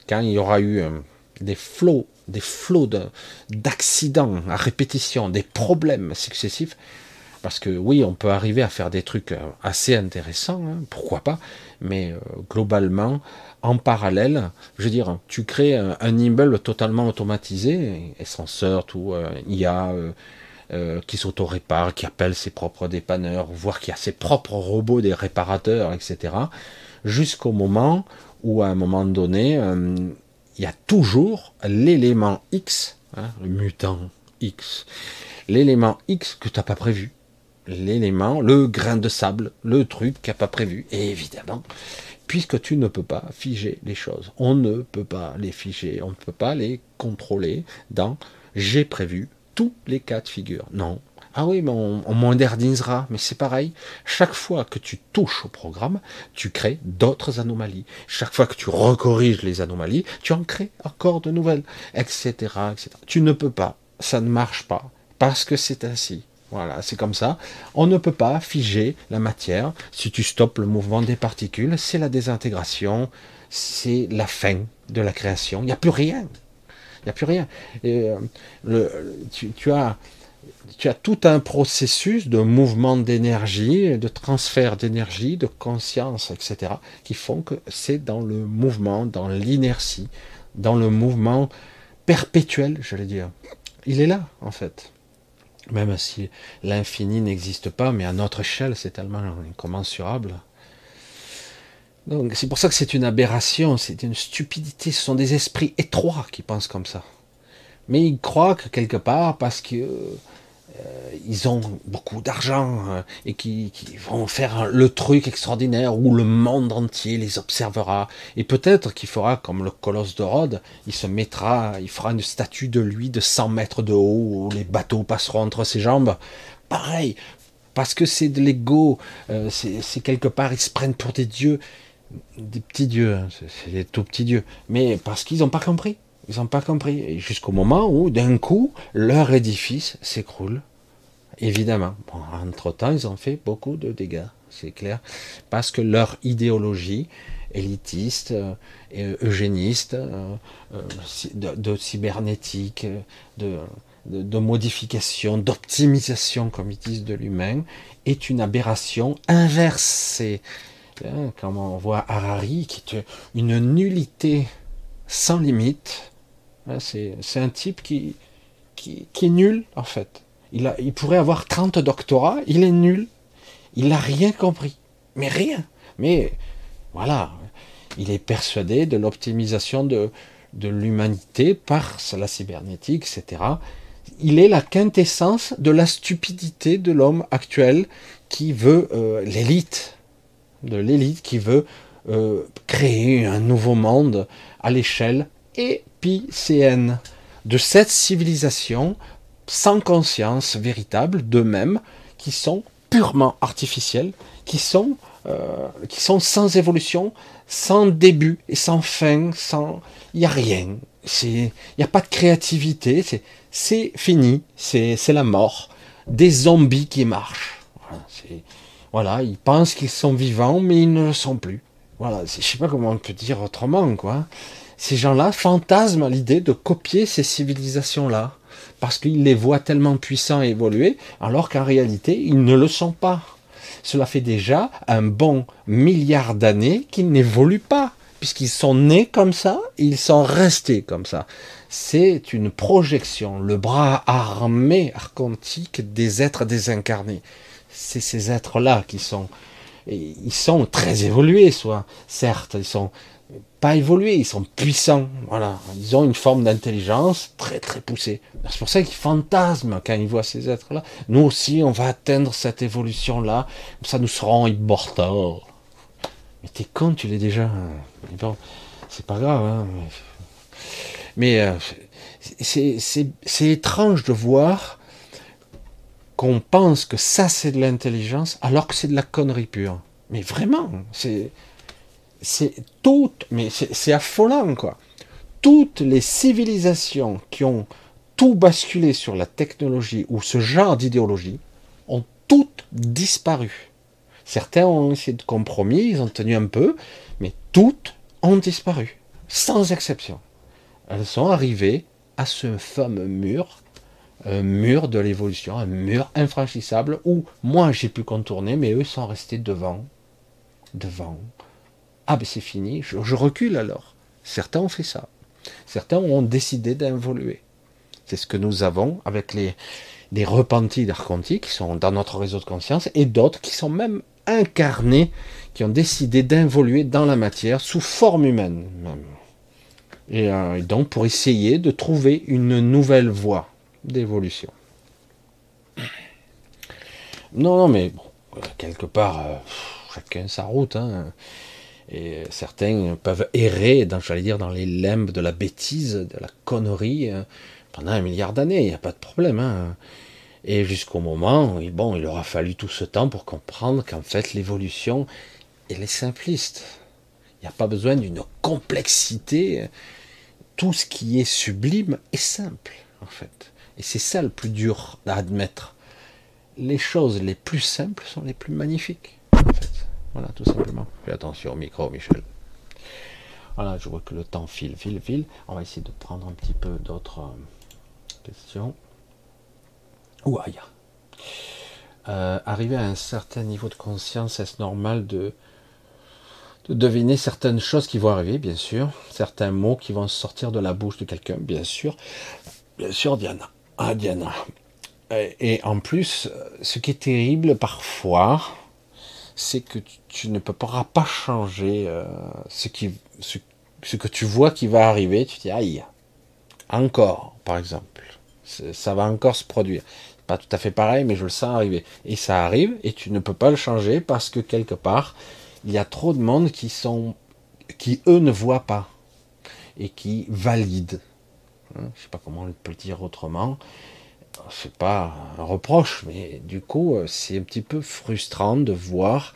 Quand il y aura eu des flots des flots d'accidents à répétition, des problèmes successifs, parce que oui, on peut arriver à faire des trucs euh, assez intéressants, hein, pourquoi pas, mais euh, globalement, en parallèle, je veux dire, tu crées un, immeuble totalement automatisé, ascenseur, tout, euh, IA, qui s'auto-répare, qui appelle ses propres dépanneurs, voire qui a ses propres robots des réparateurs, etc., jusqu'au moment où, à un moment donné, il y a toujours l'élément X, hein, le mutant X, l'élément X que tu n'as pas prévu. L'élément, le grain de sable, le truc qui n'a pas prévu. Évidemment, puisque tu ne peux pas figer les choses, on ne peut pas les figer, on ne peut pas les contrôler dans j'ai prévu tous les cas de figure. Non, ah oui, mais on, modernisera. Mais c'est pareil. Chaque fois que tu touches au programme, tu crées d'autres anomalies. Chaque fois que tu recorriges les anomalies, tu en crées encore de nouvelles, etc., etc. Tu ne peux pas. Ça ne marche pas. Parce que c'est ainsi. Voilà, c'est comme ça. On ne peut pas figer la matière. Si tu stoppes le mouvement des particules, c'est la désintégration, c'est la fin de la création. Il n'y a plus rien. Il n'y a plus rien. Euh, tu, as tu as tout un processus de mouvement d'énergie, de transfert d'énergie, de conscience, etc., qui font que c'est dans le mouvement, dans l'inertie, dans le mouvement perpétuel, j'allais dire. Il est là, en fait. Même si l'infini n'existe pas, mais à notre échelle, c'est tellement incommensurable. Donc c'est pour ça que c'est une aberration, c'est une stupidité, ce sont des esprits étroits qui pensent comme ça. Mais ils croient que quelque part, parce que euh, ils ont beaucoup d'argent euh, et qui, vont faire le truc extraordinaire où le monde entier les observera. Et peut-être qu'il fera comme le colosse de Rhodes, il se mettra, il fera une statue de lui de 100 mètres de haut où les bateaux passeront entre ses jambes. Pareil, parce que c'est de l'ego, euh, c'est quelque part, ils se prennent pour des dieux, des petits dieux, hein, c'est des tout petits dieux, mais parce qu'ils n'ont pas compris. Ils n'ont pas compris. Jusqu'au moment où, d'un coup, leur édifice s'écroule. Évidemment. entre-temps, ils ont fait beaucoup de dégâts, c'est clair. Parce que leur idéologie élitiste, euh, eugéniste, euh, euh, de, cybernétique, de, modification, d'optimisation, comme ils disent, de l'humain, est une aberration inversée. Hein, comme on voit Harari, qui est une nullité sans limite, c'est un type qui, est nul, en fait. Il, pourrait avoir 30 doctorats, il est nul. Il n'a rien compris. Mais rien. Mais voilà, il est persuadé de l'optimisation de, de l'humanité par la cybernétique, etc. Il est la quintessence de la stupidité de l'homme actuel qui veut euh, l'élite, de l'élite qui veut euh, créer un nouveau monde à l'échelle épicéenne de cette civilisation sans conscience véritable d'eux-mêmes, qui sont purement artificiels, qui sont, euh, qui sont sans évolution, sans début et sans fin, sans... Il n'y a rien. Il n'y a pas de créativité, c'est fini, c'est la mort. Des zombies qui marchent. Voilà, ils pensent qu'ils sont vivants, mais ils ne le sont plus. Voilà, je sais pas comment on peut dire autrement, quoi ces gens-là fantasment l'idée de copier ces civilisations-là, parce qu'ils les voient tellement puissants évoluer, alors qu'en réalité, ils ne le sont pas. Cela fait déjà un bon milliard d'années qu'ils n'évoluent pas, puisqu'ils sont nés comme ça, et ils sont restés comme ça. C'est une projection, le bras armé, archontique des êtres désincarnés. C'est ces êtres-là qui sont, ils sont très évolués, soit, certes, ils sont pas évolués, ils sont puissants. Voilà, ils ont une forme d'intelligence très très poussée. C'est pour ça qu'ils fantasment quand ils voient ces êtres-là. Nous aussi, on va atteindre cette évolution-là, ça nous serons immortels. Mais t'es con, tu l'es déjà. Bon, c'est pas grave. Hein. Mais euh, c'est étrange de voir qu'on pense que ça c'est de l'intelligence alors que c'est de la connerie pure. Mais vraiment, c'est c'est toutes, mais c'est affolant quoi. Toutes les civilisations qui ont tout basculé sur la technologie ou ce genre d'idéologie ont toutes disparu. Certains ont essayé de compromis, ils ont tenu un peu, mais toutes ont disparu, sans exception. Elles sont arrivées à ce fameux mur, un mur de l'évolution, un mur infranchissable où moi j'ai pu contourner, mais eux sont restés devant, devant, ah ben c'est fini, je, recule alors. Certains ont fait ça. Certains ont décidé d'involuer. C'est ce que nous avons avec les, repentis d'Arconti qui sont dans notre réseau de conscience et d'autres qui sont même incarnés, qui ont décidé d'involuer dans la matière sous forme humaine. Et, euh, donc pour essayer de trouver une nouvelle voie d'évolution. Non, non, mais quelque part, euh, chacun sa route. Hein. Et certains peuvent errer, dans, dire, dans les limbes de la bêtise, de la connerie, euh, pendant un milliard d'années, il n'y a pas de problème. Hein. Et jusqu'au moment, bon, il aura fallu tout ce temps pour comprendre qu'en fait, l'évolution, elle est simpliste. Il n'y a pas besoin d'une complexité. Tout ce qui est sublime est simple, en fait. Et c'est ça le plus dur à admettre. Les choses les plus simples sont les plus magnifiques. Voilà, tout simplement. Fais attention au micro, Michel. Voilà, je vois que le temps file, file, file. On va essayer de prendre un petit peu d'autres euh, questions. Ouh, aïe. Euh, arriver à un certain niveau de conscience, est-ce normal de, de deviner certaines choses qui vont arriver, bien sûr, certains mots qui vont sortir de la bouche de quelqu'un, bien sûr, bien sûr, Diana. Ah, Diana. Et, en plus, ce qui est terrible parfois, c'est que tu, ne pourras pas changer euh, ce, que tu vois qui va arriver. Tu te dis, aïe, encore, par exemple. Ça va encore se produire. Pas tout à fait pareil, mais je le sens arriver. Et ça arrive, et tu ne peux pas le changer parce que quelque part, il y a trop de monde qui sont, qui eux ne voient pas et qui valident. Hein, je ne sais pas comment le dire autrement. C'est pas un reproche, mais du coup, c'est un petit peu frustrant de voir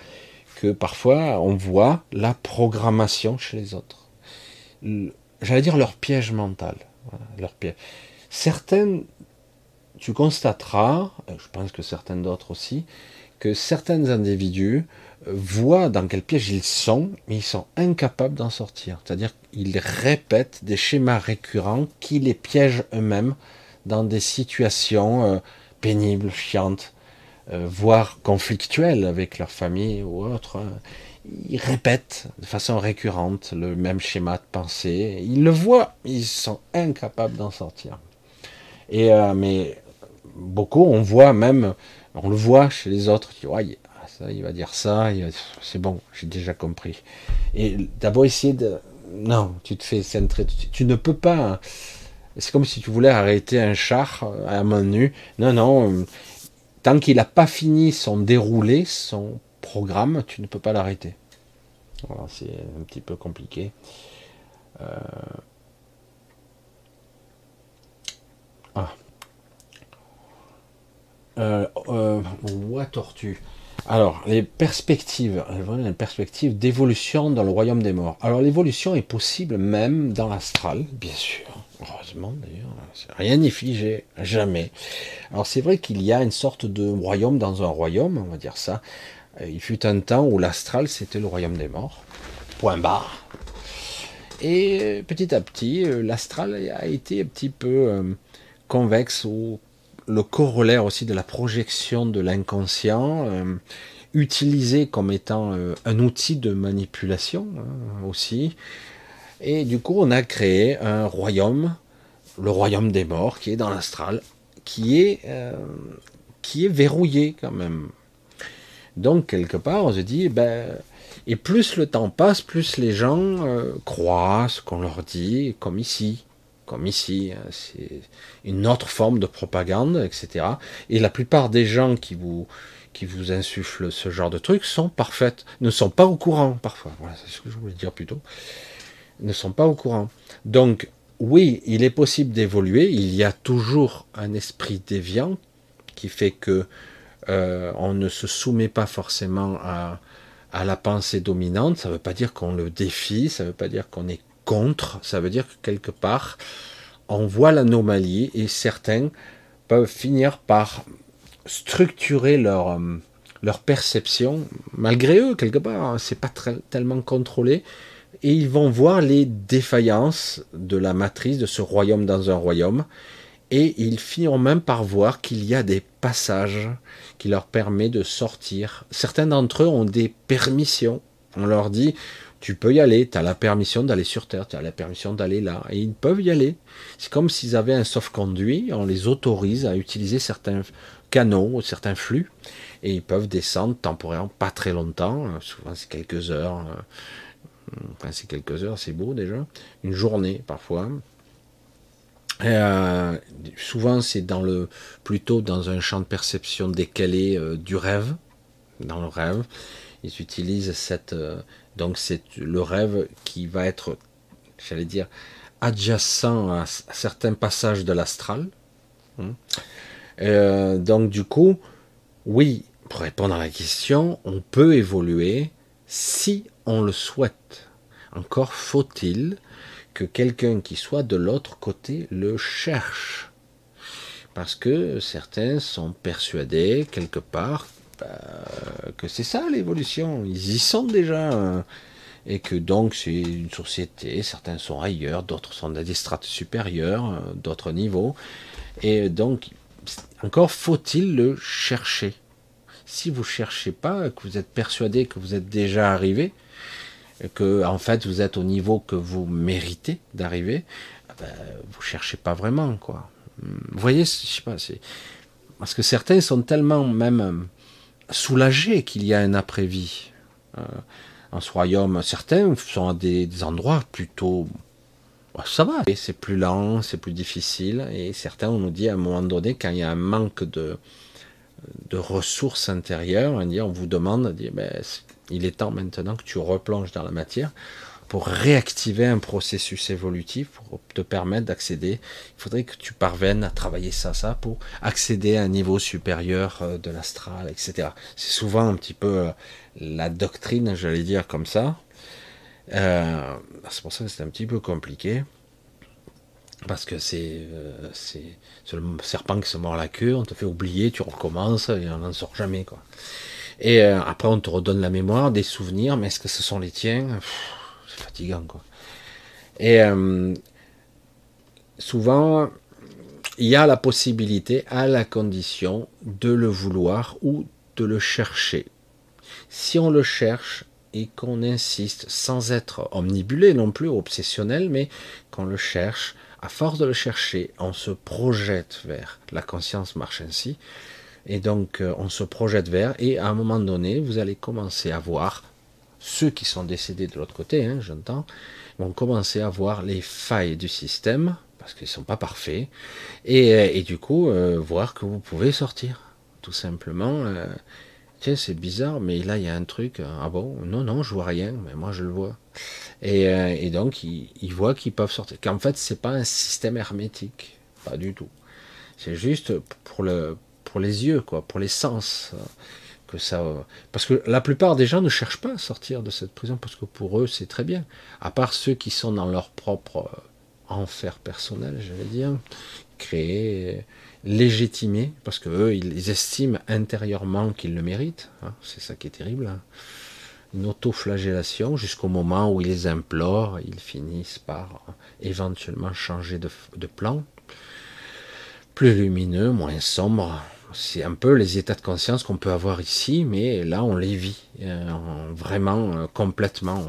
que parfois on voit la programmation chez les autres. J'allais dire leur piège mental. leur piège. Certaines, tu constateras, je pense que certaines d'autres aussi, que certains individus voient dans quel piège ils sont, mais ils sont incapables d'en sortir. C'est-à-dire qu'ils répètent des schémas récurrents qui les piègent eux-mêmes dans des situations euh, pénibles, chiantes, euh, voire conflictuelles avec leur famille ou autre. Ils répètent de façon récurrente le même schéma de pensée. Ils le voient, ils sont incapables d'en sortir. Et euh, mais beaucoup, on voit même, on le voit chez les autres, qui il va dire ça, c'est bon, j'ai déjà compris. Et d'abord essayer de... Non, tu te fais centrer, tu, ne peux pas... C'est comme si tu voulais arrêter un char à main nue. Non, non, tant qu'il n'a pas fini son déroulé, son programme, tu ne peux pas l'arrêter. Voilà, c'est un petit peu compliqué. Euh... Ah. Euh, euh, tortue. Alors, les perspectives, les perspectives d'évolution dans le royaume des morts. Alors, l'évolution est possible même dans l'astral, bien sûr. Heureusement d'ailleurs, rien n'est figé, jamais. Alors c'est vrai qu'il y a une sorte de royaume dans un royaume, on va dire ça. Euh, il fut un temps où l'astral c'était le royaume des morts. Point barre. Et euh, petit à petit, euh, l'astral a été un petit peu convexe ou le corollaire aussi de la projection de l'inconscient, utilisé comme étant un outil de manipulation hein, aussi. Et du coup, on a créé un royaume, le royaume des morts, qui est dans l'astral, qui est euh, qui est verrouillé quand même. Donc quelque part, on se dit, ben, et plus le temps passe, plus les gens croient ce qu'on leur dit, comme ici comme ici, hein, c'est une autre forme de propagande, etc. Et la plupart des gens qui vous, qui vous insufflent ce genre de trucs sont parfaites, ne sont pas au courant parfois. Voilà, c'est ce que je voulais dire plutôt. Ne sont pas au courant. Donc, oui, il est possible d'évoluer. Il y a toujours un esprit déviant qui fait que euh, on ne se soumet pas forcément à, la pensée dominante. Ça ne veut pas dire qu'on le défie, ça ne veut pas dire qu'on est contre, ça veut dire que quelque part, on voit l'anomalie et certains peuvent finir par structurer leur, euh, perception, malgré eux, quelque part, hein, c'est pas tellement contrôlé, et ils vont voir les défaillances de la matrice de ce royaume dans un royaume, et ils finiront même par voir qu'il y a des passages qui leur permettent de sortir. Certains d'entre eux ont des permissions. On leur dit, tu peux y aller, tu as la permission d'aller sur Terre, tu as la permission d'aller là, et ils peuvent y aller. C'est comme s'ils avaient un sauf-conduit, on les autorise à utiliser certains canaux, certains flux, et ils peuvent descendre temporairement, pas très longtemps, souvent c'est quelques heures, Enfin, c'est quelques heures, c'est beau déjà. Une journée parfois. Euh, souvent, c'est dans le plutôt dans un champ de perception décalé euh, du rêve, dans le rêve. Ils utilisent cette donc c'est le rêve qui va être, j'allais dire, adjacent à, certains passages de l'astral. Hein. donc du coup, oui, pour répondre à la question, on peut évoluer si on le souhaite. Encore faut-il que quelqu'un qui soit de l'autre côté le cherche. Parce que certains sont persuadés quelque part bah, que c'est ça l'évolution. Ils y sont déjà. Et que donc c'est une société, certains sont ailleurs, d'autres sont dans des strates supérieures, d'autres niveaux. Et donc, encore faut-il le chercher. Si vous cherchez pas, que vous êtes persuadé que vous êtes déjà arrivé, que en fait vous êtes au niveau que vous méritez d'arriver, ah ben, vous cherchez pas vraiment quoi. Vous voyez, je sais pas, parce que certains sont tellement même euh, soulagés qu'il y a un après-vie. Euh, en ce royaume, certains sont à des, endroits plutôt ça va. C'est plus lent, c'est plus difficile. Et certains, on nous dit à un moment donné, quand il y a un manque de, de ressources intérieures, on, dit, on vous demande, dit, ben, il est temps maintenant que tu replonges dans la matière pour réactiver un processus évolutif, pour te permettre d'accéder. Il faudrait que tu parvennes à travailler ça, ça, pour accéder à un niveau supérieur euh, de l'astral, etc. C'est souvent un petit peu euh, la doctrine, j'allais dire comme ça. Euh, c'est pour ça que c'est un petit peu compliqué. Parce que c'est le serpent qui se mord la queue, on te fait oublier, tu recommences et on n'en sort jamais. Et euh, après, on te redonne la mémoire, des souvenirs, mais est-ce que ce sont les tiens? C'est fatigant, quoi. Et euh, souvent, il y a la possibilité, à la condition de le vouloir ou de le chercher. Si on le cherche et qu'on insiste, sans être omnibulé non plus, obsessionnel, mais qu'on le cherche, à force de le chercher, on se projette vers, la conscience marche ainsi, et donc, euh, on se projette vers, et à un moment donné, vous allez commencer à voir, ceux qui sont décédés de l'autre côté, hein, j'entends, vont commencer à voir les failles du système, parce qu'ils ne sont pas parfaits, et, euh, du coup, euh, voir que vous pouvez sortir, tout simplement. tiens, c'est bizarre, mais là, il y a un truc, ah bon, non, non, je vois rien, mais moi, je le vois. Et, donc, ils, ils voient qu'ils peuvent sortir. Qu'en fait, c'est pas un système hermétique, pas du tout. C'est juste pour le, pour les yeux, quoi, pour les sens. Que ça, parce que la plupart des gens ne cherchent pas à sortir de cette prison parce que pour eux c'est très bien. À part ceux qui sont dans leur propre enfer personnel, j'allais dire, créer, légitimer, parce que eux ils estiment intérieurement qu'ils le méritent. Hein, c'est ça qui est terrible. Hein. Une auto-flagellation jusqu'au moment où ils implorent, ils finissent par éventuellement changer de, de plan, plus lumineux, moins sombre, c'est un peu les états de conscience qu'on peut avoir ici, mais là on les vit euh, vraiment euh, complètement.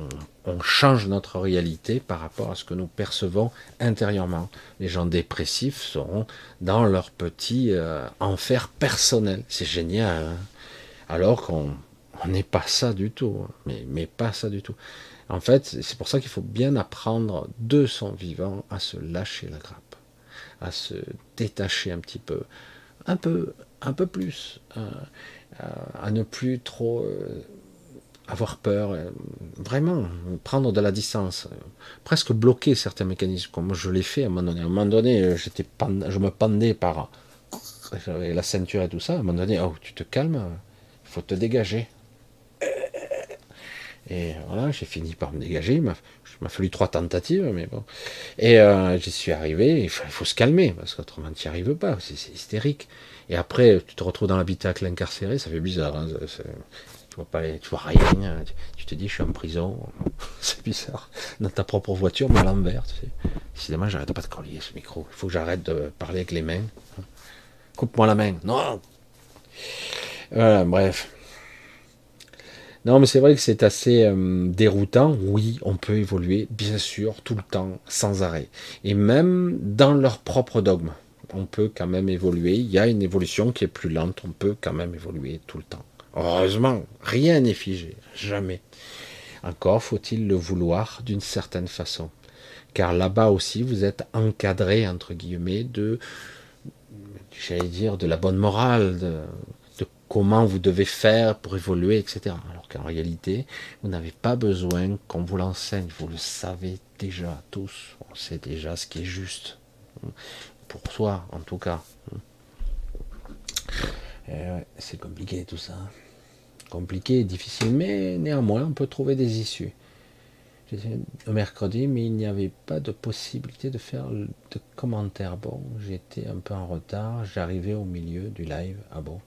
On, change notre réalité par rapport à ce que nous percevons intérieurement. Les gens dépressifs seront dans leur petit euh, enfer personnel. C'est génial. Hein. Alors qu'on n'est pas ça du tout, hein. mais, mais pas ça du tout. En fait, c'est pour ça qu'il faut bien apprendre de son vivant à se lâcher la grappe, à se détacher un petit peu, un peu, un peu plus, euh, euh, à, ne plus trop euh, avoir peur, vraiment prendre de la distance, presque bloquer certains mécanismes, comme je l'ai fait à un moment donné. À un moment donné, je me pendais par la ceinture et tout ça. À un moment donné, oh, tu te calmes, il faut te dégager. Et voilà, j'ai fini par me dégager. Il m'a fallu trois tentatives, mais bon. Et j'y suis arrivé. Il faut, se calmer, parce qu'autrement, tu n'y arrives pas. C'est hystérique. Et après, tu te retrouves dans l'habitacle incarcéré, ça fait bizarre. Hein, tu vois pas, tu vois rien. Tu te dis, je suis en prison. c'est bizarre. Dans ta propre voiture, mais à l'envers. Tu sais. Décidément, j'arrête pas de collier ce micro. Il faut que j'arrête de parler avec les mains. Coupe-moi la main. Non. Voilà, bref. Non, mais c'est vrai que c'est assez euh, déroutant. Oui, on peut évoluer, bien sûr, tout le temps, sans arrêt. Et même dans leur propre dogme on peut quand même évoluer. Il y a une évolution qui est plus lente, on peut quand même évoluer tout le temps. Heureusement, rien n'est figé, jamais. Encore faut-il le vouloir d'une certaine façon. Car là-bas aussi, vous êtes encadré, entre guillemets, de, j'allais dire, de la bonne morale, comment vous devez faire pour évoluer, etc. Alors qu'en réalité, vous n'avez pas besoin qu'on vous l'enseigne, vous le savez déjà tous, on sait déjà ce qui est juste, pour soi en tout cas. c'est compliqué tout ça. Compliqué, difficile, mais néanmoins on peut trouver des issues. Le mercredi, mais il n'y avait pas de possibilité de faire de commentaires. Bon, j'étais un peu en retard, j'arrivais au milieu du live. Ah bon?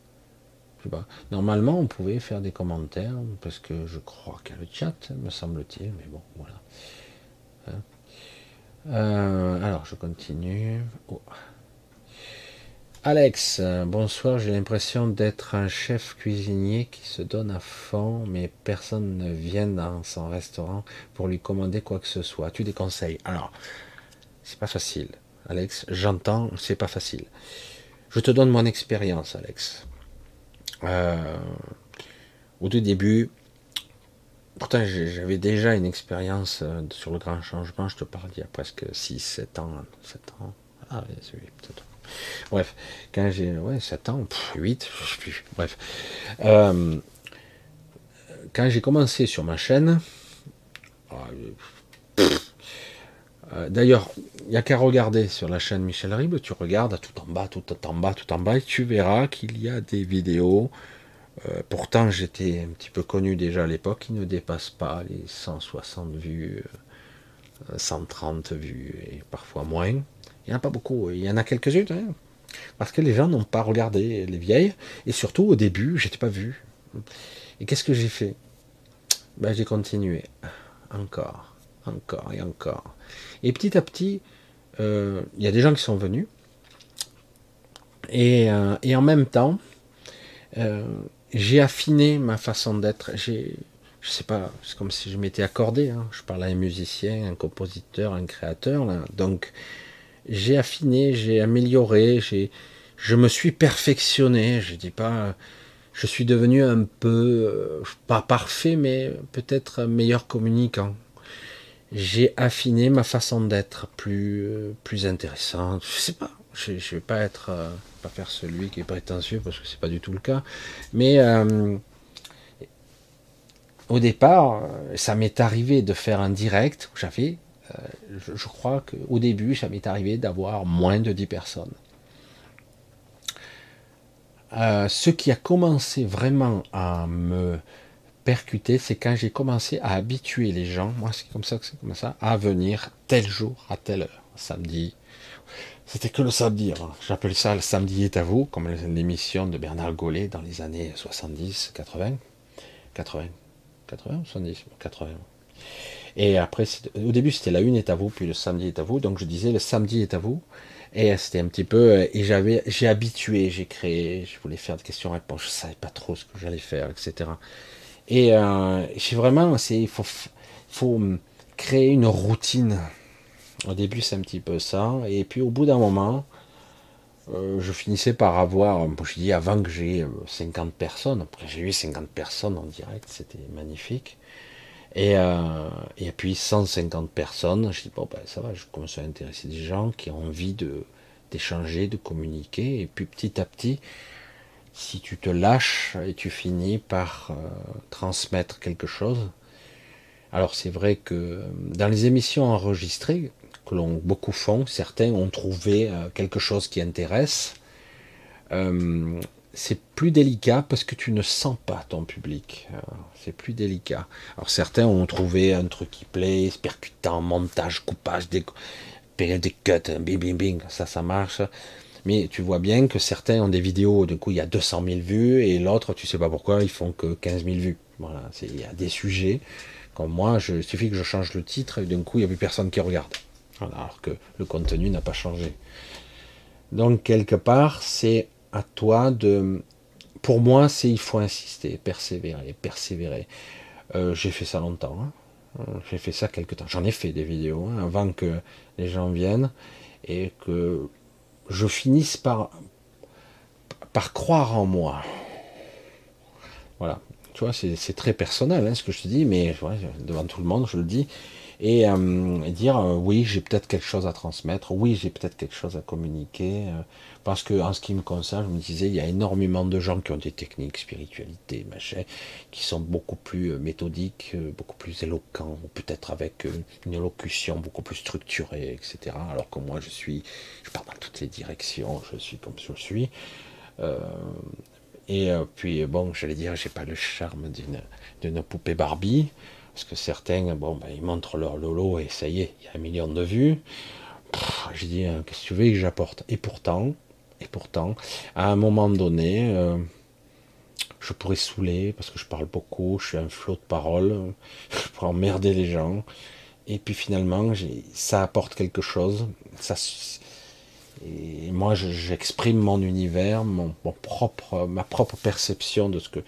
Normalement, on pouvait faire des commentaires, parce que je crois qu'il y a le chat, me semble-t-il, mais bon, voilà. Hein. Euh, alors, je continue. Oh. Alex, bonsoir, j'ai l'impression d'être un chef cuisinier qui se donne à fond, mais personne ne vient dans son restaurant pour lui commander quoi que ce soit. Tu des conseils Alors, c'est pas facile, Alex, j'entends, c'est pas facile. Je te donne mon expérience, Alex. Euh, au tout début, pourtant j'avais déjà une expérience euh, sur le grand changement, je te parle il y a presque 6, 7 ans, 7 ans. Ah peut-être. Bref, quand j'ai ouais, 7 ans, 8, je sais plus. Bref. Euh, quand j'ai commencé sur ma chaîne, ah, d'ailleurs, il n'y a qu'à regarder sur la chaîne Michel Ribes, tu regardes tout en bas, tout en bas, tout en bas, et tu verras qu'il y a des vidéos. Euh, pourtant, j'étais un petit peu connu déjà à l'époque, qui ne dépassent pas les 160 vues, 130 euh, vues, et parfois moins. Il n'y en a pas beaucoup, il y en a quelques-unes, hein. parce que les gens n'ont pas regardé les vieilles, et surtout au début, j'étais pas vu. Et qu'est-ce que j'ai fait? Ben, J'ai continué, encore, encore et encore. Et petit à petit, euh, il y a des gens qui sont venus. Et, euh, en même temps, euh, j'ai affiné ma façon d'être. J'ai, je sais pas, c'est comme si je m'étais accordé. Hein. Je parle à un musicien, un compositeur, un créateur. Donc, j'ai affiné, j'ai amélioré, je me suis perfectionné. Je dis pas, je suis devenu un peu, pas parfait, mais peut-être meilleur communicant j'ai affiné ma façon d'être plus, euh, plus intéressante. Je sais pas. Je, ne vais pas être, euh, pas faire celui qui est prétentieux parce que c'est pas du tout le cas. Mais euh, au départ, ça m'est arrivé de faire un direct j'avais, je, je, crois qu'au début, ça m'est arrivé d'avoir moins de 10 personnes. ce qui a commencé vraiment à me percuté, c'est quand j'ai commencé à habituer les gens, moi c'est comme ça que c'est comme ça, à venir tel jour, à telle heure, samedi. C'était que le samedi, hein. j'appelle ça le samedi est à vous, comme l'émission de Bernard Gollet dans les années 70, 80, 80, 80, 70, 80. Et après, au début c'était la une est à vous, puis le samedi est à vous, donc je disais le samedi est à vous, et c'était un petit peu, et j'avais, j'ai habitué, j'ai créé, je voulais faire des questions-réponses, je savais pas trop ce que j'allais faire, etc. Et euh, vraiment, il faut, faut créer une routine. Au début, c'est un petit peu ça. Et puis, au bout d'un moment, euh, je finissais par avoir, je dis avant que j'ai 50 euh, personnes, après j'ai eu 50 personnes en direct, c'était magnifique. Et, euh, et puis 150 personnes, je dis bon ben ça va, je commence à intéresser des gens qui ont envie d'échanger, de communiquer, et puis petit à petit, si tu te lâches et tu finis par euh, transmettre quelque chose. Alors c'est vrai que dans les émissions enregistrées, que l'on beaucoup font, certains ont trouvé euh, quelque chose qui intéresse. Euh, c'est plus délicat parce que tu ne sens pas ton public. C'est plus délicat. Alors certains ont trouvé un truc qui plaît, percutant, montage, coupage, des, des cuts, bing bing bing, ça ça marche. Mais tu vois bien que certains ont des vidéos, du coup, il y a 200 000 vues, et l'autre, tu sais pas pourquoi, ils font que 15 000 vues. Voilà, il y a des sujets, comme moi, je, il suffit que je change le titre, et d'un coup, il n'y a plus personne qui regarde. alors que le contenu n'a pas changé. Donc, quelque part, c'est à toi de... Pour moi, c'est il faut insister, persévérer, persévérer. Euh, j'ai fait ça longtemps. Hein. J'ai fait ça quelque temps. J'en ai fait des vidéos hein, avant que les gens viennent et que je finisse par, croire en moi. Voilà. Tu vois, c'est très personnel hein, ce que je te dis, mais devant tout le monde, je le dis. Et, euh, dire euh, oui, j'ai peut-être quelque chose à transmettre, oui, j'ai peut-être quelque chose à communiquer. Euh, parce que en ce qui me concerne, je me disais, il y a énormément de gens qui ont des techniques, spiritualité, machin, qui sont beaucoup plus méthodiques, beaucoup plus éloquents, ou peut-être avec une élocution beaucoup plus structurée, etc. Alors que moi, je suis, je pars dans toutes les directions, je suis comme je suis. Et puis, bon, j'allais dire, j'ai pas le charme d'une poupée Barbie, parce que certains, bon, ben, ils montrent leur lolo et ça y est, il y a un million de vues. J'ai dit, hein, qu'est-ce que tu veux que j'apporte? Et pourtant, et pourtant, à un moment donné, euh, je pourrais saouler parce que je parle beaucoup, je suis un flot de paroles, je pourrais emmerder les gens. Et puis finalement, ça apporte quelque chose. Et moi, j'exprime mon univers, mon, propre, ma propre perception de ce que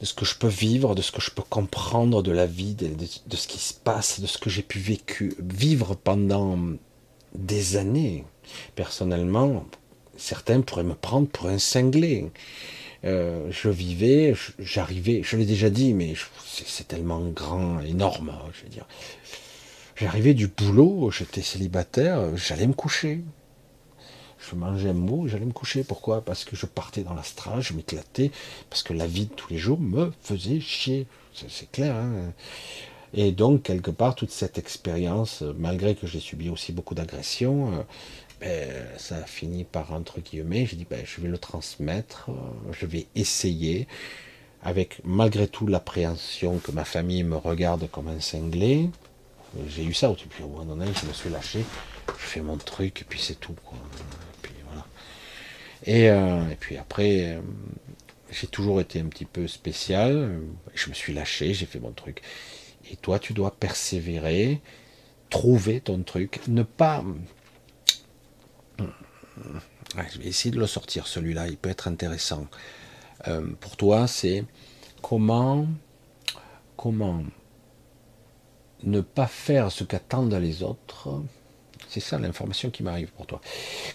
de ce que je peux vivre, de ce que je peux comprendre de la vie, de, ce qui se passe, de ce que j'ai pu vivre pendant des années. Personnellement, certains pourraient me prendre pour un cinglé. Euh, je vivais, j'arrivais, je l'ai déjà dit, mais c'est tellement grand, énorme, je veux dire. J'arrivais du boulot, j'étais célibataire, j'allais me coucher. Je mangeais un mot, j'allais me coucher. Pourquoi? Parce que je partais dans l'astral, je m'éclatais, parce que la vie de tous les jours me faisait chier. C'est clair. Hein et donc, quelque part, toute cette expérience, malgré que j'ai subi aussi beaucoup d'agressions, euh, ben, ça a fini par, entre guillemets, j'ai dit, ben, je vais le transmettre, euh, je vais essayer, avec malgré tout l'appréhension que ma famille me regarde comme un cinglé, j'ai eu ça, puis au moment donné, je me suis lâché, je fais mon truc, et puis c'est tout. Et, euh, et, puis après, euh, j'ai toujours été un petit peu spécial, je me suis lâché, j'ai fait mon truc. Et toi, tu dois persévérer, trouver ton truc, ne pas... je vais essayer de le sortir, celui-là, il peut être intéressant. Euh, pour toi, c'est comment, comment ne pas faire ce qu'attendent les autres. C'est ça l'information qui m'arrive pour toi.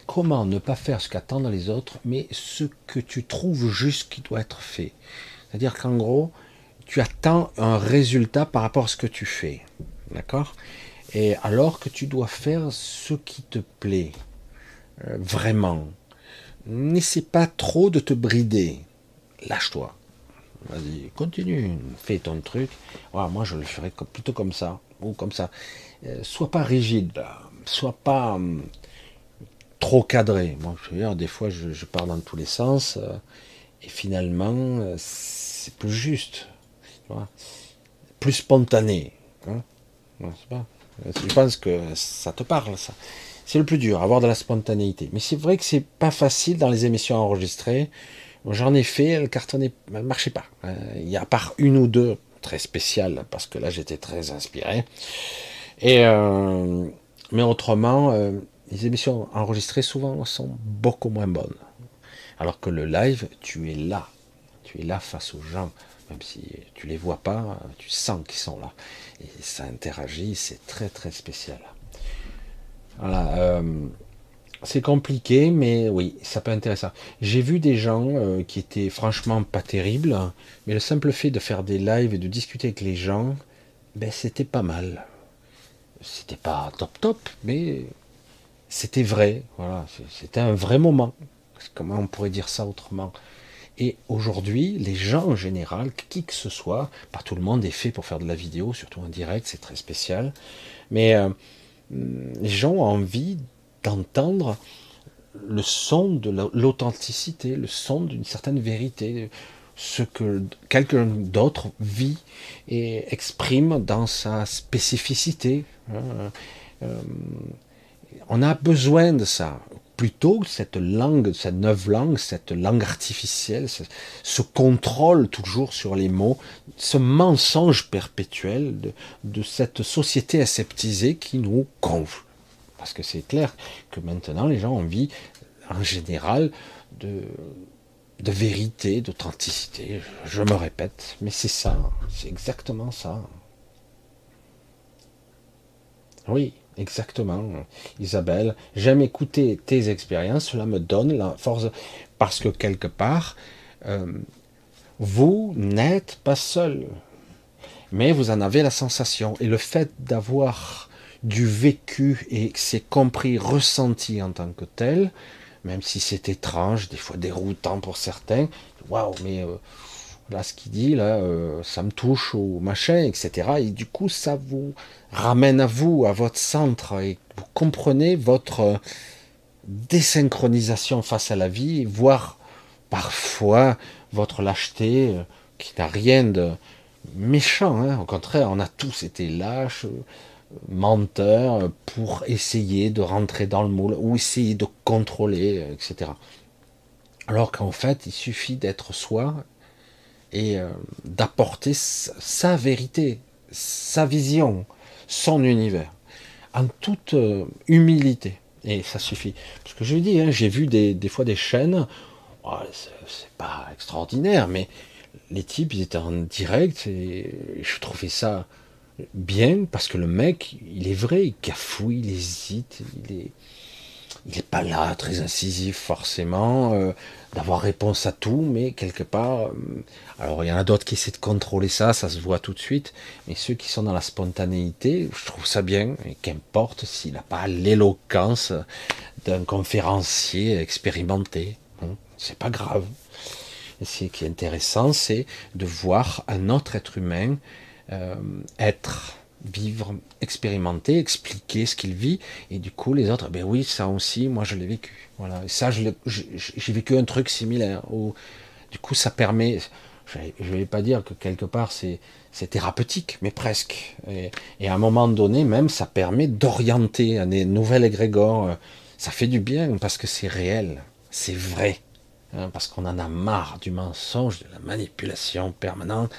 Comment ne pas faire ce qu'attendent les autres, mais ce que tu trouves juste qui doit être fait? C'est-à-dire qu'en gros, tu attends un résultat par rapport à ce que tu fais. D'accord? Et alors que tu dois faire ce qui te plaît. Euh, vraiment. N'essaie pas trop de te brider. Lâche-toi. Vas-y, continue, fais ton truc. moi, je le ferai plutôt comme ça, ou comme ça. Euh, sois pas rigide, sois pas hum, trop cadré. Moi, je veux dire, des fois, je, pars dans tous les sens, euh, et finalement, euh, c'est plus juste, plus spontané. Hein. je pense que ça te parle, ça. C'est le plus dur, avoir de la spontanéité. Mais c'est vrai que c'est pas facile dans les émissions enregistrées. J'en ai fait, elle cartonnait, elle marchait pas. Euh, il y a à part une ou deux très spéciales, parce que là j'étais très inspiré. Et euh, mais autrement, euh, les émissions enregistrées souvent sont beaucoup moins bonnes. Alors que le live, tu es là, tu es là face aux gens, même si tu les vois pas, tu sens qu'ils sont là et ça interagit, c'est très très spécial. Voilà. C'est compliqué, mais oui, ça peut être intéressant. J'ai vu des gens euh, qui étaient franchement pas terribles, mais le simple fait de faire des lives et de discuter avec les gens, ben c'était pas mal. C'était pas top top, mais c'était vrai. Voilà, c'était un vrai moment. Comment on pourrait dire ça autrement? Et aujourd'hui, les gens en général, qui que ce soit, pas tout le monde est fait pour faire de la vidéo, surtout en direct, c'est très spécial. Mais euh, les gens ont envie d'entendre le son de l'authenticité, le son d'une certaine vérité, ce que quelqu'un d'autre vit et exprime dans sa spécificité. Hein. Euh, on a besoin de ça. Plutôt cette langue, cette neuve langue, cette langue artificielle, ce, contrôle toujours sur les mots, ce mensonge perpétuel de, de cette société aseptisée qui nous gonfle. Parce que c'est clair que maintenant, les gens ont envie, en général, de, de vérité, d'authenticité. Je me répète, mais c'est ça, c'est exactement ça. Oui, exactement. Isabelle, j'aime écouter tes expériences, cela me donne la force, parce que quelque part, euh, Vous n'êtes pas seul, mais vous en avez la sensation. Et le fait d'avoir du vécu et c'est compris, ressenti en tant que tel, même si c'est étrange, des fois déroutant pour certains, waouh, mais euh, là ce qu'il dit euh, ça me touche au machin, etc. Et du coup, ça vous ramène à vous, à votre centre, et vous comprenez votre désynchronisation face à la vie, voire parfois votre lâcheté, euh, qui n'a rien de méchant, hein. au contraire, on a tous été lâches, menteur pour essayer de rentrer dans le moule ou essayer de contrôler, etc. Alors qu'en fait, il suffit d'être soi et euh, d'apporter sa, vérité, sa vision, son univers, en toute euh, humilité. Et ça suffit. Parce que je dis, hein, j'ai vu des, fois des chaînes, oh, c'est pas extraordinaire, mais les types, ils étaient en direct et je trouvais ça bien parce que le mec, il est vrai, il cafouille, il hésite, il est, pas là, très incisif forcément, euh, d'avoir réponse à tout, mais quelque part, euh, alors il y en a d'autres qui essaient de contrôler ça, ça se voit tout de suite, mais ceux qui sont dans la spontanéité, je trouve ça bien, et qu'importe s'il n'a pas l'éloquence d'un conférencier expérimenté, hein, c'est pas grave. Ce qui est intéressant, c'est de voir un autre être humain euh, être, vivre, expérimenter, expliquer ce qu'il vit, et du coup les autres, ben oui, ça aussi, moi je l'ai vécu. Voilà, et ça, j'ai vécu un truc similaire. Où, du coup, ça permet, je ne vais pas dire que quelque part c'est thérapeutique, mais presque. Et, à un moment donné, même, ça permet d'orienter un nouvel égrégore. Ça fait du bien parce que c'est réel, c'est vrai. Hein, parce qu'on en a marre du mensonge, de la manipulation permanente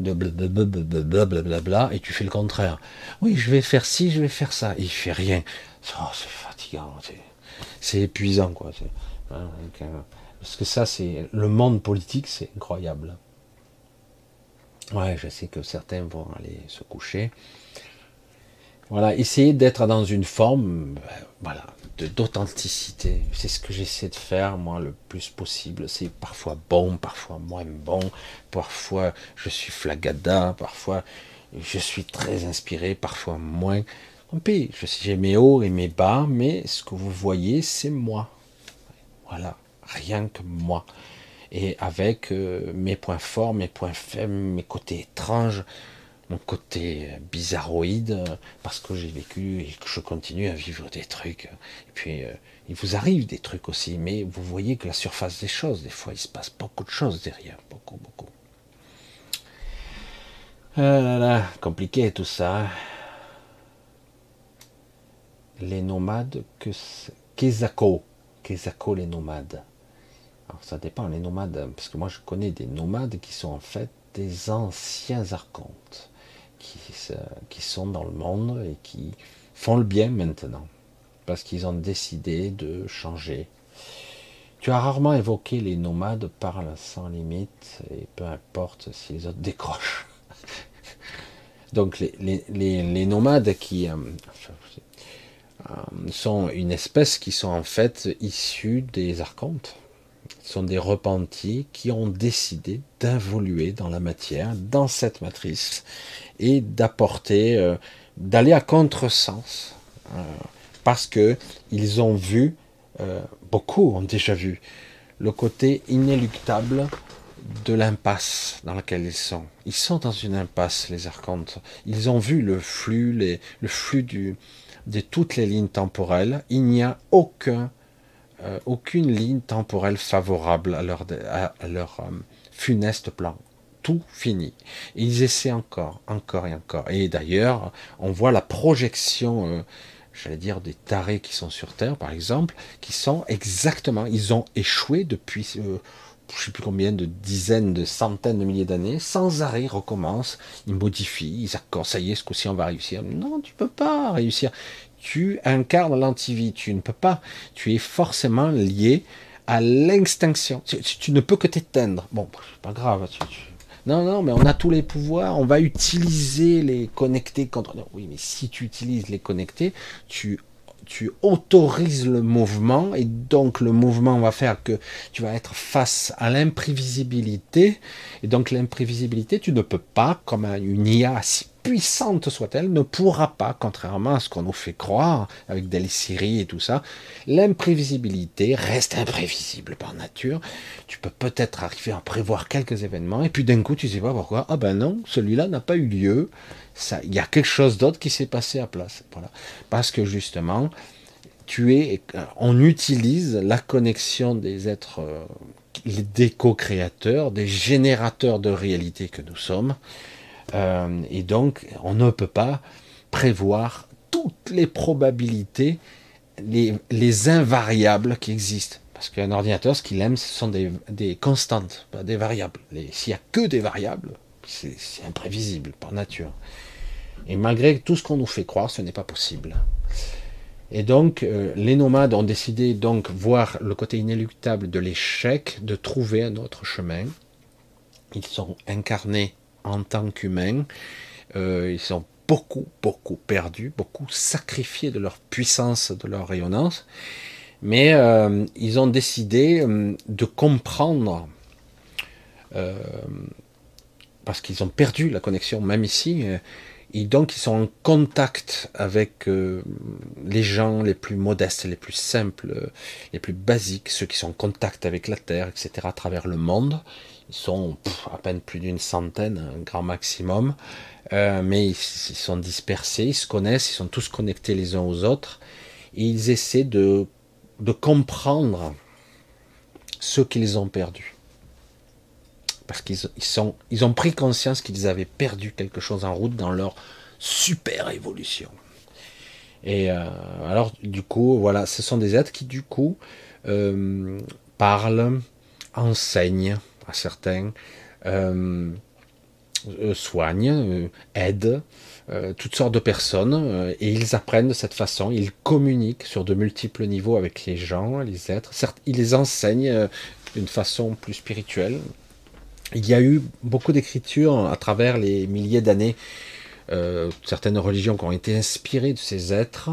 de blablabla, et tu fais le contraire. Oui, je vais faire ci, je vais faire ça. Et il fait rien. Oh, c'est fatigant, c'est épuisant, quoi. Hein, parce que ça, c'est le monde politique, c'est incroyable. Ouais, je sais que certains vont aller se coucher. Voilà, essayer d'être dans une forme, ben, voilà, d'authenticité. C'est ce que j'essaie de faire, moi, le plus possible. C'est parfois bon, parfois moins bon, parfois je suis flagada, parfois je suis très inspiré, parfois moins. j'ai mes hauts et mes bas, mais ce que vous voyez, c'est moi. Voilà, rien que moi. Et avec euh, mes points forts, mes points faibles, mes côtés étranges, mon côté bizarroïde, parce que j'ai vécu et que je continue à vivre des trucs. Et puis, euh, il vous arrive des trucs aussi, mais vous voyez que la surface des choses, des fois, il se passe beaucoup de choses derrière, beaucoup, beaucoup. Ah là là, compliqué tout ça. Les nomades, que Kezako, Kezako les nomades. Alors ça dépend, les nomades, parce que moi je connais des nomades qui sont en fait des anciens archontes qui, sont dans le monde et qui font le bien maintenant, parce qu'ils ont décidé de changer. Tu as rarement évoqué les nomades parlent sans limite, et peu importe si les autres décrochent. Donc les, nomades qui euh, euh, sont une espèce qui sont en fait issus des archontes sont des repentis qui ont décidé d'involuer dans la matière, dans cette matrice, et d'apporter, euh, d'aller à contresens, euh, parce que ils ont vu, euh, beaucoup ont déjà vu, le côté inéluctable de l'impasse dans laquelle ils sont. Ils sont dans une impasse, les archontes. Ils ont vu le flux, le flux du, de toutes les lignes temporelles. Il n'y a aucun, aucune ligne temporelle favorable à leur, leur funeste plan tout fini. ils essaient encore, encore et encore. Et d'ailleurs, on voit la projection, euh, j'allais dire, des tarés qui sont sur Terre, par exemple, qui sont exactement, ils ont échoué depuis, euh, je ne sais plus combien de dizaines, de centaines de milliers d'années, sans arrêt, ils recommencent, ils modifient, ils accordent, ça y est, ce coup-ci on va réussir. Non, tu peux pas réussir. Tu incarnes l'antivie, tu ne peux pas. Tu es forcément lié à l'extinction. Tu, ne peux que t'éteindre. Bon, pas grave, tu, non, non, mais on a tous les pouvoirs, on va utiliser les connectés contre. Oui, mais si tu utilises les connectés, tu, tu autorises le mouvement et donc le mouvement va faire que tu vas être face à l'imprévisibilité et donc l'imprévisibilité tu ne peux pas comme une IA puissante soit-elle ne pourra pas contrairement à ce qu'on nous fait croire avec des et tout ça l'imprévisibilité reste imprévisible par nature tu peux peut-être arriver à prévoir quelques événements et puis d'un coup tu sais pas pourquoi ah ben non celui-là n'a pas eu lieu il y a quelque chose d'autre qui s'est passé à place. Voilà. Parce que justement, tu es, on utilise la connexion des êtres, euh, des co-créateurs, des générateurs de réalité que nous sommes. Euh, et donc, on ne peut pas prévoir toutes les probabilités, les, les invariables qui existent. Parce qu'un ordinateur, ce qu'il aime, ce sont des, des constantes, pas des variables. S'il n'y a que des variables, c'est imprévisible par nature. Et malgré tout ce qu'on nous fait croire, ce n'est pas possible. Et donc, euh, les nomades ont décidé donc voir le côté inéluctable de l'échec, de trouver un autre chemin. Ils sont incarnés en tant qu'humains. Euh, ils sont beaucoup, beaucoup perdus, beaucoup sacrifiés de leur puissance, de leur rayonnance. Mais euh, ils ont décidé de comprendre, parce qu'ils ont perdu la connexion, même ici, et donc ils sont en contact avec euh, les gens les plus modestes, les plus simples, euh, les plus basiques, ceux qui sont en contact avec la Terre, etc. à travers le monde. Ils sont à peine plus d'une centaine, un grand maximum, euh, mais ils, sont dispersés, ils se connaissent, ils sont tous connectés les uns aux autres, et ils essaient de, de comprendre ce qu'ils ont perdu. Parce qu'ils sont, ils ont pris conscience qu'ils avaient perdu quelque chose en route dans leur super évolution. Et euh, alors, du coup, voilà, ce sont des êtres qui, du coup, euh, parlent, enseignent à certains, euh, soignent, aident toutes sortes de personnes, et ils apprennent de cette façon, ils communiquent sur de multiples niveaux avec les gens, les êtres. Certes, ils les enseignent d'une façon plus spirituelle, il y a eu beaucoup d'écritures à travers les milliers d'années, euh, certaines religions qui ont été inspirées de ces êtres,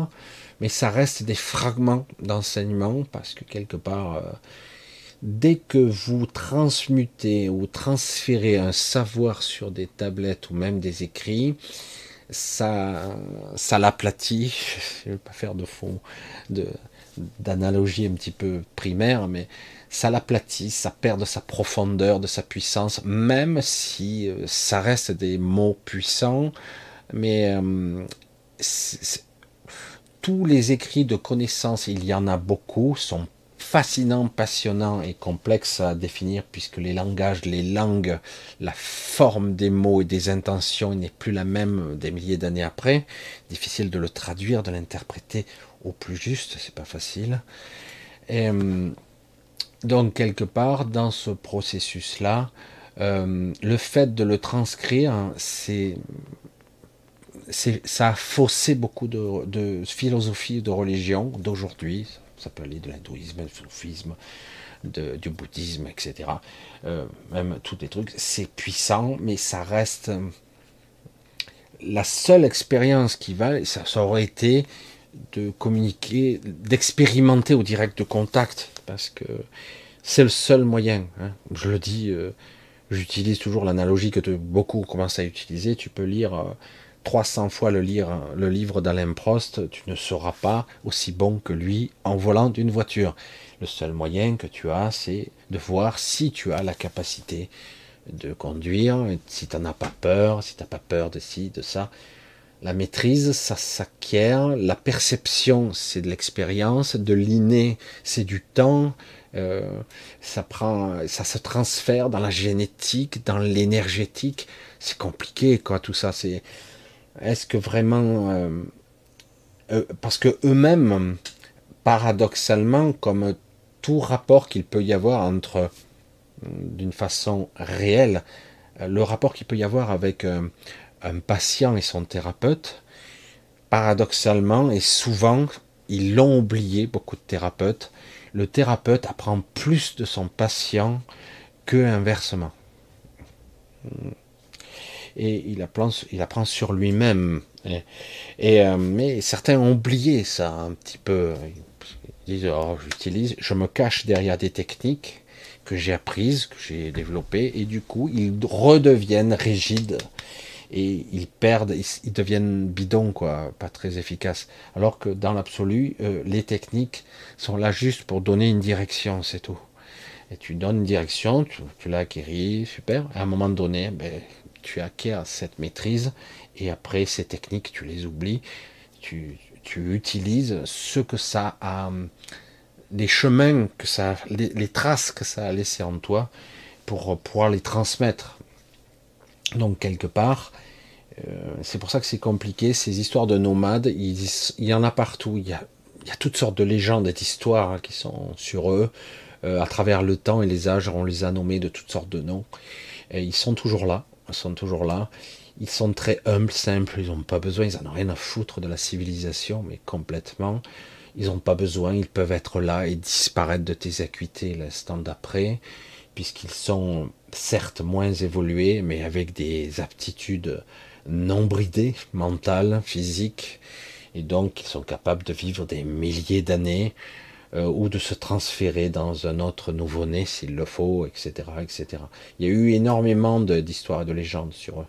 mais ça reste des fragments d'enseignement parce que quelque part, euh, dès que vous transmutez ou transférez un savoir sur des tablettes ou même des écrits, ça, ça l'aplatit. Je ne vais pas faire de fond, de, d'analogie un petit peu primaire, mais ça l'aplatit, ça perd de sa profondeur, de sa puissance, même si euh, ça reste des mots puissants, mais euh, tous les écrits de connaissances, il y en a beaucoup, sont fascinants, passionnants et complexes à définir puisque les langages, les langues, la forme des mots et des intentions n'est plus la même des milliers d'années après. Difficile de le traduire, de l'interpréter au plus juste, c'est pas facile. Et, euh, donc, quelque part, dans ce processus-là, euh, le fait de le transcrire, c'est, ça a faussé beaucoup de, de philosophie, de religion d'aujourd'hui. Ça peut aller de l'hindouisme, du soufisme, du bouddhisme, etc. Euh, même tous les trucs. C'est puissant, mais ça reste la seule expérience qui va. Ça, aurait été de communiquer, d'expérimenter au direct contact, parce que c'est le seul moyen. Hein. Je le dis, euh, j'utilise toujours l'analogie que beaucoup commencent à utiliser. Tu peux lire 300 euh, fois le, lire, le livre d'Alain Prost, tu ne seras pas aussi bon que lui en volant d'une voiture. Le seul moyen que tu as, c'est de voir si tu as la capacité de conduire, si tu n'en as pas peur, si tu n'as pas peur de ci, de ça. La maîtrise, ça s'acquiert. La perception, c'est de l'expérience. De l'inné, c'est du temps. Euh, ça prend, ça se transfère dans la génétique, dans l'énergétique. C'est compliqué, quoi, tout ça. C'est, est-ce que vraiment, euh, euh, parce que eux-mêmes, paradoxalement, comme tout rapport qu'il peut y avoir entre, d'une façon réelle, le rapport qu'il peut y avoir avec un patient et son thérapeute, paradoxalement et souvent, ils l'ont oublié, beaucoup de thérapeutes, le thérapeute apprend plus de son patient que inversement. Et il apprend, il apprend sur lui-même. Et, euh, mais certains ont oublié ça un petit peu. Ils disent oh, j'utilise, je me cache derrière des techniques que j'ai apprises, que j'ai développées, et du coup ils redeviennent rigides et ils perdent, ils, deviennent bidons, quoi, pas très efficaces. Alors que dans l'absolu, euh, les techniques sont là juste pour donner une direction, c'est tout. Et tu donnes une direction, tu, tu l'as acquérie, super. À un moment donné, ben, tu acquiers cette maîtrise, et après ces techniques, tu les oublies. Tu, utilises ce que ça a, les chemins que ça, les, les traces que ça a laissées en toi pour pouvoir les transmettre. Donc quelque part, euh, c'est pour ça que c'est compliqué, ces histoires de nomades, il, y en a partout, il y a, toutes sortes de légendes d'histoires hein, qui sont sur eux, euh, à travers le temps et les âges, on les a nommés de toutes sortes de noms, ils sont toujours là, sont toujours là, ils sont très humbles, simples, ils n'ont pas besoin, ils n'en ont rien à foutre de la civilisation, mais complètement, ils n'ont pas besoin, ils peuvent être là et disparaître de tes acuités l'instant d'après, puisqu'ils sont certes moins évolués, mais avec des aptitudes non bridés, mentales, physiques, et donc ils sont capables de vivre des milliers d'années euh, ou de se transférer dans un autre nouveau-né s'il le faut, etc., etc. Il y a eu énormément d'histoires et de légendes sur eux.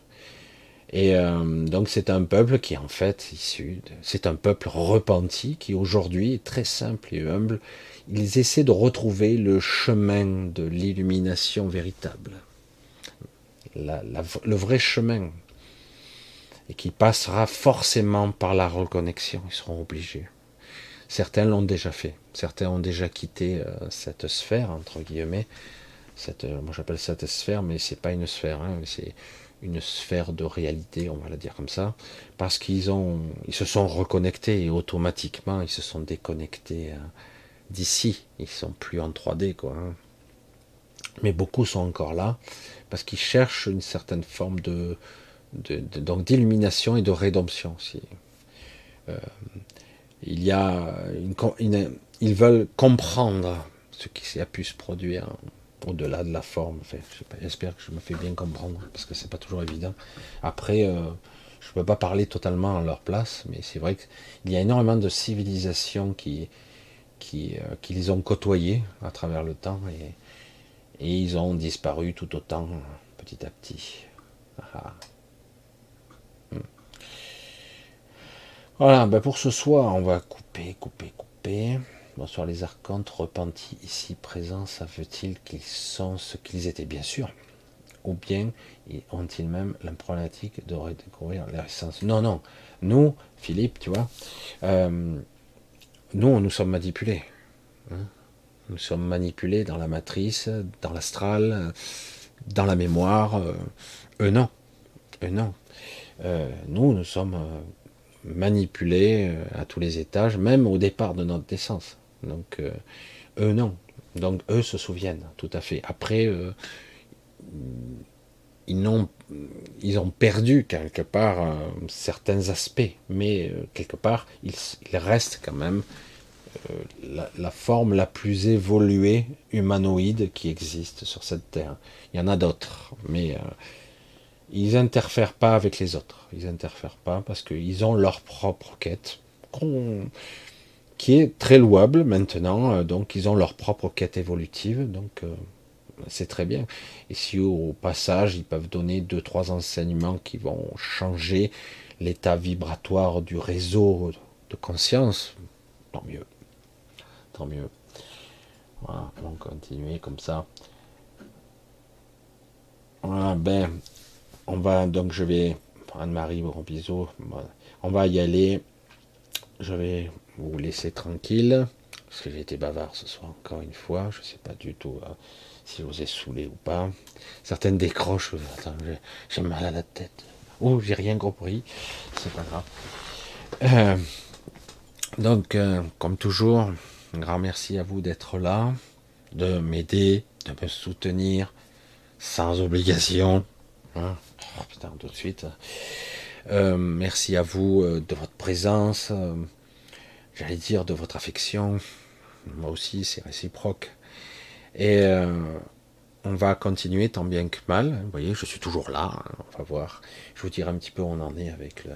Et euh, donc c'est un peuple qui est en fait issu, c'est un peuple repenti qui aujourd'hui est très simple et humble. Ils essaient de retrouver le chemin de l'illumination véritable, le vrai chemin, et qui passera forcément par la reconnexion. Ils seront obligés. Certains l'ont déjà fait. Certains ont déjà quitté euh, cette sphère entre guillemets. Euh, moi j'appelle cette sphère, mais c'est pas une sphère. Hein, c'est une sphère de réalité, on va la dire comme ça, parce qu'ils ont, ils se sont reconnectés et automatiquement ils se sont déconnectés euh, d'ici. Ils sont plus en 3D quoi. Hein. Mais beaucoup sont encore là parce qu'ils cherchent une certaine forme de, d'illumination et de rédemption il y a une, ils veulent comprendre ce qui a pu se produire au-delà de la forme. j'espère que je me fais bien comprendre parce que c'est pas toujours évident. Après, euh, je ne peux pas parler totalement à leur place, mais c'est vrai qu'il y a énormément de civilisations qui, qui, euh, qui les ont côtoyés à travers le temps et, ils ont disparu tout autant petit à petit. Ah, ah. Voilà, ben pour ce soir, on va couper, couper, couper. Bonsoir les archontes repentis ici présents, ça veut-il qu'ils sont ce qu'ils étaient Bien sûr? Ou bien ont-ils même la problématique de redécouvrir leur essence? Non, non. Nous, Philippe, tu vois, euh, nous, nous sommes manipulés. Hein. nous sommes manipulés dans la matrice, dans l'astral, dans la mémoire. Euh, eux, non. Eux, non. Euh, nous, nous sommes manipulés à tous les étages, même au départ de notre naissance. Donc euh, eux non. Donc eux se souviennent tout à fait. Après, euh, ils, ont, ils ont perdu quelque part certains aspects, mais quelque part, il, reste quand même la, la, forme la plus évoluée humanoïde qui existe sur cette terre. Il y en a d'autres, mais ils interfèrent pas avec les autres. Ils interfèrent pas parce qu'ils ont leur propre quête, qui est très louable maintenant. Euh, donc ils ont leur propre quête évolutive. Donc euh, c'est très bien. Et si au passage ils peuvent donner deux trois enseignements qui vont changer l'état vibratoire du réseau de conscience, tant mieux. Tant mieux. Voilà, on va continuer comme ça. Ben, on va donc je vais Anne-Marie, bon bisous. On va y aller. Je vais vous laisser tranquille. Parce que j'ai été bavard ce soir encore une fois. Je ne sais pas du tout euh, si je vous ai saoulé ou pas. Certaines décrochent. j'ai mal à la tête. Oh, j'ai rien compris. C'est pas grave. Euh, donc, euh, comme toujours, un grand merci à vous d'être là, de m'aider, de me soutenir, sans obligation. Hein. Oh, putain, tout de suite. Merci à vous de votre présence, j'allais dire de votre affection. Moi aussi, c'est réciproque. Et on va continuer tant bien que mal. Vous voyez, je suis toujours là. Hein, on va voir. Je vous dirai un petit peu où on en est avec le.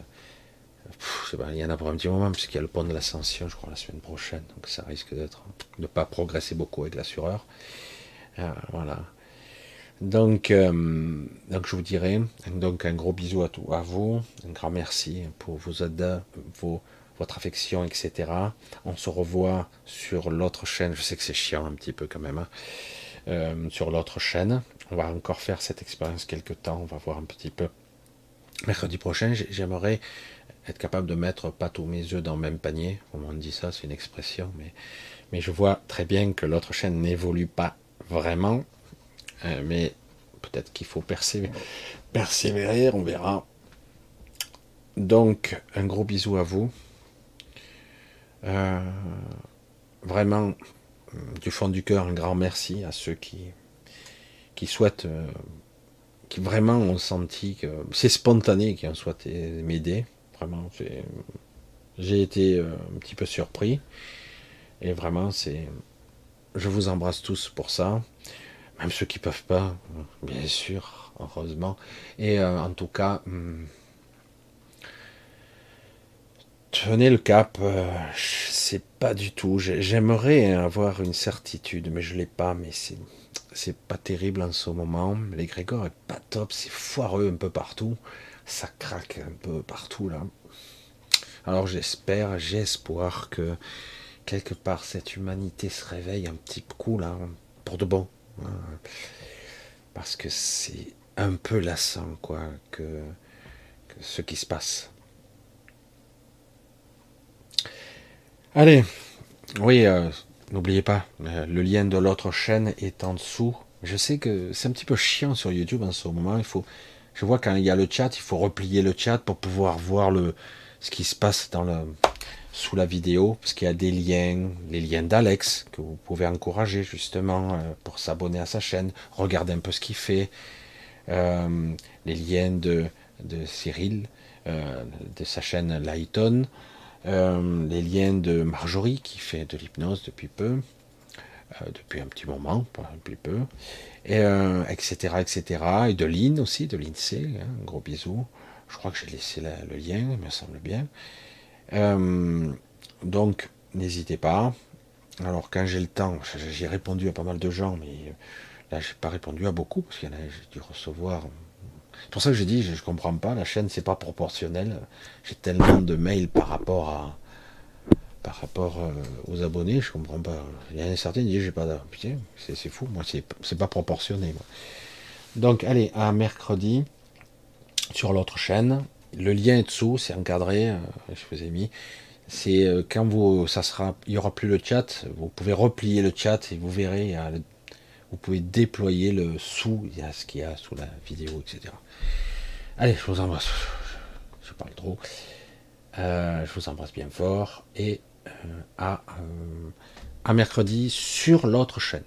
il y en a pour un petit moment, puisqu'il y a le pont de l'ascension, je crois, la semaine prochaine. Donc ça risque d'être. de ne pas progresser beaucoup avec l'assureur. Euh, voilà. Donc, euh, donc je vous dirai. Donc un gros bisou à, tout, à vous. Un grand merci pour vos aides, vos votre affection, etc. On se revoit sur l'autre chaîne. Je sais que c'est chiant un petit peu quand même. Hein. Euh, sur l'autre chaîne. On va encore faire cette expérience quelque temps. On va voir un petit peu. Mercredi prochain, j'aimerais être capable de mettre pas tous mes œufs dans le même panier. On dit ça, c'est une expression, mais, je vois très bien que l'autre chaîne n'évolue pas vraiment. Euh, mais peut-être qu'il faut persévérer, on verra. Donc, un gros bisou à vous. Euh, vraiment, du fond du cœur, un grand merci à ceux qui, qui souhaitent, euh, qui vraiment ont senti que c'est spontané, qui ont souhaité m'aider. Vraiment, j'ai été euh, un petit peu surpris. Et vraiment, c'est, je vous embrasse tous pour ça. Même ceux qui peuvent pas, bien sûr, heureusement. Et en tout cas, hmm, Tenez le cap, euh, c'est pas du tout. J'aimerais avoir une certitude, mais je l'ai pas. Mais c'est pas terrible en ce moment. L'égrégore est pas top, c'est foireux un peu partout. Ça craque un peu partout là. Alors j'espère, j'ai espoir que quelque part cette humanité se réveille un petit coup là, pour de bon. Hein. Parce que c'est un peu lassant quoi que ce qui se passe. Allez, oui, euh, n'oubliez pas, euh, le lien de l'autre chaîne est en dessous. Je sais que c'est un petit peu chiant sur YouTube en ce moment. Je vois quand il y a le chat, il faut replier le chat pour pouvoir voir le, ce qui se passe dans le, sous la vidéo, parce qu'il y a des liens, les liens d'Alex que vous pouvez encourager justement euh, pour s'abonner à sa chaîne, regarder un peu ce qu'il fait, les liens de, de Cyril, de sa chaîne Lighton, euh, les liens de Marjorie qui fait de l'hypnose depuis peu, euh, depuis un petit moment, depuis peu, et, etc., euh, etc. Et de Lynn aussi, de l'INSEE, hein, un gros bisou. Je crois que j'ai laissé le lien, il me semble bien. donc, n'hésitez pas. Alors, quand j'ai le temps, j'ai répondu à pas mal de gens, mais là, j'ai pas répondu à beaucoup, parce qu'il j'ai dû recevoir c'est pour ça que j'ai dit, je, ne comprends pas, la chaîne c'est pas proportionnel. J'ai tellement de mails par rapport euh, aux abonnés, je comprends pas. Il y en a certains qui disent j'ai pas Putain, c'est fou, moi c'est pas proportionné. Donc allez, à mercredi sur l'autre chaîne. Le lien est dessous, c'est encadré, euh, je vous ai mis. C'est euh, quand vous ça sera il y aura plus le chat, vous pouvez replier le chat et vous verrez vous pouvez déployer le sous, il y a ce qu'il y a sous la vidéo, etc. Allez, je vous embrasse. Je parle trop. Euh, je vous embrasse bien fort et euh, à, euh, à mercredi sur l'autre chaîne.